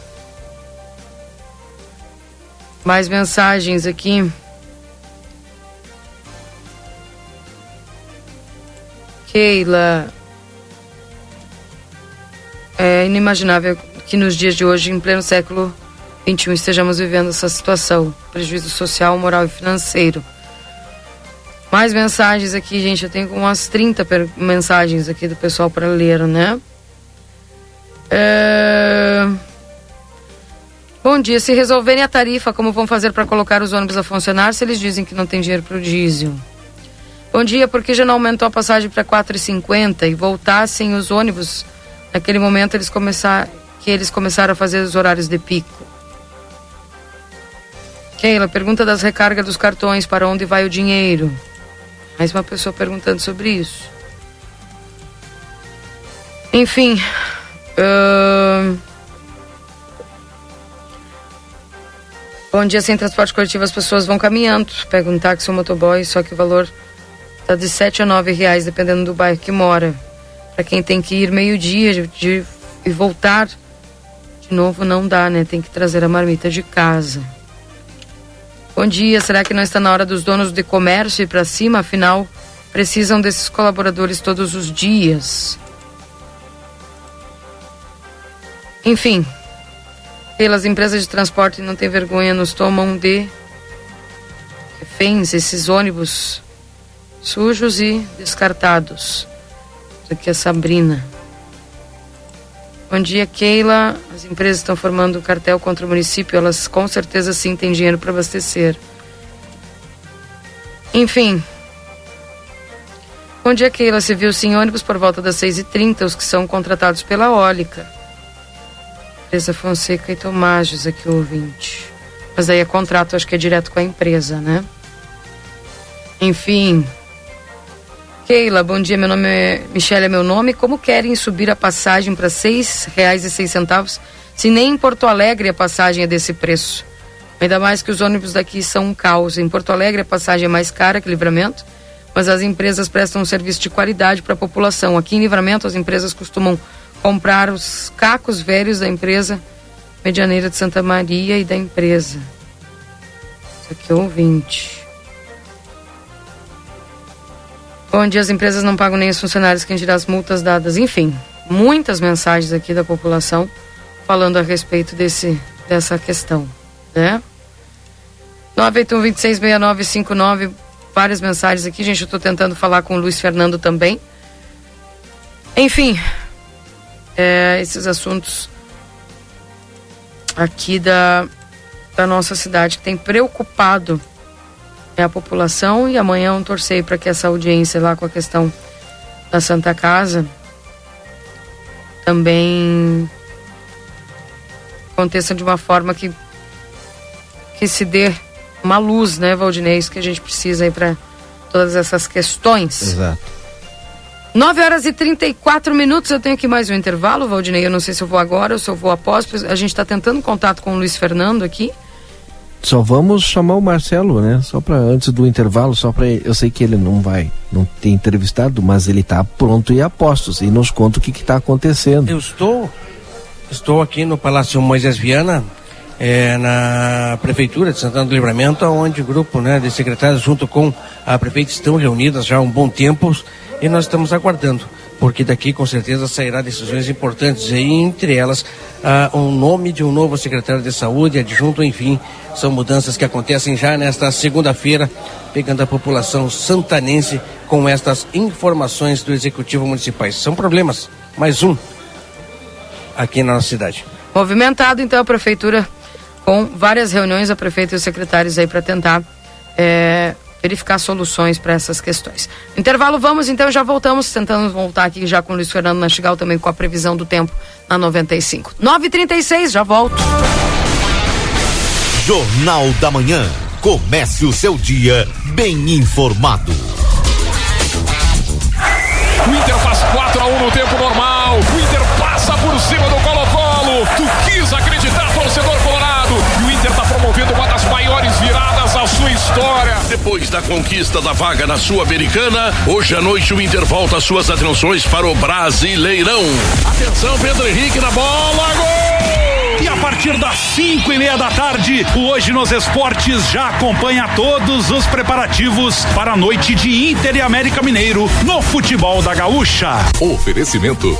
Mais mensagens aqui. Keila. É inimaginável que nos dias de hoje, em pleno século XXI, estejamos vivendo essa situação. Prejuízo social, moral e financeiro. Mais mensagens aqui, gente. Eu tenho umas 30 mensagens aqui do pessoal para ler, né? É... Bom dia. Se resolverem a tarifa, como vão fazer para colocar os ônibus a funcionar se eles dizem que não tem dinheiro para o diesel? Bom dia. Por que já não aumentou a passagem para 4,50 e voltassem os ônibus naquele momento eles começar, que eles começaram a fazer os horários de pico? Keila, pergunta das recargas dos cartões, para onde vai o dinheiro? Mais uma pessoa perguntando sobre isso. Enfim. Uh... Bom dia, sem transporte coletivo as pessoas vão caminhando, pegam um táxi ou um motoboy, só que o valor tá de sete a nove reais, dependendo do bairro que mora. Para quem tem que ir meio-dia e voltar, de novo não dá, né? Tem que trazer a marmita de casa. Bom dia, será que não está na hora dos donos de comércio ir para cima? Afinal, precisam desses colaboradores todos os dias. Enfim, pelas empresas de transporte não tem vergonha, nos tomam de reféns esses ônibus sujos e descartados. Aqui é Sabrina. Bom dia, Keila. As empresas estão formando cartel contra o município. Elas com certeza sim têm dinheiro para abastecer. Enfim. Bom dia, Keila. Você viu sim ônibus por volta das 6h30, os que são contratados pela Ólica. Empresa Fonseca e Tomages, aqui o ouvinte. Mas aí é contrato, acho que é direto com a empresa, né? Enfim. Keila, bom dia. Meu nome é Michele, é meu nome. Como querem subir a passagem para seis reais e seis centavos, se nem em Porto Alegre a passagem é desse preço? Ainda mais que os ônibus daqui são um caos. Em Porto Alegre a passagem é mais cara que Livramento, mas as empresas prestam um serviço de qualidade para a população. Aqui em Livramento as empresas costumam comprar os cacos velhos da empresa Medianeira de Santa Maria e da empresa. Isso aqui é ouvinte. Dia, as empresas não pagam nem os funcionários, quem dirá as multas dadas. Enfim, muitas mensagens aqui da população falando a respeito desse, dessa questão, né? 981-266959, várias mensagens aqui, gente. Eu tô tentando falar com o Luiz Fernando também. Enfim, é, esses assuntos aqui da, da nossa cidade que tem preocupado é a população e amanhã eu torcei para que essa audiência lá com a questão da Santa Casa também aconteça de uma forma que que se dê uma luz, né, Valdinei, isso que a gente precisa aí para todas essas questões. Exato. 9 horas e 34 minutos, eu tenho aqui mais um intervalo, Valdinei. Eu não sei se eu vou agora ou se eu vou após. A gente está tentando contato com o Luiz Fernando aqui. Só vamos chamar o Marcelo, né? Só para antes do intervalo, só para eu sei que ele não vai, não tem entrevistado, mas ele tá pronto e a postos e nos conta o que que tá acontecendo. Eu estou, estou aqui no Palácio Moisés Viana, é, na Prefeitura de Santana do Livramento, onde o grupo né, de secretários, junto com a prefeita, estão reunidas já há um bom tempo e nós estamos aguardando, porque daqui com certeza sairá decisões importantes, e entre elas ah, um nome de um novo secretário de saúde, adjunto, enfim, são mudanças que acontecem já nesta segunda-feira, pegando a população santanense com estas informações do Executivo Municipal. São problemas, mais um aqui na nossa cidade. Movimentado, então, a prefeitura com várias reuniões, a prefeita e os secretários aí para tentar é, verificar soluções para essas questões. Intervalo, vamos, então, já voltamos, tentando voltar aqui já com o Luiz Fernando Nastigal, também com a previsão do tempo na 95. 9h36, já volto. Jornal da Manhã. Comece o seu dia bem informado. O Inter faz 4 a 1 no tempo normal. O Inter passa por cima do Colo-Colo. Tu quis acreditar, torcedor colorado. E o Inter está promovendo uma das maiores viradas da sua história. Depois da conquista da vaga na Sul-Americana, hoje à noite o Inter volta suas atenções para o Brasileirão. Atenção, Pedro Henrique na bola. Gol! E a partir das cinco e meia da tarde, o Hoje nos Esportes já acompanha todos os preparativos para a noite de Inter e América Mineiro no futebol da Gaúcha. Oferecimento: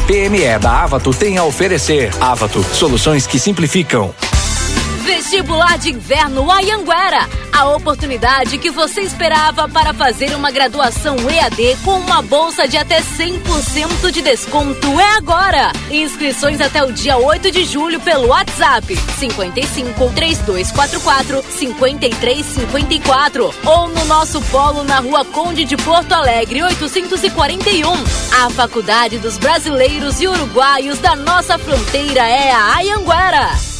PME da Avato tem a oferecer. Avato, soluções que simplificam. Vestibular de Inverno Ayanguera. A oportunidade que você esperava para fazer uma graduação EAD com uma bolsa de até 100% de desconto é agora. Inscrições até o dia 8 de julho pelo WhatsApp 55 3244 5354 ou no nosso polo na Rua Conde de Porto Alegre 841. A Faculdade dos Brasileiros e Uruguaios da nossa fronteira é a Ayanguera.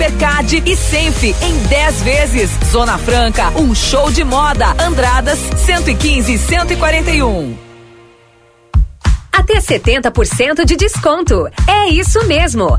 Hipercard e Senf em 10 vezes. Zona Franca, um show de moda. Andradas 115 e 141. Até 70% de desconto. É isso mesmo.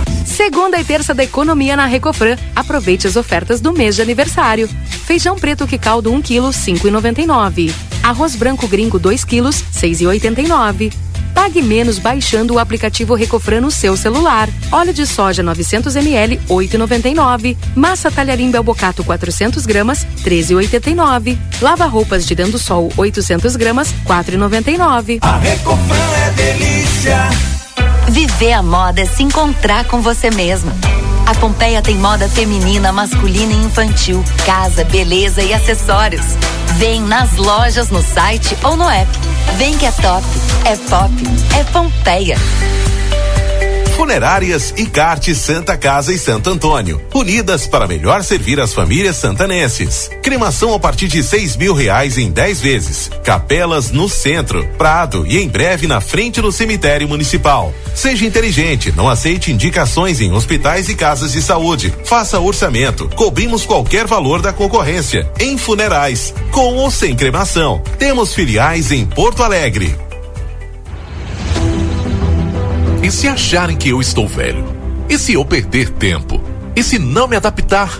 Segunda e terça da economia na Recofran. Aproveite as ofertas do mês de aniversário. Feijão preto que caldo 1 kg, 5,99. Arroz branco gringo 2 kg, 6,89. Pague menos baixando o aplicativo Recofran no seu celular. Óleo de soja 900 ml, 8,99. Massa talharim Belbocato 400 gramas, 13,89. Lava roupas girando sol 800 gramas, 4,99. A Recofran é delícia. Viver a moda é se encontrar com você mesma. A Pompeia tem moda feminina, masculina e infantil, casa, beleza e acessórios. Vem nas lojas, no site ou no app. Vem que é top, é pop, é Pompeia. Funerárias e Kart Santa Casa e Santo Antônio, unidas para melhor servir as famílias santanenses. Cremação a partir de seis mil reais em 10 vezes. Capelas no centro, Prado e em breve na frente do cemitério municipal. Seja inteligente, não aceite indicações em hospitais e casas de saúde. Faça orçamento, cobrimos qualquer valor da concorrência. Em funerais, com ou sem cremação. Temos filiais em Porto Alegre. E se acharem que eu estou velho? E se eu perder tempo? E se não me adaptar?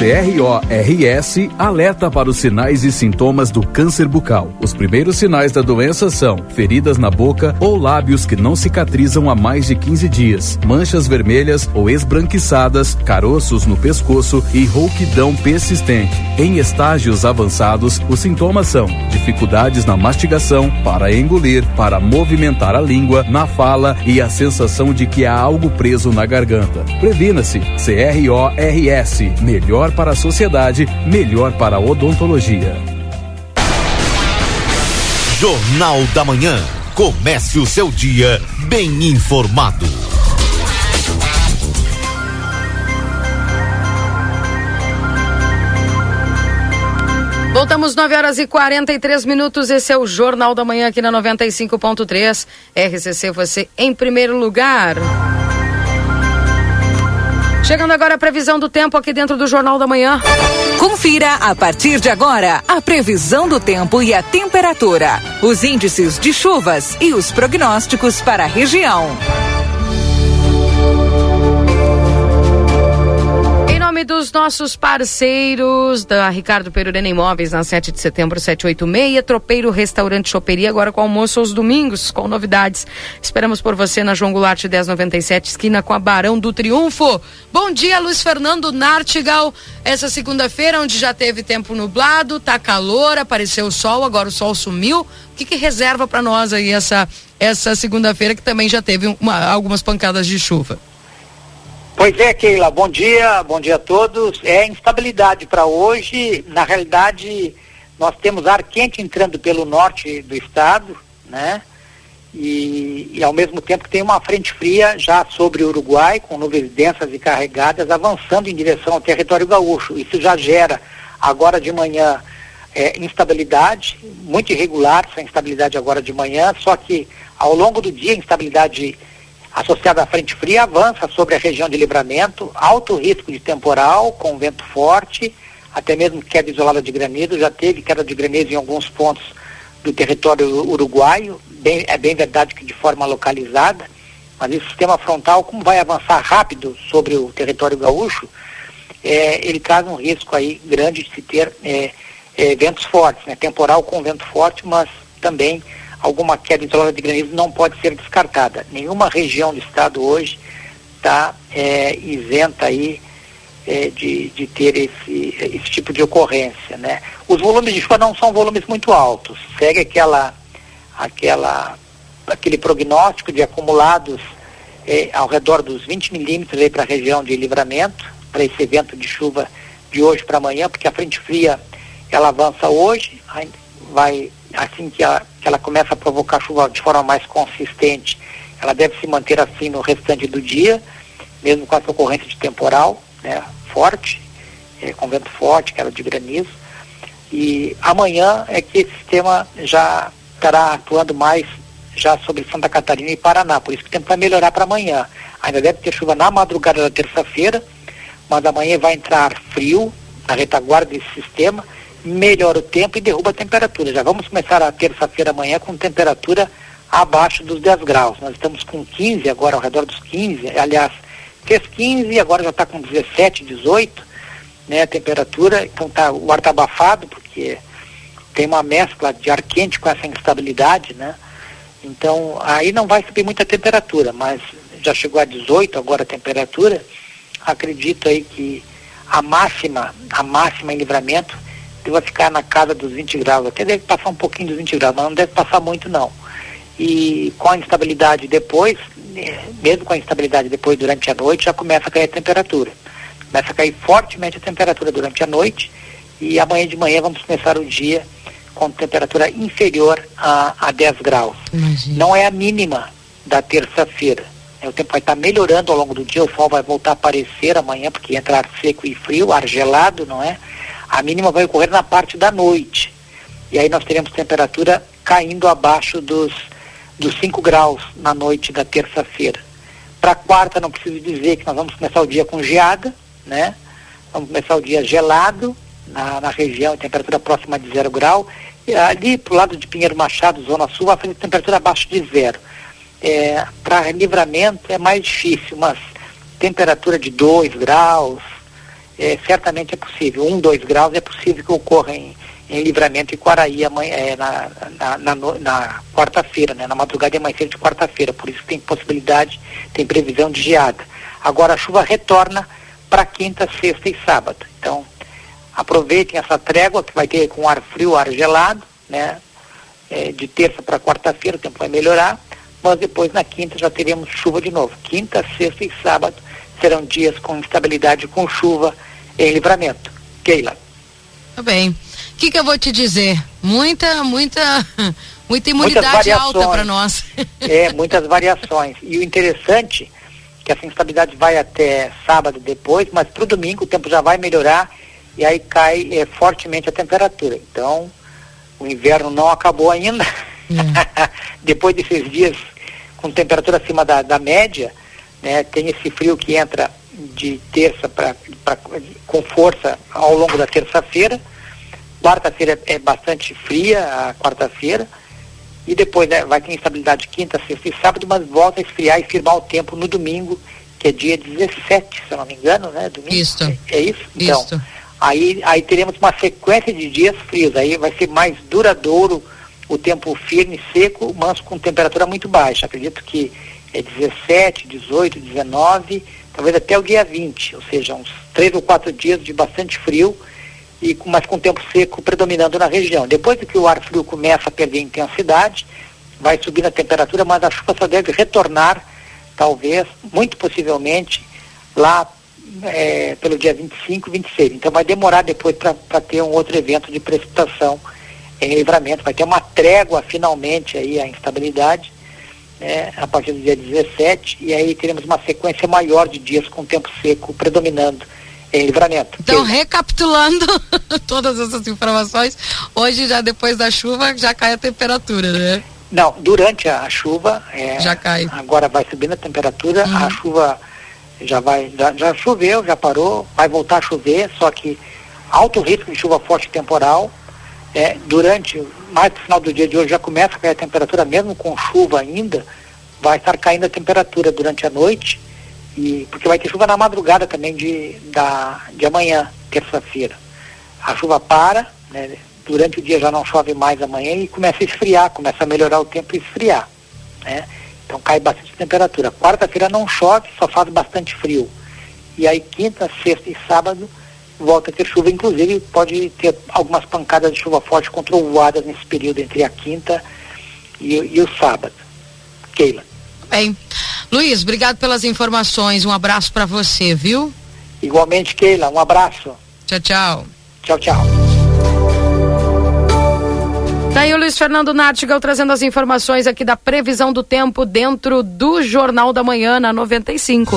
CRORS alerta para os sinais e sintomas do câncer bucal. Os primeiros sinais da doença são feridas na boca ou lábios que não cicatrizam há mais de 15 dias, manchas vermelhas ou esbranquiçadas, caroços no pescoço e rouquidão persistente. Em estágios avançados, os sintomas são dificuldades na mastigação, para engolir, para movimentar a língua, na fala e a sensação de que há algo preso na garganta. Previna-se. CRORS. Melhor para a sociedade, melhor para a odontologia. Jornal da Manhã. Comece o seu dia bem informado. Voltamos 9 horas e 43 minutos. Esse é o Jornal da Manhã aqui na 95.3. RCC, você em primeiro lugar. Chegando agora a previsão do tempo aqui dentro do Jornal da Manhã. Confira a partir de agora a previsão do tempo e a temperatura, os índices de chuvas e os prognósticos para a região. Nome dos nossos parceiros da Ricardo Perurena Imóveis na 7 de setembro 786, Tropeiro Restaurante Choperia, agora com almoço aos domingos, com novidades. Esperamos por você na João Goulart 1097, esquina com a Barão do Triunfo. Bom dia, Luiz Fernando Nartigal. Essa segunda-feira, onde já teve tempo nublado, tá calor, apareceu o sol, agora o sol sumiu. O que, que reserva para nós aí essa, essa segunda-feira que também já teve uma, algumas pancadas de chuva? Pois é, Keila, bom dia, bom dia a todos. É instabilidade para hoje. Na realidade, nós temos ar quente entrando pelo norte do estado, né? E, e, ao mesmo tempo que tem uma frente fria já sobre o Uruguai, com nuvens densas e carregadas, avançando em direção ao território gaúcho. Isso já gera, agora de manhã, é, instabilidade, muito irregular essa instabilidade agora de manhã, só que ao longo do dia, instabilidade associada à frente fria, avança sobre a região de livramento, alto risco de temporal, com vento forte, até mesmo queda isolada de granizo, já teve queda de granizo em alguns pontos do território uruguaio, bem, é bem verdade que de forma localizada, mas esse sistema frontal, como vai avançar rápido sobre o território gaúcho, é, ele traz um risco aí grande de se ter é, é, ventos fortes, né? temporal com vento forte, mas também alguma queda isolada de granizo não pode ser descartada. Nenhuma região do estado hoje está é, isenta aí é, de, de ter esse, esse tipo de ocorrência. Né? Os volumes de chuva não são volumes muito altos, segue aquela, aquela, aquele prognóstico de acumulados é, ao redor dos 20 milímetros para a região de livramento, para esse evento de chuva de hoje para amanhã, porque a frente fria ela avança hoje, vai assim que, a, que ela começa a provocar chuva de forma mais consistente, ela deve se manter assim no restante do dia, mesmo com essa ocorrência de temporal né, forte, é, com vento forte, queda de granizo. E amanhã é que esse sistema já estará atuando mais já sobre Santa Catarina e Paraná, por isso que o tempo vai melhorar para amanhã. Ainda deve ter chuva na madrugada da terça-feira, mas amanhã vai entrar frio na retaguarda desse sistema melhora o tempo e derruba a temperatura. Já vamos começar a terça-feira amanhã com temperatura abaixo dos 10 graus. Nós estamos com 15 agora, ao redor dos 15. Aliás, fez 15 e agora já está com 17, 18, né, a temperatura. Então tá, o ar está abafado, porque tem uma mescla de ar quente com essa instabilidade, né? Então, aí não vai subir muita temperatura, mas já chegou a 18 agora a temperatura. Acredito aí que a máxima, a máxima em livramento vai ficar na casa dos 20 graus, até deve passar um pouquinho dos 20 graus, mas não deve passar muito não. E com a instabilidade depois, eh, mesmo com a instabilidade depois durante a noite, já começa a cair a temperatura. Começa a cair fortemente a temperatura durante a noite e amanhã de manhã vamos começar o dia com temperatura inferior a, a 10 graus. Imagina. Não é a mínima da terça-feira. É, o tempo vai estar melhorando ao longo do dia, o sol vai voltar a aparecer amanhã, porque entra ar seco e frio, ar gelado, não é? A mínima vai ocorrer na parte da noite. E aí nós teremos temperatura caindo abaixo dos, dos 5 graus na noite da terça-feira. Para quarta, não preciso dizer que nós vamos começar o dia com geada, né? Vamos começar o dia gelado na, na região, temperatura próxima de zero grau. E ali para o lado de Pinheiro Machado, Zona Sul, vai fazer temperatura abaixo de zero. É, para livramento é mais difícil, mas temperatura de 2 graus, é, certamente é possível. Um, dois graus é possível que ocorra em, em Livramento e Quaraí amanhã, é, na, na, na, na quarta-feira, né? na madrugada e amanhecer de quarta-feira. Por isso tem possibilidade, tem previsão de geada. Agora a chuva retorna para quinta, sexta e sábado. Então, aproveitem essa trégua que vai ter com ar frio, ar gelado, né? É, de terça para quarta-feira o tempo vai melhorar, mas depois na quinta já teremos chuva de novo. Quinta, sexta e sábado serão dias com instabilidade com chuva em livramento. Keila. Tá bem. O que, que eu vou te dizer? Muita, muita, muita imunidade alta para nós. É, muitas variações. E o interessante é que essa instabilidade vai até sábado depois, mas para o domingo o tempo já vai melhorar e aí cai é, fortemente a temperatura. Então, o inverno não acabou ainda. depois desses dias com temperatura acima da, da média, né, tem esse frio que entra de terça para com força ao longo da terça-feira. Quarta-feira é bastante fria, a quarta-feira. E depois né, vai ter instabilidade quinta, sexta e sábado, mas volta a esfriar e firmar o tempo no domingo, que é dia 17, se eu não me engano, né? Domingo. Isso. É, é isso? Então, aí, aí teremos uma sequência de dias frios, aí vai ser mais duradouro o tempo firme, seco, mas com temperatura muito baixa. Acredito que é 17, 18, 19, talvez até o dia 20, ou seja, uns três ou quatro dias de bastante frio, e mas com tempo seco predominando na região. Depois que o ar frio começa a perder intensidade, vai subindo a temperatura, mas a chuva só deve retornar, talvez, muito possivelmente, lá eh, pelo dia 25, 26. Então vai demorar depois para ter um outro evento de precipitação em livramento. Vai ter uma trégua finalmente aí a instabilidade né, a partir do dia 17 e aí teremos uma sequência maior de dias com tempo seco predominando em livramento. Então, recapitulando todas essas informações, hoje já depois da chuva já cai a temperatura, né? Não, durante a chuva, é, Já cai. Uhum. agora vai subindo a temperatura, a chuva já vai, já, já choveu, já parou, vai voltar a chover, só que alto risco de chuva forte temporal. É, durante, mais pro final do dia de hoje já começa a cair a temperatura, mesmo com chuva ainda, vai estar caindo a temperatura durante a noite, e porque vai ter chuva na madrugada também de, da, de amanhã, terça-feira. A chuva para, né, durante o dia já não chove mais amanhã e começa a esfriar, começa a melhorar o tempo e esfriar. Né? Então cai bastante temperatura. Quarta-feira não chove, só faz bastante frio. E aí quinta, sexta e sábado volta a ter chuva, inclusive pode ter algumas pancadas de chuva forte com trovoadas nesse período entre a quinta e, e o sábado. Keila. Bem. Luiz, obrigado pelas informações. Um abraço para você, viu? Igualmente, Keila, um abraço. Tchau, tchau. Tchau, tchau. Tá aí o Luiz Fernando Nartigal trazendo as informações aqui da previsão do tempo dentro do Jornal da Manhã na 95.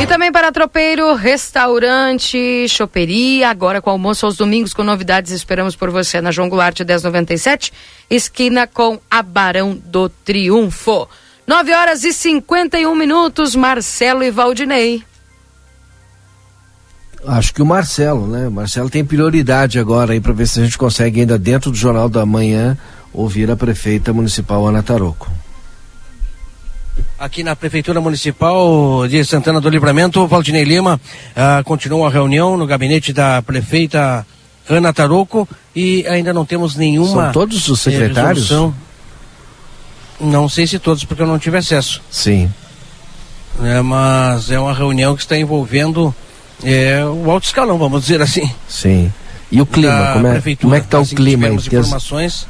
E também para Tropeiro, restaurante, choperia, agora com almoço aos domingos com novidades, esperamos por você na João Goulart 1097, esquina com a Barão do Triunfo. 9 horas e 51 minutos, Marcelo e Valdinei. Acho que o Marcelo, né? O Marcelo tem prioridade agora aí para ver se a gente consegue ainda dentro do Jornal da Manhã ouvir a prefeita municipal Ana Taroco. Aqui na Prefeitura Municipal de Santana do Livramento, Valdinei Lima, ah, continua a reunião no gabinete da prefeita Ana Taroco e ainda não temos nenhuma. São todos os eh, secretários? resolução. Não sei se todos, porque eu não tive acesso. Sim. É, mas é uma reunião que está envolvendo é, o alto escalão, vamos dizer assim. Sim. E o clima, como é, como é que tá o Assim clima tivemos Porque as- informações.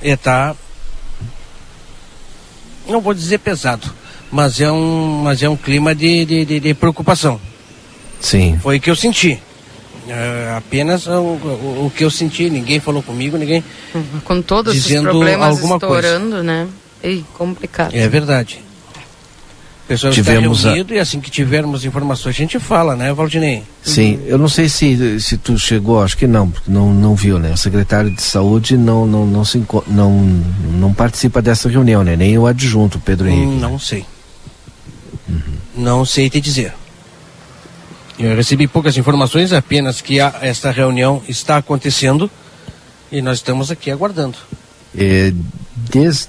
É, tá. Não vou dizer pesado, mas é um, mas é um clima de, de, de- de preocupação. Sim. Foi o que eu senti. É, apenas o, o, o que eu senti, ninguém falou comigo, ninguém. Com todos Dizendo problemas alguma coisa. estourando, né? Ei, complicado. É verdade. Pessoal Tivemos está a- e assim que tivermos informações a gente fala, né, Valdinei? Sim, eu não sei se, se tu chegou, acho que não, porque não, não viu, né? O secretário de saúde não, não, não, se, não, não participa dessa reunião, né? Nem o adjunto, Pedro Henrique. Hum, não sei. Não sei te dizer. Eu recebi poucas informações, apenas que a, esta reunião está acontecendo e nós estamos aqui aguardando. É, desde,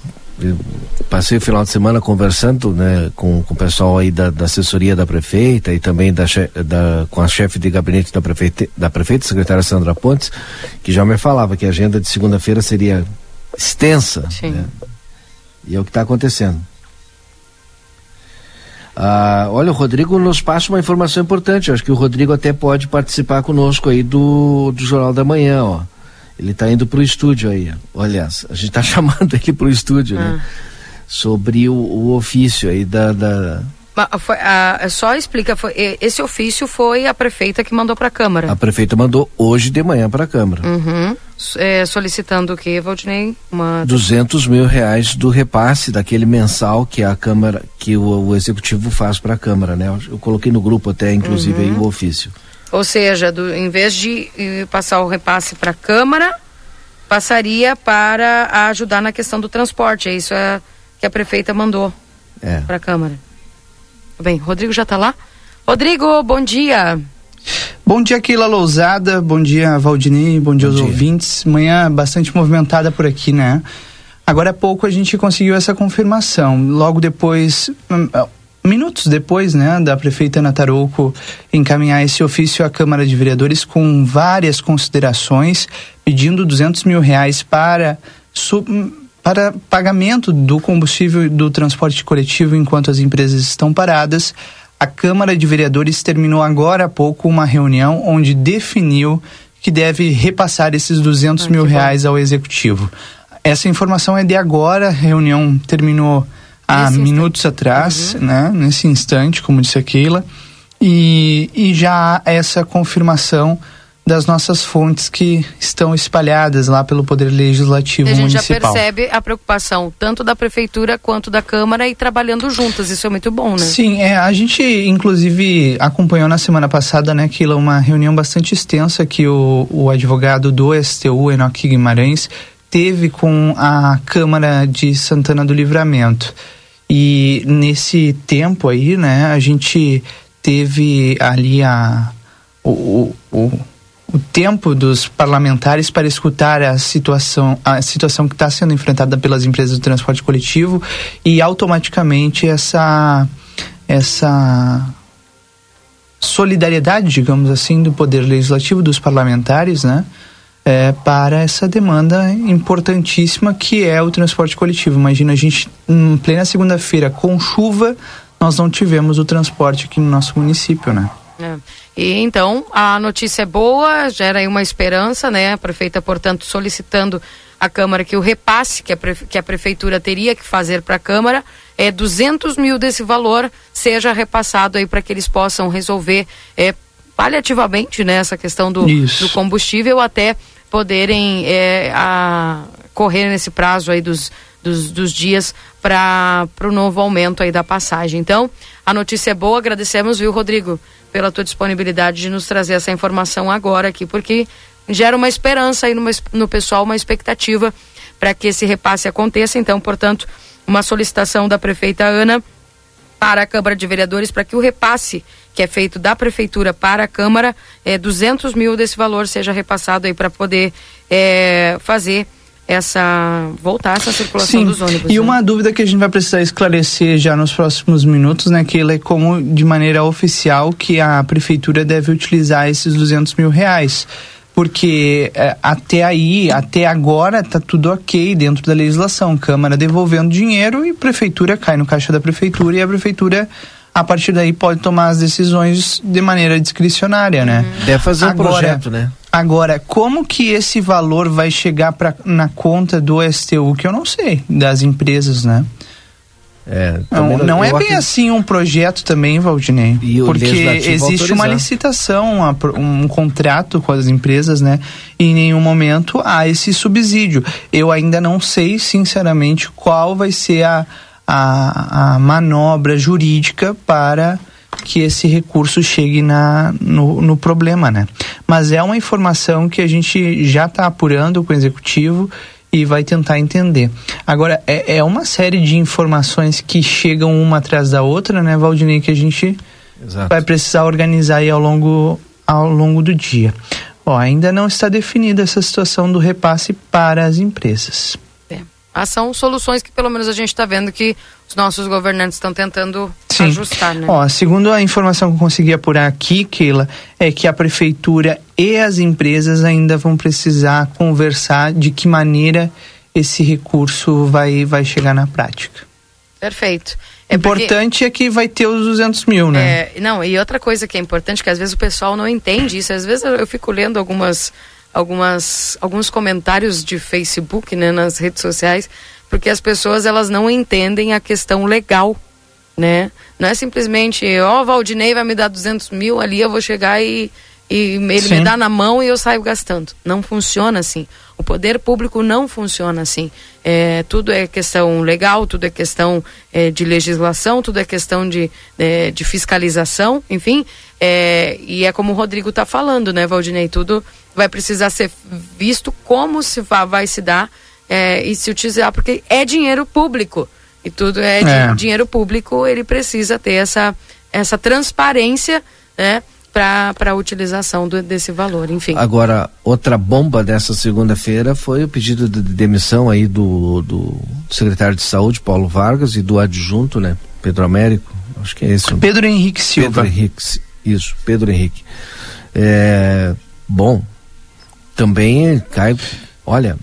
passei o final de semana conversando né, com, com o pessoal aí da, da assessoria da prefeita e também da, da, com a chefe de gabinete da prefeita, da prefeita, secretária Sandra Pontes, que já me falava que a agenda de segunda-feira seria extensa. né? E é o que está acontecendo. Ah, olha, o Rodrigo nos passa uma informação importante. Eu acho que o Rodrigo até pode participar conosco aí do, do Jornal da Manhã, ó. Ele está indo para o estúdio aí. Olha, a gente está chamando ele para o estúdio, né? Sobre o, o ofício aí da, da- foi- ah, só explica, foi- esse ofício foi a prefeita que mandou para a Câmara. A prefeita mandou hoje de manhã para a Câmara. Uhum. É, solicitando o que, Valdinei? Uma... 200 mil reais do repasse daquele mensal que a Câmara, que o, o Executivo faz para a Câmara, né? Eu, coloquei no grupo até, inclusive, aí Uhum. o ofício. Ou seja, do- em vez de eh, passar o repasse para a Câmara, passaria para ajudar na questão do transporte. É isso é, que a prefeita mandou É. para a Câmara. Bem, Rodrigo já está lá? Rodrigo, bom dia. Bom dia, Keila Lousada. Bom dia, Valdinei. Bom dia aos ouvintes. Manhã bastante movimentada por aqui, né? Agora há pouco a gente conseguiu essa confirmação. Logo depois, hum, minutos depois, né, da prefeita Ana Tarouco encaminhar esse ofício à Câmara de Vereadores com várias considerações, pedindo 200 mil reais para para pagamento do combustível do transporte coletivo enquanto as empresas estão paradas. A Câmara de Vereadores terminou agora há pouco uma reunião onde definiu que deve repassar esses 200 mil reais ao Executivo. Essa informação é de agora, a reunião terminou há minutos atrás, né? Nesse instante, como disse a Keila. E, e já há essa confirmação das nossas fontes que estão espalhadas lá pelo Poder Legislativo a gente já Municipal. percebe a preocupação tanto da prefeitura quanto da Câmara e trabalhando juntas. Isso é muito bom, né? Sim, é, a gente inclusive acompanhou na semana passada, né, Keila, uma reunião bastante extensa que o, o advogado do STU, Enoque Guimarães, teve com a Câmara de Santana do Livramento. E nesse tempo aí, né, a gente teve ali a, o, o, o, tempo dos parlamentares para escutar a situação, a situação que está sendo enfrentada pelas empresas do transporte coletivo e automaticamente essa essa solidariedade, digamos assim, do poder legislativo dos parlamentares, né? É, para essa demanda importantíssima que é o transporte coletivo. Imagina a gente em plena segunda-feira com chuva, nós não tivemos o transporte aqui no nosso município, né? É. E então a notícia é boa, gera aí uma esperança, né? A prefeita, portanto, solicitando à Câmara que o repasse que a, prefe- que a Prefeitura teria que fazer para a Câmara, é 200 mil desse valor seja repassado aí para que eles possam resolver é, paliativamente né, essa questão do, do combustível até poderem é, a, correr nesse prazo aí dos, dos, dos dias para o novo aumento aí da passagem. Então, a notícia é boa, agradecemos, viu, Rodrigo, pela tua disponibilidade de nos trazer essa informação agora aqui, porque gera uma esperança aí no, no pessoal, uma expectativa para que esse repasse aconteça. Então, portanto, uma solicitação da prefeita Ana para a Câmara de Vereadores para que o repasse que é feito da Prefeitura para a Câmara, é, 200 mil desse valor seja repassado aí para poder é, fazer essa voltar essa circulação Sim, dos ônibus. e né? uma dúvida que a gente vai precisar esclarecer já nos próximos minutos, né, que é como de maneira oficial que a prefeitura deve utilizar esses 200 mil reais. Porque eh, até aí, até agora, tá tudo ok dentro da legislação. Câmara devolvendo dinheiro e prefeitura cai no caixa da prefeitura e a prefeitura, a partir daí, pode tomar as decisões de maneira discricionária, né? Deve fazer um Agora- projeto, né? Agora, como que esse valor vai chegar pra, na conta do STU, que eu não sei, das empresas, né? É, Não, não é bem assim um projeto também, Valdinei. Porque existe uma autorizar. licitação, uma pro- um contrato com as empresas, né? E em nenhum momento há esse subsídio. Eu ainda não sei, sinceramente, qual vai ser a, a, a manobra jurídica para que esse recurso chegue na, no, no problema, né? Mas é uma informação que a gente já está apurando com o executivo e vai tentar entender. Agora, é, é uma série de informações que chegam uma atrás da outra, né, Valdinei, que a gente Exato. vai precisar organizar aí ao longo, ao longo do dia. Ó, ainda não está definida essa situação do repasse para as empresas. Ah, são soluções que pelo menos a gente está vendo que os nossos governantes estão tentando Sim. ajustar, né? Ó, segundo a informação que eu consegui apurar aqui, Keila, é que a prefeitura e as empresas ainda vão precisar conversar de que maneira esse recurso vai, vai chegar na prática. Perfeito. É importante porque, é que vai ter os 200 mil, né? É, não, e outra coisa que é importante, que às vezes o pessoal não entende isso, às vezes eu fico lendo algumas, algumas, alguns comentários de Facebook, né, nas redes sociais, porque as pessoas elas não entendem a questão legal, né? Não é simplesmente, ó, oh, Valdinei vai me dar 200 mil ali, eu vou chegar e, e ele Sim. me dá na mão e eu saio gastando. Não funciona assim. O poder público não funciona assim. É, tudo é questão legal, tudo é questão é, de legislação, tudo é questão de, é, de fiscalização, enfim. É, e é como o Rodrigo está falando, né, Valdinei? Tudo vai precisar ser visto como se vai, vai se dar é, e se utilizar, porque é dinheiro público. E tudo é, é. dinheiro público, ele precisa ter essa, essa transparência, né? Para a utilização do, desse valor, enfim. Agora, outra bomba dessa segunda-feira foi o pedido de demissão aí do, do secretário de saúde, Paulo Vargas, e do adjunto, né, Pedro Américo, acho que é esse. Pedro Henrique Silva. Pedro Henrique, isso, Pedro Henrique. É, bom, também cai, olha,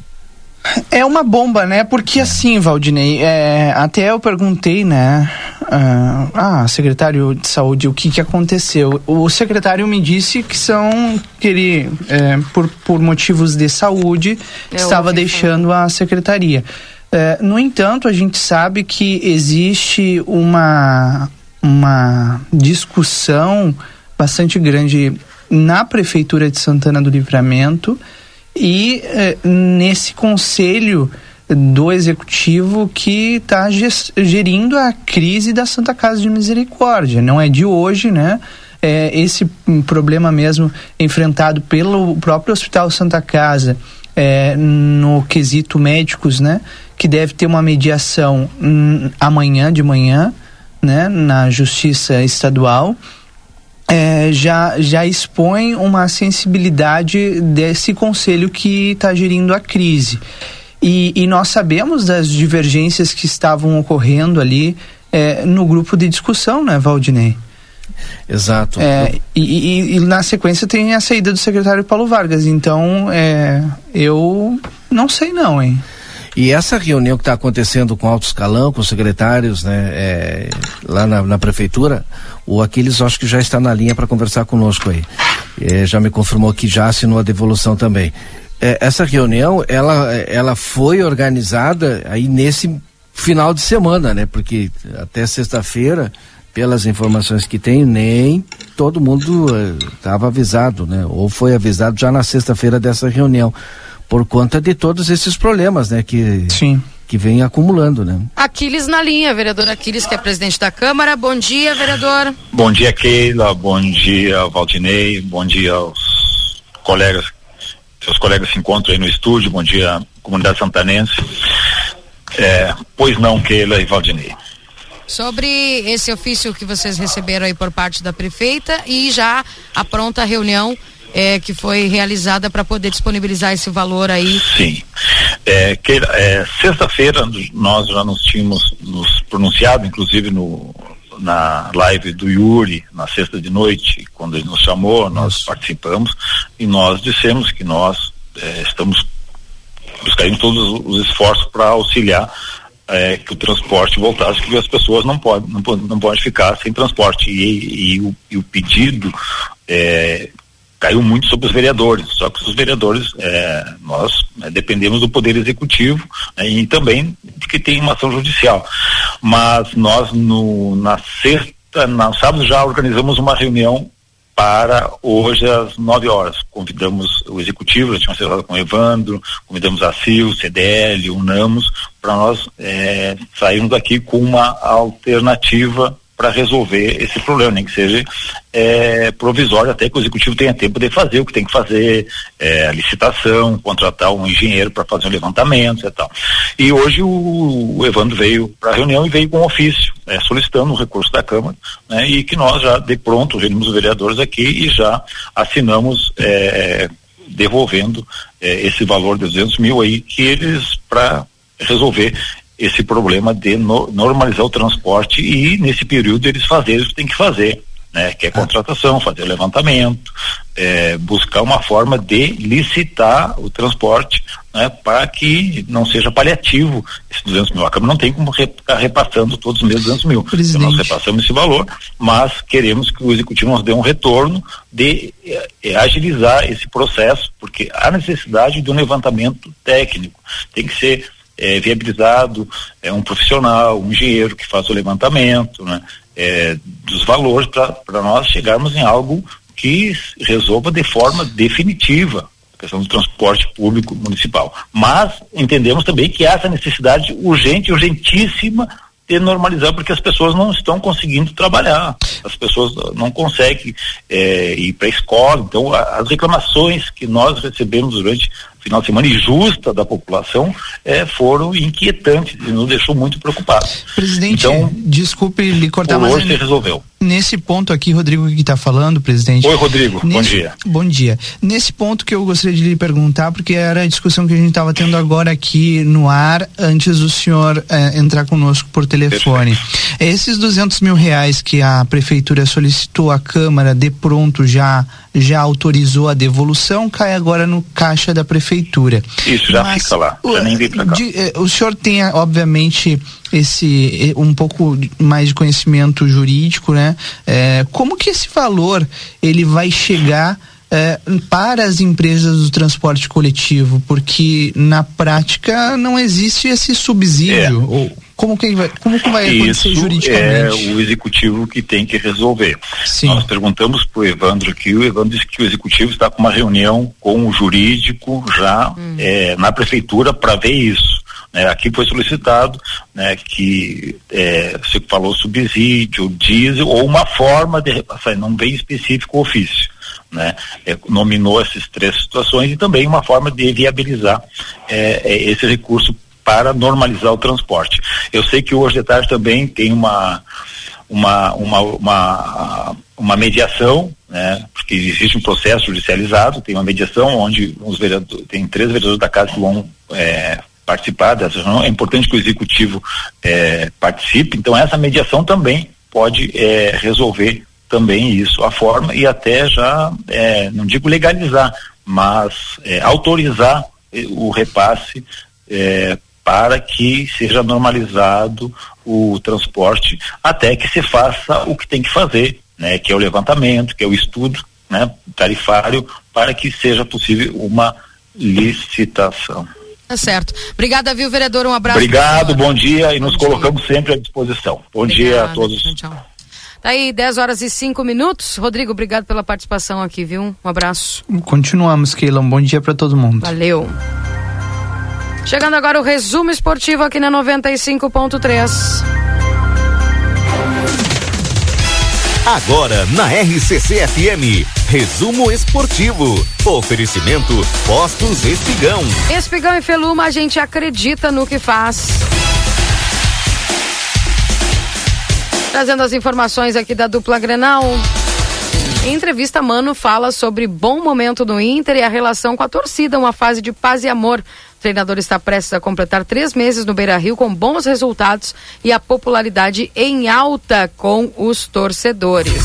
é uma bomba, né? Porque assim, Valdinei, é, até eu perguntei, né? Uh, ah, secretário de saúde, o que que aconteceu? O secretário me disse que são, que ele, é, por, por motivos de saúde, é estava deixando a secretaria. É, no entanto, a gente sabe que existe uma, uma discussão bastante grande na prefeitura de Santana do Livramento, e eh, nesse conselho do executivo que está gerindo a crise da Santa Casa de Misericórdia. Não é de hoje, né? É, esse problema mesmo enfrentado pelo próprio Hospital Santa Casa é, no quesito médicos, né? Que deve ter uma mediação hum, amanhã de manhã, né? Na Justiça Estadual é, já, já expõe uma sensibilidade desse conselho que está gerindo a crise. E, e, nós sabemos das divergências que estavam ocorrendo ali é, no grupo de discussão, né, Valdinei? Exato. É, e, e, e, na sequência tem a saída do secretário Paulo Vargas. Então, é, eu não sei não, hein? E essa reunião que está acontecendo com alto escalão, com os secretários, né, é, lá na, na, prefeitura, o Aquiles acho que já está na linha para conversar conosco aí. É, já me confirmou que já assinou a devolução também. É, essa reunião, ela, ela foi organizada aí nesse final de semana, né? Porque até sexta-feira, pelas informações que tenho, nem todo mundo estava avisado, né? Ou foi avisado já na sexta-feira dessa reunião por conta de todos esses problemas, né? Que, Sim. que vem acumulando, né? Aquiles na linha, vereador Aquiles, que é presidente da Câmara. Bom dia, vereador. Bom dia, Keila. Bom dia, Valdinei. Bom dia aos colegas. Seus colegas se encontram aí no estúdio. Bom dia, comunidade santanense. É, pois não, Keila e Valdinei. Sobre esse ofício que vocês receberam aí por parte da prefeita e já a pronta reunião é, que foi realizada para poder disponibilizar esse valor aí? Sim. É, é, Sexta-feira nós já nos tínhamos nos pronunciado, inclusive no, na live do Yuri, na sexta de noite, quando ele nos chamou, nós Isso. participamos e nós dissemos que nós é, estamos buscando todos os esforços para auxiliar é, que o transporte voltasse, que as pessoas não podem não, não podem ficar sem transporte e, e, o, e o pedido é, caiu muito sobre os vereadores, só que os vereadores, é, nós né, dependemos do poder executivo né, e também de que tem uma ação judicial. Mas nós no, na sexta, na sábado já organizamos uma reunião para hoje às 9 horas. Convidamos o executivo, já tínhamos falado com o Evandro, convidamos a CIL, CDL, UNAMOS, para nós é, sairmos daqui com uma alternativa para resolver esse problema, nem que seja é, provisório, até que o executivo tenha tempo de fazer o que tem que fazer, é, a licitação, contratar um engenheiro para fazer um levantamento e tal. E hoje o, o Evandro veio para a reunião e veio com um ofício, é, solicitando o recurso da Câmara, né, e que nós já de pronto reunimos os vereadores aqui e já assinamos é, devolvendo é, esse valor de 200 mil aí que eles para resolver esse problema de no, normalizar o transporte e nesse período eles fazerem o que tem que fazer, né? Que é contratação, fazer levantamento, é, buscar uma forma de licitar o transporte, né? Para que não seja paliativo esses 200 mil. A Câmara não tem como ficar repassando todos os meses 200 mil. Então nós repassamos esse valor, mas queremos que o Executivo nos dê um retorno de é, agilizar esse processo, porque há necessidade de um levantamento técnico. Tem que ser é, viabilizado é, um profissional, um engenheiro que faça o levantamento né, é, dos valores para nós chegarmos em algo que resolva de forma definitiva a questão do transporte público municipal. Mas entendemos também que há essa necessidade urgente, urgentíssima de normalizar porque as pessoas não estão conseguindo trabalhar, as pessoas não conseguem é, ir para a escola, então a, as reclamações que nós recebemos durante final de semana injusta da população é, foram inquietantes e nos deixou muito preocupados. Presidente, então, desculpe lhe cortar, mas hoje se resolveu. Nesse ponto aqui, Rodrigo que está falando, presidente. Oi, Rodrigo. Nesse, bom dia. Bom dia. Nesse ponto que eu gostaria de lhe perguntar, porque era a discussão que a gente estava tendo agora aqui no ar, antes do senhor eh, entrar conosco por telefone. Perfeito. Esses 200 mil reais que a prefeitura solicitou à Câmara, de pronto já já autorizou a devolução, cai agora no caixa da prefeitura. Isso, já Mas, fica lá, já nem vem para cá. De, eh, o senhor tem, obviamente, esse um pouco mais de conhecimento jurídico, né? É, como que esse valor ele vai chegar é, para as empresas do transporte coletivo? Porque na prática não existe esse subsídio. É. Ou, como que vai, como que vai acontecer Isso juridicamente? É o executivo que tem que resolver. Sim. Nós perguntamos para o Evandro aqui, o Evandro disse que o executivo está com uma reunião com o jurídico já hum. é, na prefeitura para ver isso. Né, aqui foi solicitado né, que é, você falou subsídio, diesel ou uma forma de repassar, não bem específico o ofício. Né, é, nominou essas três situações e também uma forma de viabilizar é, é esse recurso para normalizar o transporte. Eu sei que hoje de tarde também tem uma uma uma uma, uma mediação, né? Porque existe um processo judicializado, tem uma mediação onde os vereadores, tem três vereadores da casa que vão é, participar dessa reunião. É importante que o executivo é, participe. Então essa mediação também pode é, resolver também isso, a forma e até já, é, não digo legalizar, mas é, autorizar o repasse é, para que seja normalizado o transporte até que se faça o que tem que fazer, né, que é o levantamento, que é o estudo, né, tarifário, para que seja possível uma licitação. Tá certo. Obrigada, viu, vereador? Um abraço. Obrigado, bom dia e bom nos dia. colocamos sempre à disposição. Bom Obrigada, dia a todos. Tchau, tchau. Tá aí, 10 horas e 5 minutos. Rodrigo, obrigado pela participação aqui, viu? Um abraço. Continuamos, Keila. Um bom dia para todo mundo. Valeu. Chegando agora o resumo esportivo aqui na 95.3. Agora na RCC FM, resumo esportivo. Oferecimento Postos Espigão. Espigão e Feluma, a gente acredita no que faz. Trazendo as informações aqui da dupla Grenal. Em entrevista, Mano fala sobre bom momento do Inter e a relação com a torcida, uma fase de paz e amor. O treinador está prestes a completar três meses no Beira Rio com bons resultados e a popularidade em alta com os torcedores.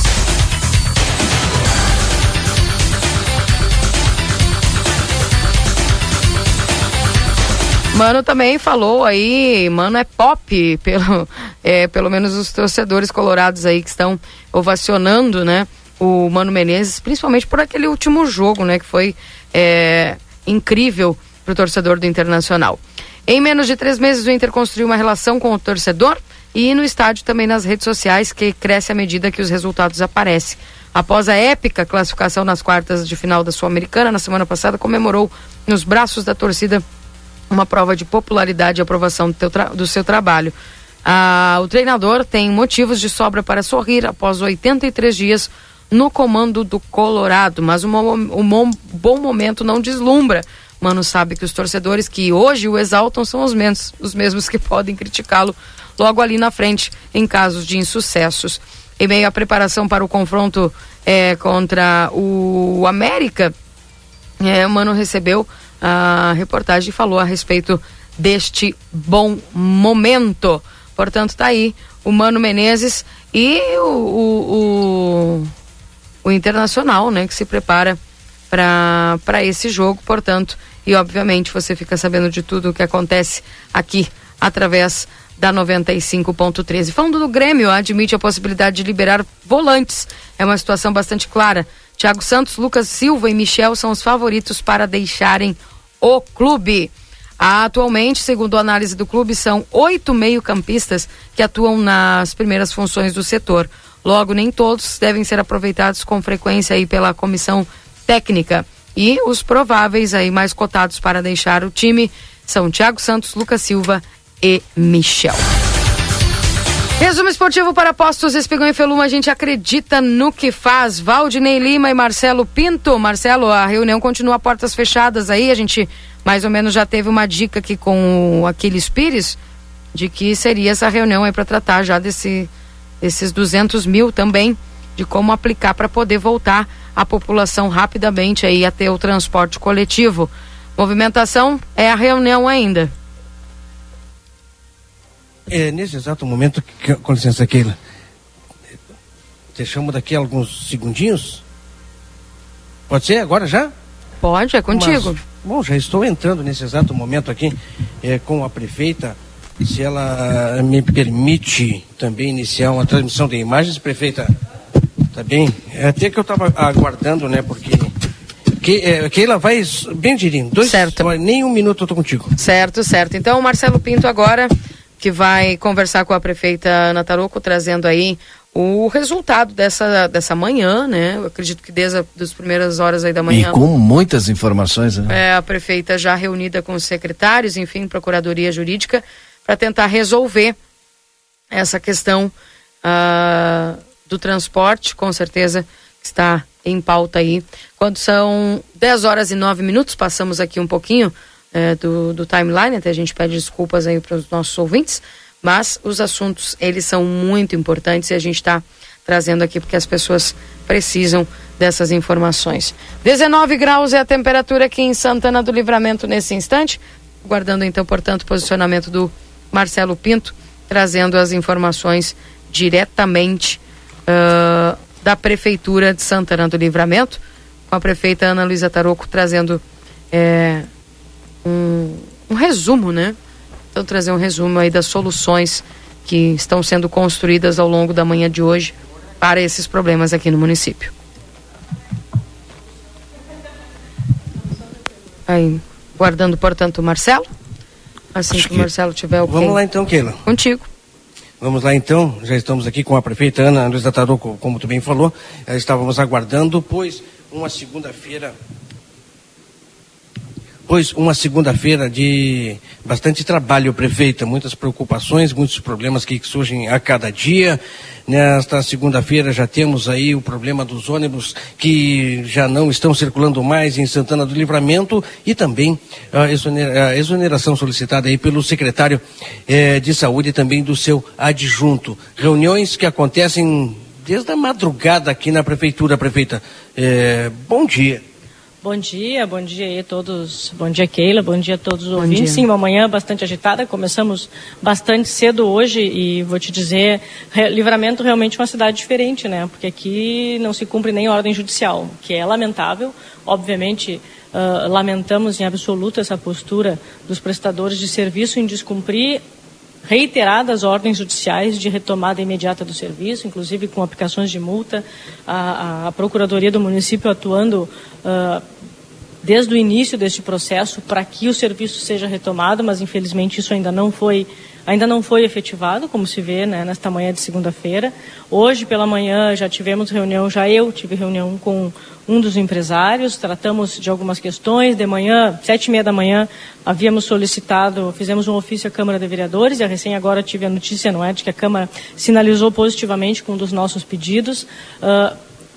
Mano também falou aí, mano é pop, pelo, é, pelo menos os torcedores colorados aí que estão ovacionando, né? O Mano Menezes, principalmente por aquele último jogo, né? Que foi é, incrível para o torcedor do Internacional. Em menos de três meses, o Inter construiu uma relação com o torcedor e no estádio também nas redes sociais, que cresce à medida que os resultados aparecem. Após a épica classificação nas quartas de final da Sul-Americana, na semana passada, comemorou nos braços da torcida uma prova de popularidade e aprovação do, do seu trabalho. Ah, o treinador tem motivos de sobra para sorrir após 83 dias no comando do Colorado, mas o bom momento não deslumbra. Mano sabe que os torcedores que hoje o exaltam são os mesmos, os mesmos que podem criticá-lo logo ali na frente em casos de insucessos. Em meio à preparação para o confronto é, contra o América, é, Mano recebeu a reportagem e falou a respeito deste bom momento. Portanto, tá aí o Mano Menezes e o, o, o, o Internacional, né, que se prepara para esse jogo, portanto, e obviamente você fica sabendo de tudo o que acontece aqui através da 95.13. Falando do Grêmio, admite a possibilidade de liberar volantes. É uma situação bastante clara. Thiago Santos, Lucas Silva e Michel são os favoritos para deixarem o clube. Atualmente, segundo a análise do clube, são oito meio-campistas que atuam nas primeiras funções do setor. Logo, nem todos devem ser aproveitados com frequência aí pela comissão técnica. E os prováveis aí mais cotados para deixar o time são Thiago Santos, Lucas Silva e Michel. Resumo esportivo para Postos Espigão e Feluma, a gente acredita no que faz. Valdinei Lima e Marcelo Pinto. Marcelo, a reunião continua portas fechadas aí, a gente mais ou menos já teve uma dica aqui com o Aquiles Pires de que seria essa reunião aí para tratar já desse, desses 200 mil também, de como aplicar para poder voltar a população rapidamente aí a ter o transporte coletivo. Movimentação é a reunião ainda. É, nesse exato momento, que, com licença, Keila, deixamos daqui alguns segundinhos? Pode ser agora já? Pode, é contigo. Mas, bom, já estou entrando nesse exato momento aqui é, com a prefeita. Se ela me permite também iniciar uma transmissão de imagens, prefeita, tá bem? É até que eu estava aguardando, né? Porque que, é, Keila vai bem direitinho. Dois, certo. Nem um minuto eu tô contigo. Certo, certo. Então, Marcelo Pinto agora que vai conversar com a prefeita Ana Taroco, trazendo aí o resultado dessa, dessa manhã, né? Eu acredito que desde as primeiras horas aí da manhã. E com muitas informações, né? É, a prefeita já reunida com os secretários, enfim, Procuradoria Jurídica, para tentar resolver essa questão uh, do transporte, com certeza está em pauta aí. Quando são 10 horas e 9 minutos, passamos aqui um pouquinho é, do, do timeline, até a gente pede desculpas aí para os nossos ouvintes, mas os assuntos, eles são muito importantes e a gente está trazendo aqui porque as pessoas precisam dessas informações. 19 graus é a temperatura aqui em Santana do Livramento nesse instante, guardando então, portanto, o posicionamento do Marcelo Pinto, trazendo as informações diretamente uh, da Prefeitura de Santana do Livramento, com a prefeita Ana Luísa Taroco trazendo é, um, um resumo, né? Então, trazer um resumo aí das soluções que estão sendo construídas ao longo da manhã de hoje para esses problemas aqui no município. Aí, guardando, portanto, o Marcelo. Assim Acho que o Marcelo tiver o Vamos lá então, Keila. Contigo. Vamos lá então, já estamos aqui com a prefeita Ana Luiza Tarouco, como tu bem falou, estávamos aguardando, pois uma segunda-feira Pois uma segunda-feira de bastante trabalho, prefeita, muitas preocupações, muitos problemas que surgem a cada dia. Nesta segunda-feira já temos aí o problema dos ônibus que já não estão circulando mais em Santana do Livramento e também a, exoneração solicitada aí pelo secretário eh, de saúde e também do seu adjunto. Reuniões que acontecem desde a madrugada aqui na prefeitura, prefeita. Eh, bom dia. Bom dia, bom dia aí a todos. Bom dia, Keila, bom dia a todos os bom ouvintes. Dia. Sim, uma manhã bastante agitada. Começamos bastante cedo hoje e vou te dizer, Livramento realmente é uma cidade diferente, né? Porque aqui não se cumpre nem ordem judicial, que é lamentável. Obviamente, uh, lamentamos em absoluto essa postura dos prestadores de serviço em descumprir reiteradas ordens judiciais de retomada imediata do serviço, inclusive com aplicações de multa, a, a Procuradoria do município atuando uh, desde o início deste processo para que o serviço seja retomado, mas infelizmente isso ainda não foi ainda não foi efetivado, como se vê né, nesta manhã de segunda-feira. Hoje pela manhã já tivemos reunião, já eu tive reunião com um dos empresários, tratamos de algumas questões. De manhã, sete e meia da manhã, havíamos solicitado, fizemos um ofício à Câmara de Vereadores, e a recém agora tive a notícia, não é, de que a Câmara sinalizou positivamente com um dos nossos pedidos. Uh,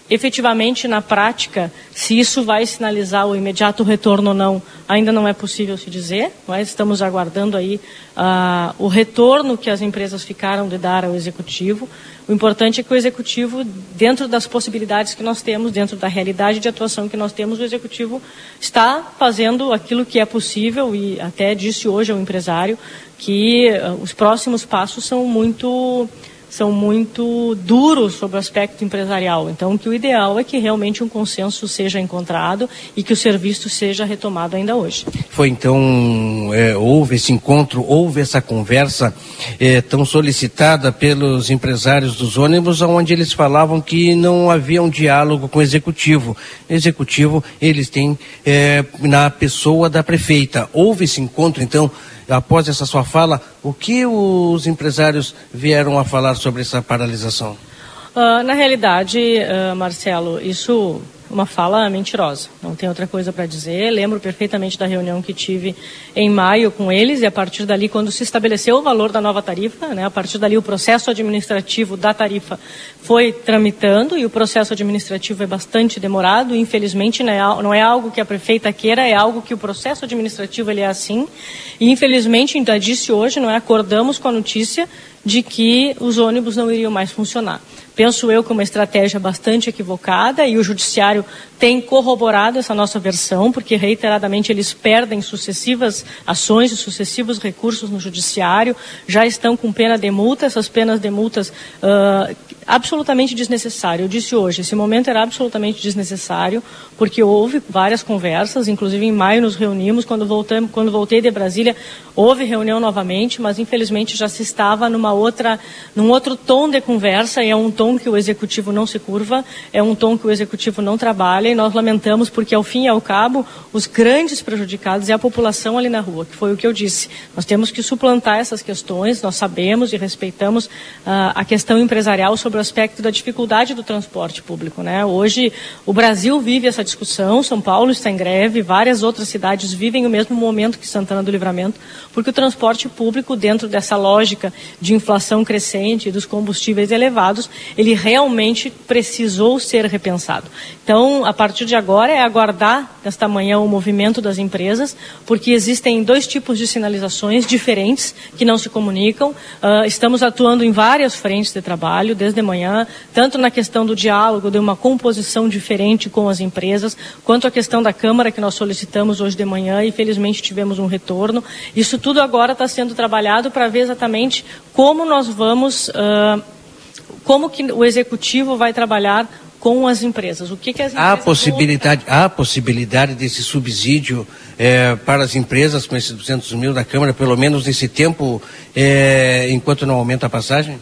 efetivamente, na prática, se isso vai sinalizar o imediato retorno ou não, ainda não é possível se dizer. Nós estamos aguardando aí uh, o retorno que as empresas ficaram de dar ao Executivo. O importante é que o Executivo, dentro das possibilidades que nós temos, dentro da realidade de atuação que nós temos, o Executivo está fazendo aquilo que é possível e até disse hoje ao empresário que uh, os próximos passos são muito são muito duros sobre o aspecto empresarial. Então, que o ideal é que realmente um consenso seja encontrado e que o serviço seja retomado ainda hoje. Foi então, é, houve esse encontro, houve essa conversa é, tão solicitada pelos empresários dos ônibus, onde eles falavam que não havia um diálogo com o executivo. Executivo, eles têm é, na pessoa da prefeita. Houve esse encontro, então, após essa sua fala, o que os empresários vieram a falar sobre essa paralisação? Uh, na realidade, uh, Marcelo, isso uma fala mentirosa. Não tem outra coisa para dizer. Lembro perfeitamente da reunião que tive em maio com eles e a partir dali, quando se estabeleceu o valor da nova tarifa, né, a partir dali o processo administrativo da tarifa foi tramitando e o processo administrativo é bastante demorado. Infelizmente, não é, não é algo que a prefeita queira, é algo que o processo administrativo ele é assim. E infelizmente, ainda disse hoje, não é, acordamos com a notícia de que os ônibus não iriam mais funcionar penso eu que uma estratégia bastante equivocada e o judiciário tem corroborado essa nossa versão, porque reiteradamente eles perdem sucessivas ações e sucessivos recursos no judiciário, já estão com pena de multa, essas penas de multas uh, absolutamente desnecessário. Eu disse hoje, esse momento era absolutamente desnecessário, porque houve várias conversas, inclusive em maio nos reunimos, quando, voltamos, quando voltei de Brasília, houve reunião novamente, mas infelizmente já se estava numa outra, num outro tom de conversa, e é um tom que o executivo não se curva, é um tom que o executivo não trabalha, e nós lamentamos porque, ao fim e ao cabo, os grandes prejudicados é a população ali na rua, que foi o que eu disse. Nós temos que suplantar essas questões, nós sabemos e respeitamos uh, a questão empresarial sobre o aspecto da dificuldade do transporte público. Né? Hoje, o Brasil vive essa discussão, São Paulo está em greve, várias outras cidades vivem o mesmo momento que Santana do Livramento, porque o transporte público, dentro dessa lógica de inflação crescente e dos combustíveis elevados, ele realmente precisou ser repensado. Então, a partir de agora, é aguardar nesta manhã o movimento das empresas, porque existem dois tipos de sinalizações diferentes que não se comunicam. Uh, estamos atuando em várias frentes de trabalho, desde manhã, tanto na questão do diálogo, de uma composição diferente com as empresas, quanto a questão da Câmara, que nós solicitamos hoje de manhã e felizmente tivemos um retorno. Isso tudo agora está sendo trabalhado para ver exatamente como nós vamos. Uh, como que o executivo vai trabalhar com as empresas. O que, que as empresas há possibilidade, vão... há possibilidade desse subsídio é, para as empresas com esses 200 mil da Câmara, pelo menos nesse tempo, é, enquanto não aumenta a passagem?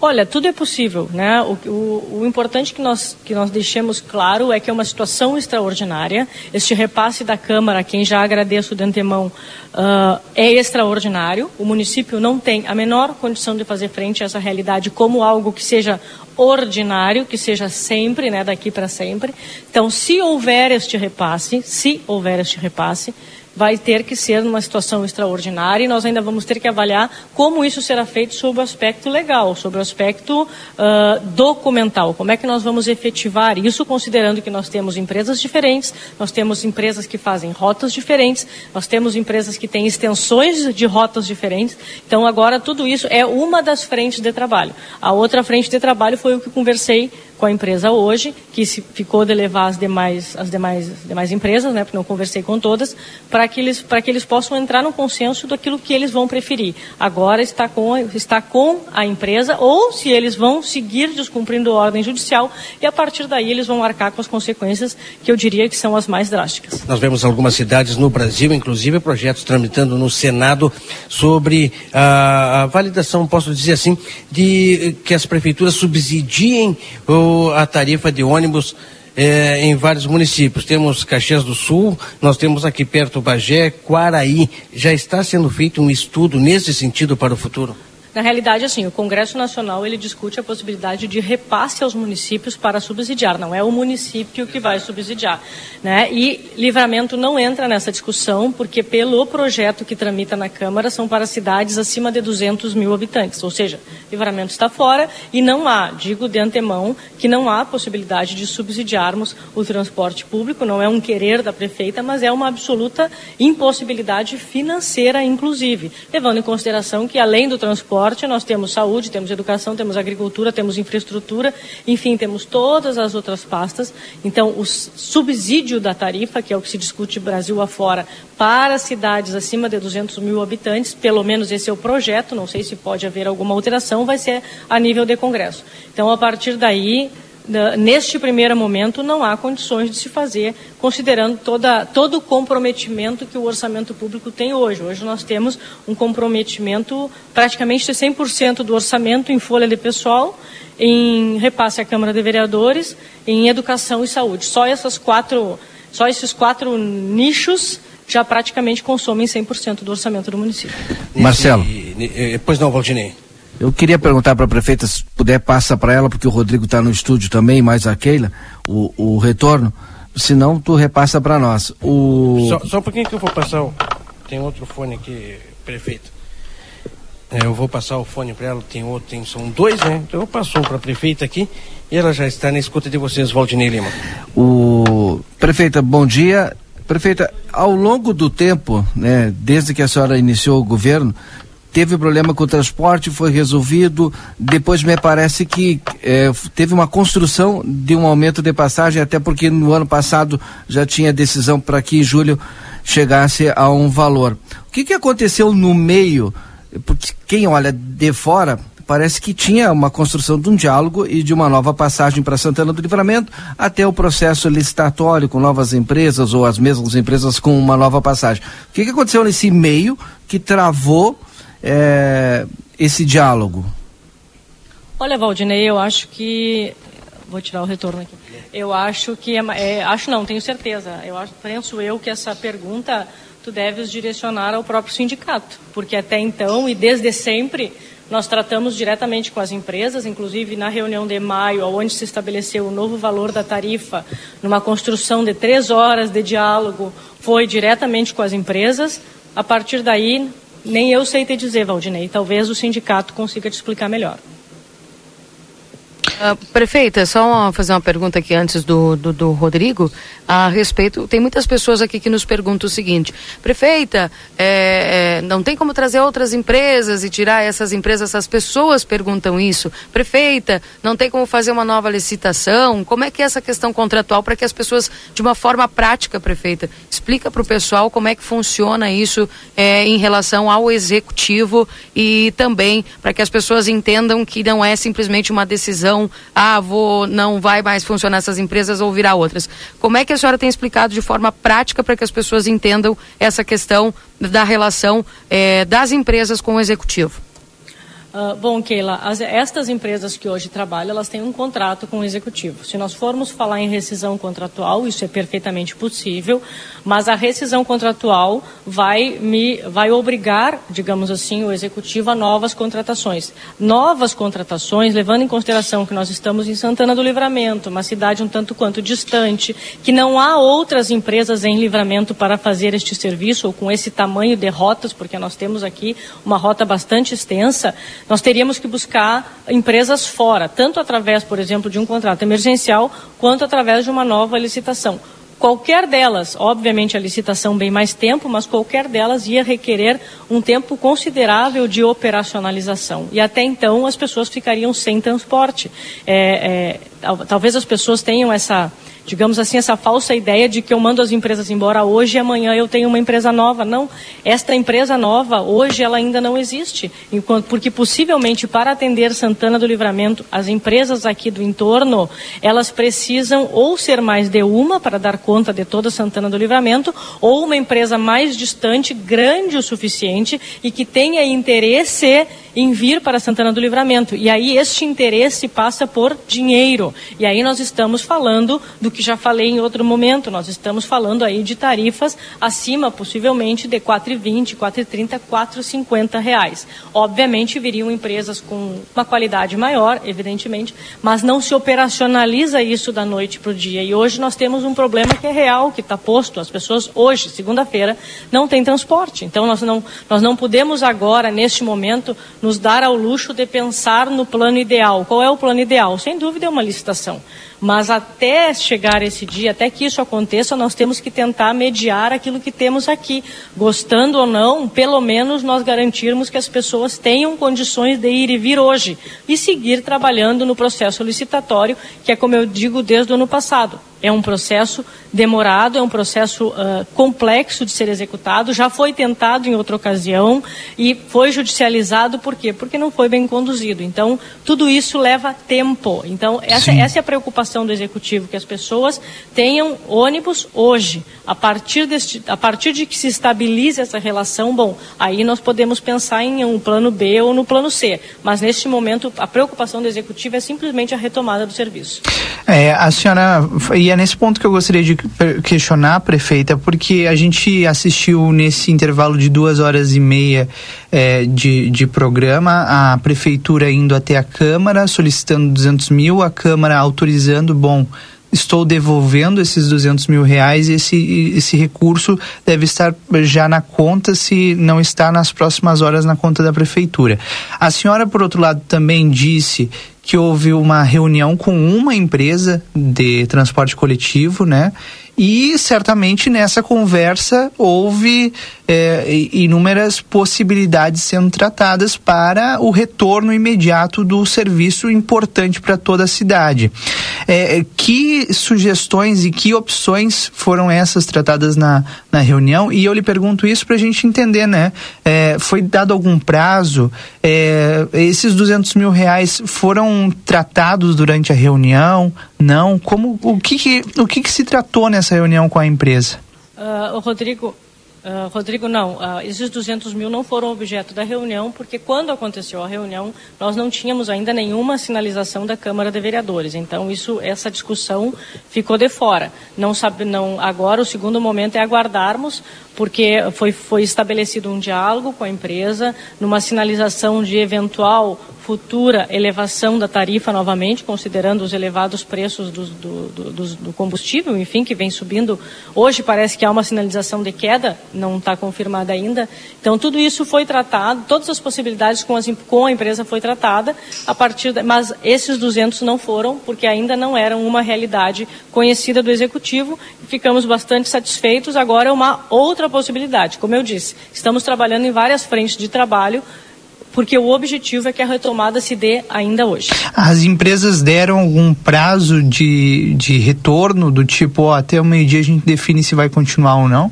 Olha, tudo é possível, né? O, o, o, importante que nós, que nós deixemos claro é que é uma situação extraordinária. Este repasse da Câmara, quem já agradeço de antemão, uh, é extraordinário. O município não tem a menor condição de fazer frente a essa realidade como algo que seja ordinário, que seja sempre, né, daqui para sempre. Então, se houver este repasse, se houver este repasse, vai ter que ser numa situação extraordinária e nós ainda vamos ter que avaliar como isso será feito sob o aspecto legal, sobre o aspecto uh, documental. Como é que nós vamos efetivar isso, considerando que nós temos empresas diferentes, nós temos empresas que fazem rotas diferentes, nós temos empresas que têm extensões de rotas diferentes. Então, agora, tudo isso é uma das frentes de trabalho. A outra frente de trabalho foi o que conversei com a empresa hoje, que ficou de levar as demais, as demais, demais empresas, né, porque não conversei com todas, para que, eles, que eles possam entrar no consenso daquilo que eles vão preferir. Agora está com, está com a empresa, ou se eles vão seguir descumprindo ordem judicial, e a partir daí eles vão arcar com as consequências que eu diria que são as mais drásticas. Nós vemos algumas cidades no Brasil, inclusive projetos tramitando no Senado sobre a, a validação, posso dizer assim, de que as prefeituras subsidiem o a tarifa de ônibus é, em vários municípios. Temos Caxias do Sul, nós temos aqui perto Bagé, Quaraí. Já está sendo feito um estudo nesse sentido para o futuro? Na realidade, assim, o Congresso Nacional ele discute a possibilidade de repasse aos municípios para subsidiar. Não é o município que vai subsidiar, né? E Livramento não entra nessa discussão porque pelo projeto que tramita na Câmara são para cidades acima de 200 mil habitantes. Ou seja, Livramento está fora e não há, digo de antemão, que não há possibilidade de subsidiarmos o transporte público. Não é um querer da prefeita, mas é uma absoluta impossibilidade financeira, inclusive, levando em consideração que além do transporte nós temos saúde, temos educação, temos agricultura, temos infraestrutura, enfim, temos todas as outras pastas. Então, o subsídio da tarifa, que é o que se discute Brasil afora, para cidades acima de 200 mil habitantes, pelo menos esse é o projeto, não sei se pode haver alguma alteração, vai ser a nível de Congresso. Então, a partir daí, neste primeiro momento não há condições de se fazer, considerando toda, todo o comprometimento que o orçamento público tem hoje. Hoje nós temos um comprometimento praticamente de 100% do orçamento em folha de pessoal, em repasse à Câmara de Vereadores, em educação e saúde. Só essas quatro, só esses quatro nichos já praticamente consomem 100% do orçamento do município. Marcelo. Eh, pois não, Valdinei. Eu queria perguntar para a prefeita, se puder, passa para ela, porque o Rodrigo está no estúdio também, mais a Keila, o, o retorno. Se não, tu repassa para nós. O... Só, só um pouquinho que eu vou passar. O... Tem outro fone aqui, prefeito. É, eu vou passar o fone para ela, tem outro, tem, são dois, né? Então eu passo um para a prefeita aqui e ela já está na escuta de vocês, Valdinei Lima. O prefeita, bom dia. Prefeita, ao longo do tempo, né, desde que a senhora iniciou o governo, teve problema com o transporte, foi resolvido. Depois me parece que é, teve uma construção de um aumento de passagem, até porque no ano passado já tinha decisão para que em julho chegasse a um valor. O que, que aconteceu no meio? Porque quem olha de fora parece que tinha uma construção de um diálogo e de uma nova passagem para Santana do Livramento, até o processo licitatório com novas empresas ou as mesmas empresas com uma nova passagem. O que, que aconteceu nesse meio que travou é, esse diálogo? Olha, Valdinei, eu acho que vou tirar o retorno aqui. Eu acho que é, é, acho não, tenho certeza. Eu acho, penso eu que essa pergunta tu deves direcionar ao próprio sindicato, porque até então e desde sempre nós tratamos diretamente com as empresas, inclusive na reunião de maio, onde se estabeleceu o novo valor da tarifa, numa construção de três horas de diálogo, foi diretamente com as empresas. A partir daí, nem eu sei te dizer, Valdinei. Talvez o sindicato consiga te explicar melhor. Uh, prefeita, só fazer uma pergunta aqui antes do, do, do, Rodrigo a respeito. Tem muitas pessoas aqui que nos perguntam o seguinte: prefeita, é, é, não tem como trazer outras empresas e tirar essas empresas? Essas pessoas perguntam isso. Prefeita, não tem como fazer uma nova licitação? Como é que é essa questão contratual para que as pessoas, de uma forma prática, prefeita, explica para o pessoal como é que funciona isso é, em relação ao executivo e também para que as pessoas entendam que não é simplesmente uma decisão ah, vou, não vai mais funcionar essas empresas ou virar outras. Como é que a senhora tem explicado de forma prática para que as pessoas entendam essa questão da relação eh, das empresas com o executivo? Uh, bom, Keila, as, estas empresas que hoje trabalham, elas têm um contrato com o executivo. Se nós formos falar em rescisão contratual, isso é perfeitamente possível, mas a rescisão contratual vai me vai obrigar, digamos assim, o executivo a novas contratações. Novas contratações, levando em consideração que nós estamos em Santana do Livramento, uma cidade um tanto quanto distante, que não há outras empresas em Livramento para fazer este serviço ou com esse tamanho de rotas, porque nós temos aqui uma rota bastante extensa nós teríamos que buscar empresas fora, tanto através, por exemplo, de um contrato emergencial, quanto através de uma nova licitação. Qualquer delas, obviamente a licitação bem mais tempo, mas qualquer delas ia requerer um tempo considerável de operacionalização. E até então as pessoas ficariam sem transporte. É, é, talvez as pessoas tenham essa digamos assim, essa falsa ideia de que eu mando as empresas embora hoje e amanhã eu tenho uma empresa nova. Não, esta empresa nova, hoje, ela ainda não existe. Enquanto, porque possivelmente para atender Santana do Livramento, as empresas aqui do entorno, elas precisam ou ser mais de uma para dar conta de toda Santana do Livramento, ou uma empresa mais distante, grande o suficiente e que tenha interesse em vir para Santana do Livramento. E aí este interesse passa por dinheiro. E aí nós estamos falando do que já falei em outro momento, nós estamos falando aí de tarifas acima, possivelmente, de R$ 4,20, R$ 4,30, 4,50 reais. Obviamente viriam empresas com uma qualidade maior, evidentemente, mas não se operacionaliza isso da noite para o dia. E hoje nós temos um problema que é real, que está posto. As pessoas hoje, segunda-feira, não têm transporte. Então nós não, nós não podemos agora, neste momento, nos dar ao luxo de pensar no plano ideal. Qual é o plano ideal? Sem dúvida é uma licitação. Mas até chegar esse dia, até que isso aconteça, nós temos que tentar mediar aquilo que temos aqui. Gostando ou não, pelo menos nós garantirmos que as pessoas tenham condições de ir e vir hoje e seguir trabalhando no processo licitatório, que é como eu digo desde o ano passado. É um processo demorado, é um processo uh, complexo de ser executado, já foi tentado em outra ocasião e foi judicializado, por quê? Porque não foi bem conduzido. Então, tudo isso leva tempo. Então, essa, essa é a preocupação do Executivo, que as pessoas tenham ônibus hoje. A partir, deste, a partir de que se estabilize essa relação, bom, aí nós podemos pensar em um plano B ou no plano C. Mas, neste momento, a preocupação do Executivo é simplesmente a retomada do serviço. É, a senhora e é nesse ponto que eu gostaria de questionar, prefeita, porque a gente assistiu nesse intervalo de duas horas e meia é, de, de programa a prefeitura indo até a Câmara solicitando 200 mil, a Câmara autorizando, bom, estou devolvendo esses 200 mil reais e esse, esse recurso deve estar já na conta, se não está nas próximas horas na conta da prefeitura. A senhora, por outro lado, também disse que houve uma reunião com uma empresa de transporte coletivo, né? E certamente nessa conversa houve é, inúmeras possibilidades sendo tratadas para o retorno imediato do serviço importante para toda a cidade. É, que sugestões e que opções foram essas tratadas na, na reunião? E eu lhe pergunto isso para a gente entender, né? É, foi dado algum prazo? É, esses 200 mil reais foram tratados durante a reunião? Não? Como, o que, que o que, que se tratou nessa reunião com a empresa? Uh, Rodrigo, Uh, Rodrigo, não. Uh, esses 200 mil não foram objeto da reunião, porque quando aconteceu a reunião, nós não tínhamos ainda nenhuma sinalização da Câmara de Vereadores. Então, isso, essa discussão ficou de fora. Não sabe, não. Agora, o segundo momento é aguardarmos, porque foi, foi estabelecido um diálogo com a empresa, numa sinalização de eventual futura elevação da tarifa novamente, considerando os elevados preços do, do, do, do, combustível, enfim, que vem subindo. Hoje parece que há uma sinalização de queda, não está confirmada ainda. Então, tudo isso foi tratado, todas as possibilidades com, as, com a empresa foi tratada, a partir de, mas esses 200 não foram, porque ainda não eram uma realidade conhecida do Executivo. Ficamos bastante satisfeitos. Agora é uma outra possibilidade. Como eu disse, estamos trabalhando em várias frentes de trabalho porque o objetivo é que a retomada se dê ainda hoje. As empresas deram algum prazo de, de retorno, do tipo, ó, até o meio-dia a gente define se vai continuar ou não?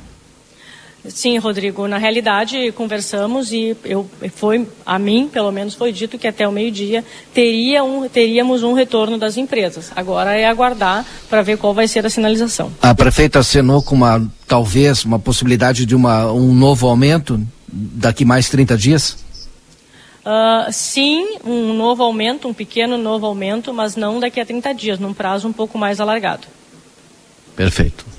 Sim, Rodrigo. Na realidade, conversamos e eu, foi, a mim, pelo menos, foi dito que até o meio-dia teria um, teríamos um retorno das empresas. Agora é aguardar para ver qual vai ser a sinalização. A prefeita acenou com uma, talvez, uma possibilidade de uma, um novo aumento daqui mais 30 dias? Uh, sim, um novo aumento, um pequeno novo aumento, mas não daqui a 30 dias, num prazo um pouco mais alargado. Perfeito.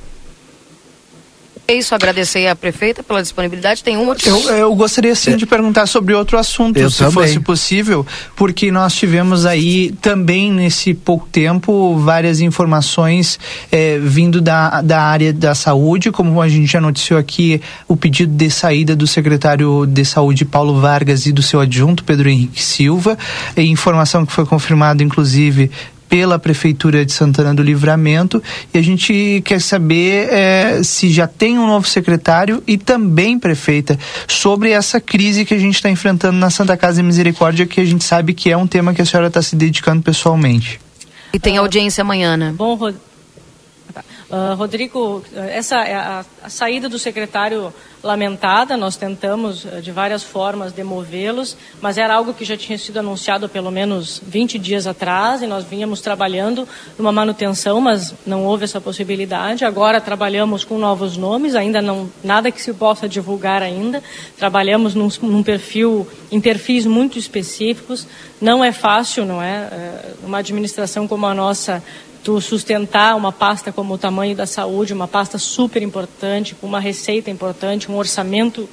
É isso, agradecer à prefeita pela disponibilidade. Tem um outro. Eu, eu gostaria sim é. de perguntar sobre outro assunto, eu se também. fosse possível, porque nós tivemos aí também nesse pouco tempo várias informações é, vindo da, da área da saúde, como a gente já noticiou aqui, o pedido de saída do secretário de saúde Paulo Vargas e do seu adjunto Pedro Henrique Silva, informação que foi confirmada inclusive pela Prefeitura de Santana do Livramento e a gente quer saber é, se já tem um novo secretário e também, prefeita, sobre essa crise que a gente está enfrentando na Santa Casa de Misericórdia, que a gente sabe que é um tema que a senhora está se dedicando pessoalmente. E tem audiência amanhã, né? Bom. Uh, Rodrigo, essa a, a saída do secretário lamentada, nós tentamos eh, de várias formas demovê-los, mas era algo que já tinha sido anunciado pelo menos 20 dias atrás e nós vínhamos trabalhando numa manutenção, mas não houve essa possibilidade. Agora trabalhamos com novos nomes, ainda não nada que se possa divulgar ainda. Trabalhamos num, num perfil em perfis muito específicos. Não é fácil, não é? Eh, uma administração como a nossa tu sustentar uma pasta como o tamanho da saúde, uma pasta super importante, com uma receita importante, um orçamento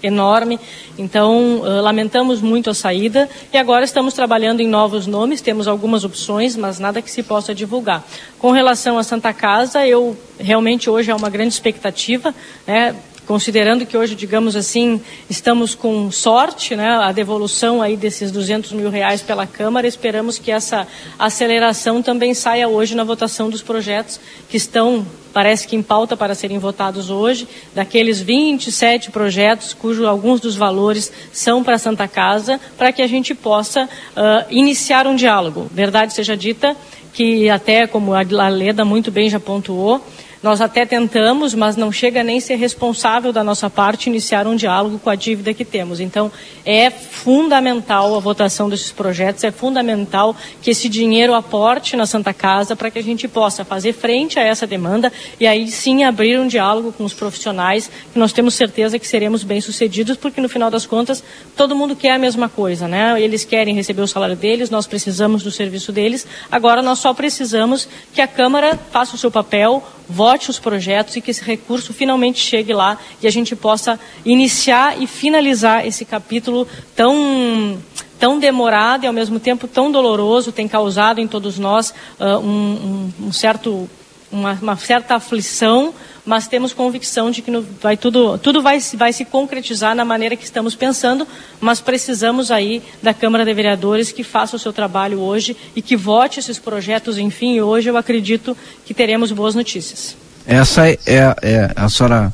enorme. Então, lamentamos muito a saída e agora estamos trabalhando em novos nomes, temos algumas opções, mas nada que se possa divulgar. Com relação à Santa Casa, eu realmente hoje é uma grande expectativa, né? Considerando que hoje, digamos assim, estamos com sorte, né, a devolução aí desses 200 mil reais pela Câmara, esperamos que essa aceleração também saia hoje na votação dos projetos que estão, parece que em pauta para serem votados hoje, daqueles 27 projetos, cujo alguns dos valores são para a Santa Casa, para que a gente possa uh, iniciar um diálogo. Verdade seja dita que até, como a Leda muito bem já pontuou, nós até tentamos, mas não chega nem ser responsável da nossa parte iniciar um diálogo com a dívida que temos. Então, é fundamental a votação desses projetos, é fundamental que esse dinheiro aporte na Santa Casa para que a gente possa fazer frente a essa demanda e aí sim abrir um diálogo com os profissionais, que nós temos certeza que seremos bem-sucedidos, porque no final das contas todo mundo quer a mesma coisa, né? Eles querem receber o salário deles, nós precisamos do serviço deles. Agora nós só precisamos que a Câmara faça o seu papel, vote os projetos e que esse recurso finalmente chegue lá e a gente possa iniciar e finalizar esse capítulo tão tão demorado e ao mesmo tempo tão doloroso tem causado em todos nós uh, um, um, um, certo uma, uma, certa aflição mas temos convicção de que no, vai tudo, tudo vai, vai se concretizar na maneira que estamos pensando, mas precisamos aí da Câmara de Vereadores que faça o seu trabalho hoje e que vote esses projetos, enfim, e hoje eu acredito que teremos boas notícias. Essa é, é, é a senhora.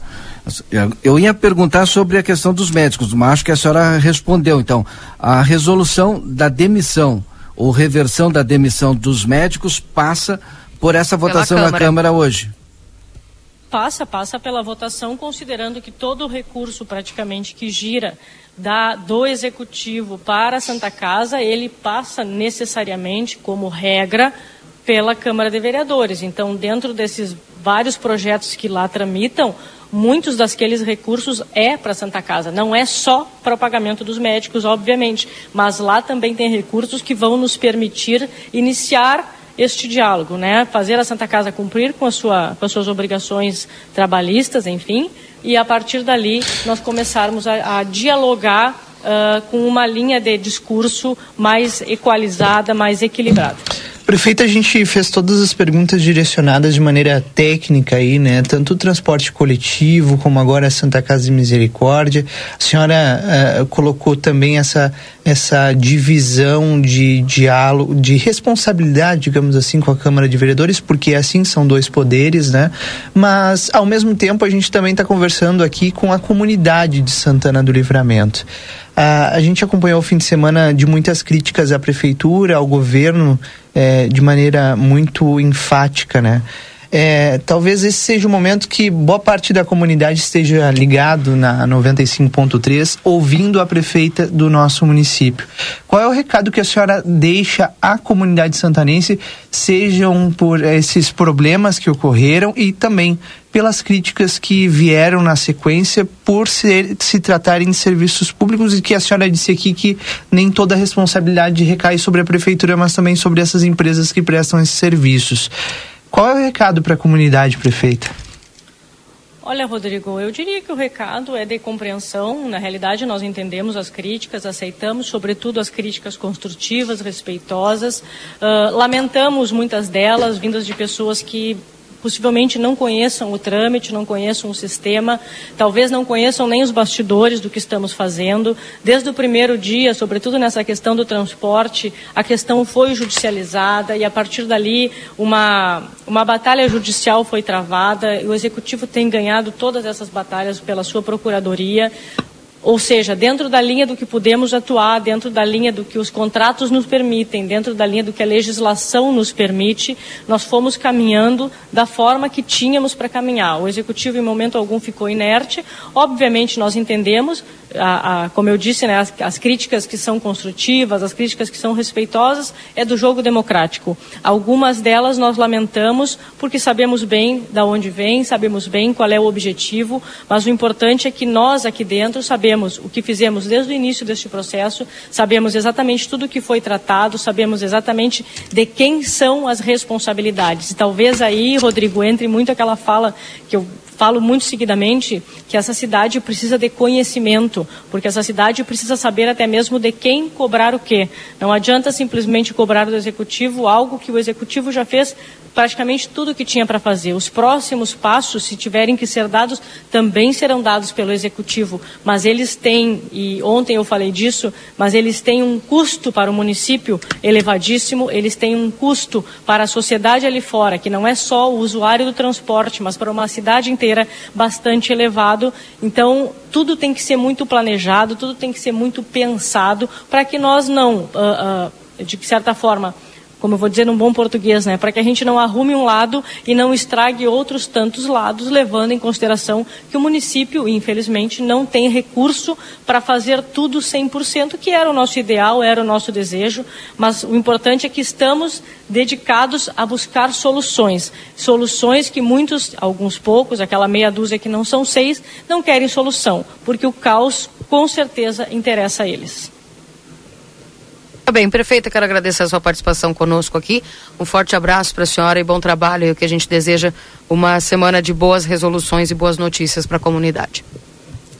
Eu ia perguntar sobre a questão dos médicos, mas acho que a senhora respondeu. Então, a resolução da demissão ou reversão da demissão dos médicos passa por essa votação na Câmara hoje passa, passa pela votação, considerando que todo o recurso praticamente que gira da, do executivo para a Santa Casa, ele passa necessariamente, como regra, pela Câmara de Vereadores. Então, dentro desses vários projetos que lá tramitam, muitos daqueles recursos é para a Santa Casa. Não é só para o pagamento dos médicos, obviamente, mas lá também tem recursos que vão nos permitir iniciar este diálogo, né? Fazer a Santa Casa cumprir com, sua, com as suas obrigações trabalhistas, enfim, e a partir dali nós começarmos a, a dialogar uh, com uma linha de discurso mais equalizada, mais equilibrada. Prefeito, a gente fez todas as perguntas direcionadas de maneira técnica aí, né? Tanto o transporte coletivo, como agora a Santa Casa de Misericórdia. A senhora uh, colocou também essa, essa divisão de diálogo, de responsabilidade, digamos assim, com a Câmara de Vereadores, porque assim são dois poderes, né? Mas, ao mesmo tempo, a gente também está conversando aqui com a comunidade de Santana do Livramento. Uh, a gente acompanhou o fim de semana de muitas críticas à prefeitura, ao governo, é, de maneira muito enfática, né? É, talvez esse seja o momento que boa parte da comunidade esteja ligado na 95.3, ouvindo a prefeita do nosso município. Qual é o recado que a senhora deixa à comunidade santanense, sejam por esses problemas que ocorreram e também pelas críticas que vieram na sequência por ser, se tratarem de serviços públicos e que a senhora disse aqui que nem toda a responsabilidade recai sobre a prefeitura, mas também sobre essas empresas que prestam esses serviços. Qual é o recado para a comunidade, prefeita? Olha, Rodrigo, eu diria que o recado é de compreensão. Na realidade, nós entendemos as críticas, aceitamos, sobretudo, as críticas construtivas, respeitosas. Uh, lamentamos muitas delas, vindas de pessoas que possivelmente não conheçam o trâmite, não conheçam o sistema, talvez não conheçam nem os bastidores do que estamos fazendo. Desde o primeiro dia, sobretudo nessa questão do transporte, a questão foi judicializada e a partir dali uma, uma batalha judicial foi travada. O executivo tem ganhado todas essas batalhas pela sua procuradoria ou seja, dentro da linha do que podemos atuar, dentro da linha do que os contratos nos permitem, dentro da linha do que a legislação nos permite, nós fomos caminhando da forma que tínhamos para caminhar. O executivo, em momento algum, ficou inerte. Obviamente, nós entendemos, a, a, como eu disse, né, as, as, críticas que são construtivas, as críticas que são respeitosas, é do jogo democrático. Algumas delas nós lamentamos, porque sabemos bem da onde vem, sabemos bem qual é o objetivo, mas o importante é que nós aqui dentro sabemos o que fizemos desde o início deste processo, sabemos exatamente tudo o que foi tratado, sabemos exatamente de quem são as responsabilidades. E talvez aí, Rodrigo, entre muito aquela fala que eu falo muito seguidamente que essa cidade precisa de conhecimento, porque essa cidade precisa saber até mesmo de quem cobrar o quê. Não adianta simplesmente cobrar do executivo algo que o executivo já fez praticamente tudo o que tinha para fazer. Os próximos passos, se tiverem que ser dados, também serão dados pelo executivo, mas eles têm, e ontem eu falei disso, mas eles têm um custo para o município elevadíssimo, eles têm um custo para a sociedade ali fora, que não é só o usuário do transporte, mas para uma cidade inteira bastante elevado. Então, tudo tem que ser muito planejado, tudo tem que ser muito pensado para que nós não, uh, uh, de certa forma, como eu vou dizer num bom português, né, para que a gente não arrume um lado e não estrague outros tantos lados, levando em consideração que o município, infelizmente, não tem recurso para fazer tudo 100%, que era o nosso ideal, era o nosso desejo, mas o importante é que estamos dedicados a buscar soluções, soluções que muitos, alguns poucos, aquela meia dúzia que não são seis, não querem solução, porque o caos com certeza interessa a eles. Tá bem, prefeita, quero agradecer a sua participação conosco aqui. Um forte abraço para a senhora e bom trabalho. E o que a gente deseja uma semana de boas resoluções e boas notícias para a comunidade.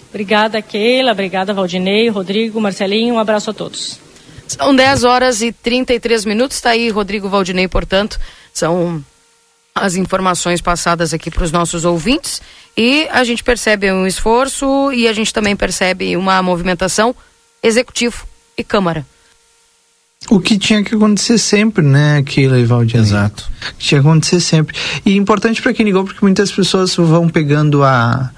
Obrigada, Keila. Obrigada, Valdinei, Rodrigo, Marcelinho. Um abraço a todos. São 10 horas e 33 minutos. Está aí, Rodrigo Valdinei, portanto. São as informações passadas aqui para os nossos ouvintes. E a gente percebe um esforço e a gente também percebe uma movimentação executivo e Câmara o que tinha que acontecer sempre, né, Keila e Valdir? Exato. Tinha que acontecer sempre. E importante para quem ligou, porque muitas pessoas vão pegando a,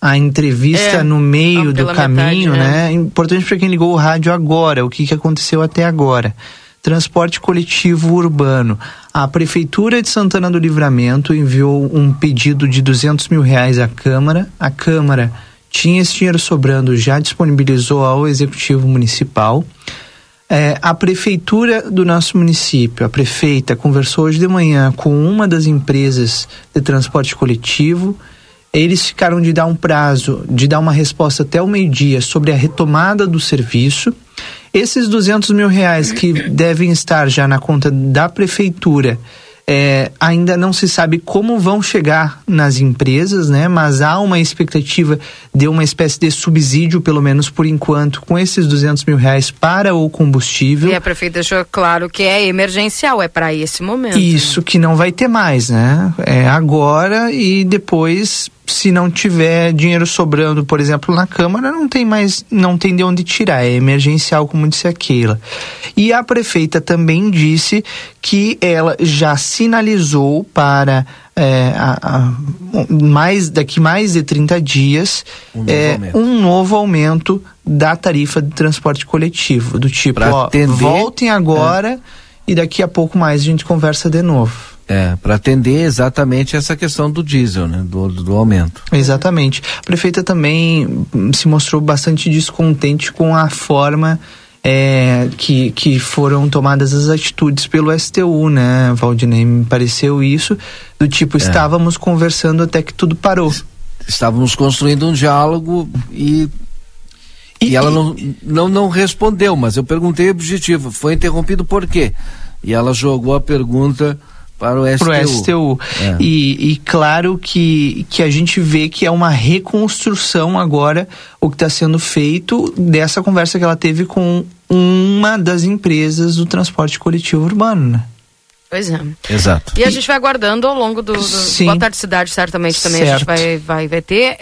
a entrevista é, no meio do caminho, metade, né? É. Importante para quem ligou o rádio agora, o que, que aconteceu até agora. Transporte coletivo urbano. A Prefeitura de Santana do Livramento enviou um pedido de 200 mil reais à Câmara. A Câmara tinha esse dinheiro sobrando, já disponibilizou ao Executivo Municipal. É, a prefeitura do nosso município, a prefeita, conversou hoje de manhã com uma das empresas de transporte coletivo. Eles ficaram de dar um prazo, de dar uma resposta até o meio-dia sobre a retomada do serviço. Esses 200 mil reais que devem estar já na conta da prefeitura é, ainda não se sabe como vão chegar nas empresas, né? Mas há uma expectativa de uma espécie de subsídio, pelo menos por enquanto, com esses 200 mil reais para o combustível. E a prefeita deixou claro que é emergencial, é para esse momento. Isso, né? que não vai ter mais, né? É agora e depois se não tiver dinheiro sobrando, por exemplo, na Câmara, não tem mais, não tem de onde tirar, é emergencial, como disse a Keila. E a prefeita também disse que ela já sinalizou para é, a, a, mais, daqui mais de 30 dias um novo, é, um novo aumento da tarifa de transporte coletivo, do tipo, ó, voltem agora é. e daqui a pouco mais a gente conversa de novo. É, para atender exatamente essa questão do diesel, né? Do, do aumento. Exatamente. A prefeita também se mostrou bastante descontente com a forma é, que, que foram tomadas as atitudes pelo STU, né, Valdinei? Me pareceu isso, do tipo, é. estávamos conversando até que tudo parou. Estávamos construindo um diálogo e e, e ela não, não, não respondeu, mas eu perguntei objetivo, foi interrompido por quê? E ela jogou a pergunta para o STU. Pro STU. É. E, e, claro que, que a gente vê que é uma reconstrução agora o que está sendo feito dessa conversa que ela teve com uma das empresas do transporte coletivo urbano, né? Pois é. Exato. E a gente vai aguardando ao longo do, do Sim. Boa Tarde Cidade, certamente também certo. a gente vai, vai, vai ter.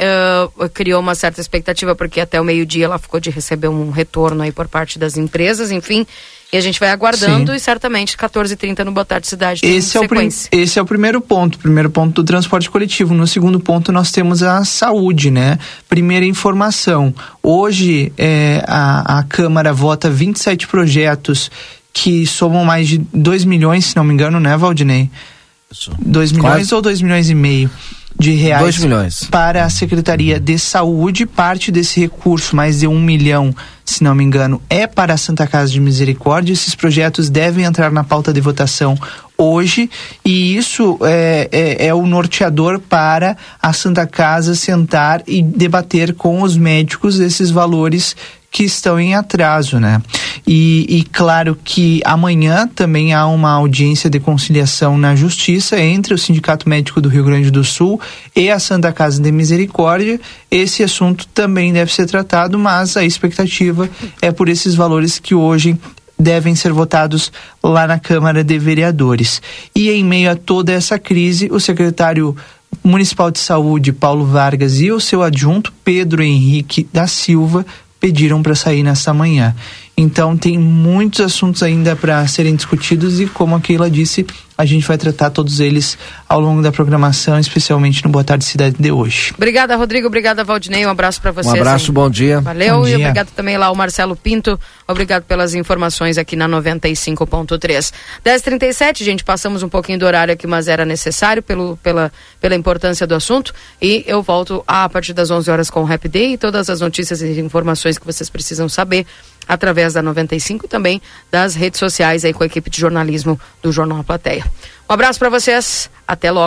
Uh, criou uma certa expectativa, porque até o meio-dia ela ficou de receber um retorno aí por parte das empresas, enfim. E a gente vai aguardando Sim. e certamente 14h30 no Boa Tarde Cidade tem esse é, o esse é o primeiro ponto, primeiro ponto do transporte coletivo. No segundo ponto nós temos a saúde, né? Primeira informação, hoje é, a, a Câmara vota 27 projetos que somam mais de 2 milhões, se não me engano, né, Valdinei? 2 milhões Quase. ou 2 milhões e meio? De reais para a Secretaria de Saúde. Parte desse recurso, mais de um milhão, se não me engano, é para a Santa Casa de Misericórdia. Esses projetos devem entrar na pauta de votação hoje e isso é, é, é, o norteador para a Santa Casa sentar e debater com os médicos esses valores que estão em atraso, né? E, e, claro que amanhã também há uma audiência de conciliação na Justiça entre o Sindicato Médico do Rio Grande do Sul e a Santa Casa de Misericórdia. Esse assunto também deve ser tratado, mas a expectativa é por esses valores que hoje devem ser votados lá na Câmara de Vereadores. E em meio a toda essa crise, o secretário municipal de saúde, Paulo Vargas, e o seu adjunto, Pedro Henrique da Silva, pediram para sair nessa manhã. Então tem muitos assuntos ainda para serem discutidos e como a Keila disse, a gente vai tratar todos eles ao longo da programação, especialmente no Boa Tarde Cidade de hoje. Obrigada, Rodrigo. Obrigada, Valdinei. Um abraço para vocês. Um abraço, hein? bom dia. Valeu bom e obrigado também lá ao Marcelo Pinto. Obrigado pelas informações aqui na 95.3. 10:37, gente, passamos um pouquinho do horário aqui, mas era necessário pelo, pela, pela importância do assunto. E eu volto a partir das 11 horas com o Rap Day e todas as notícias e informações que vocês precisam saber através da 95 e também das redes sociais aí com a equipe de jornalismo do Jornal Plateia. Um abraço para vocês, até logo.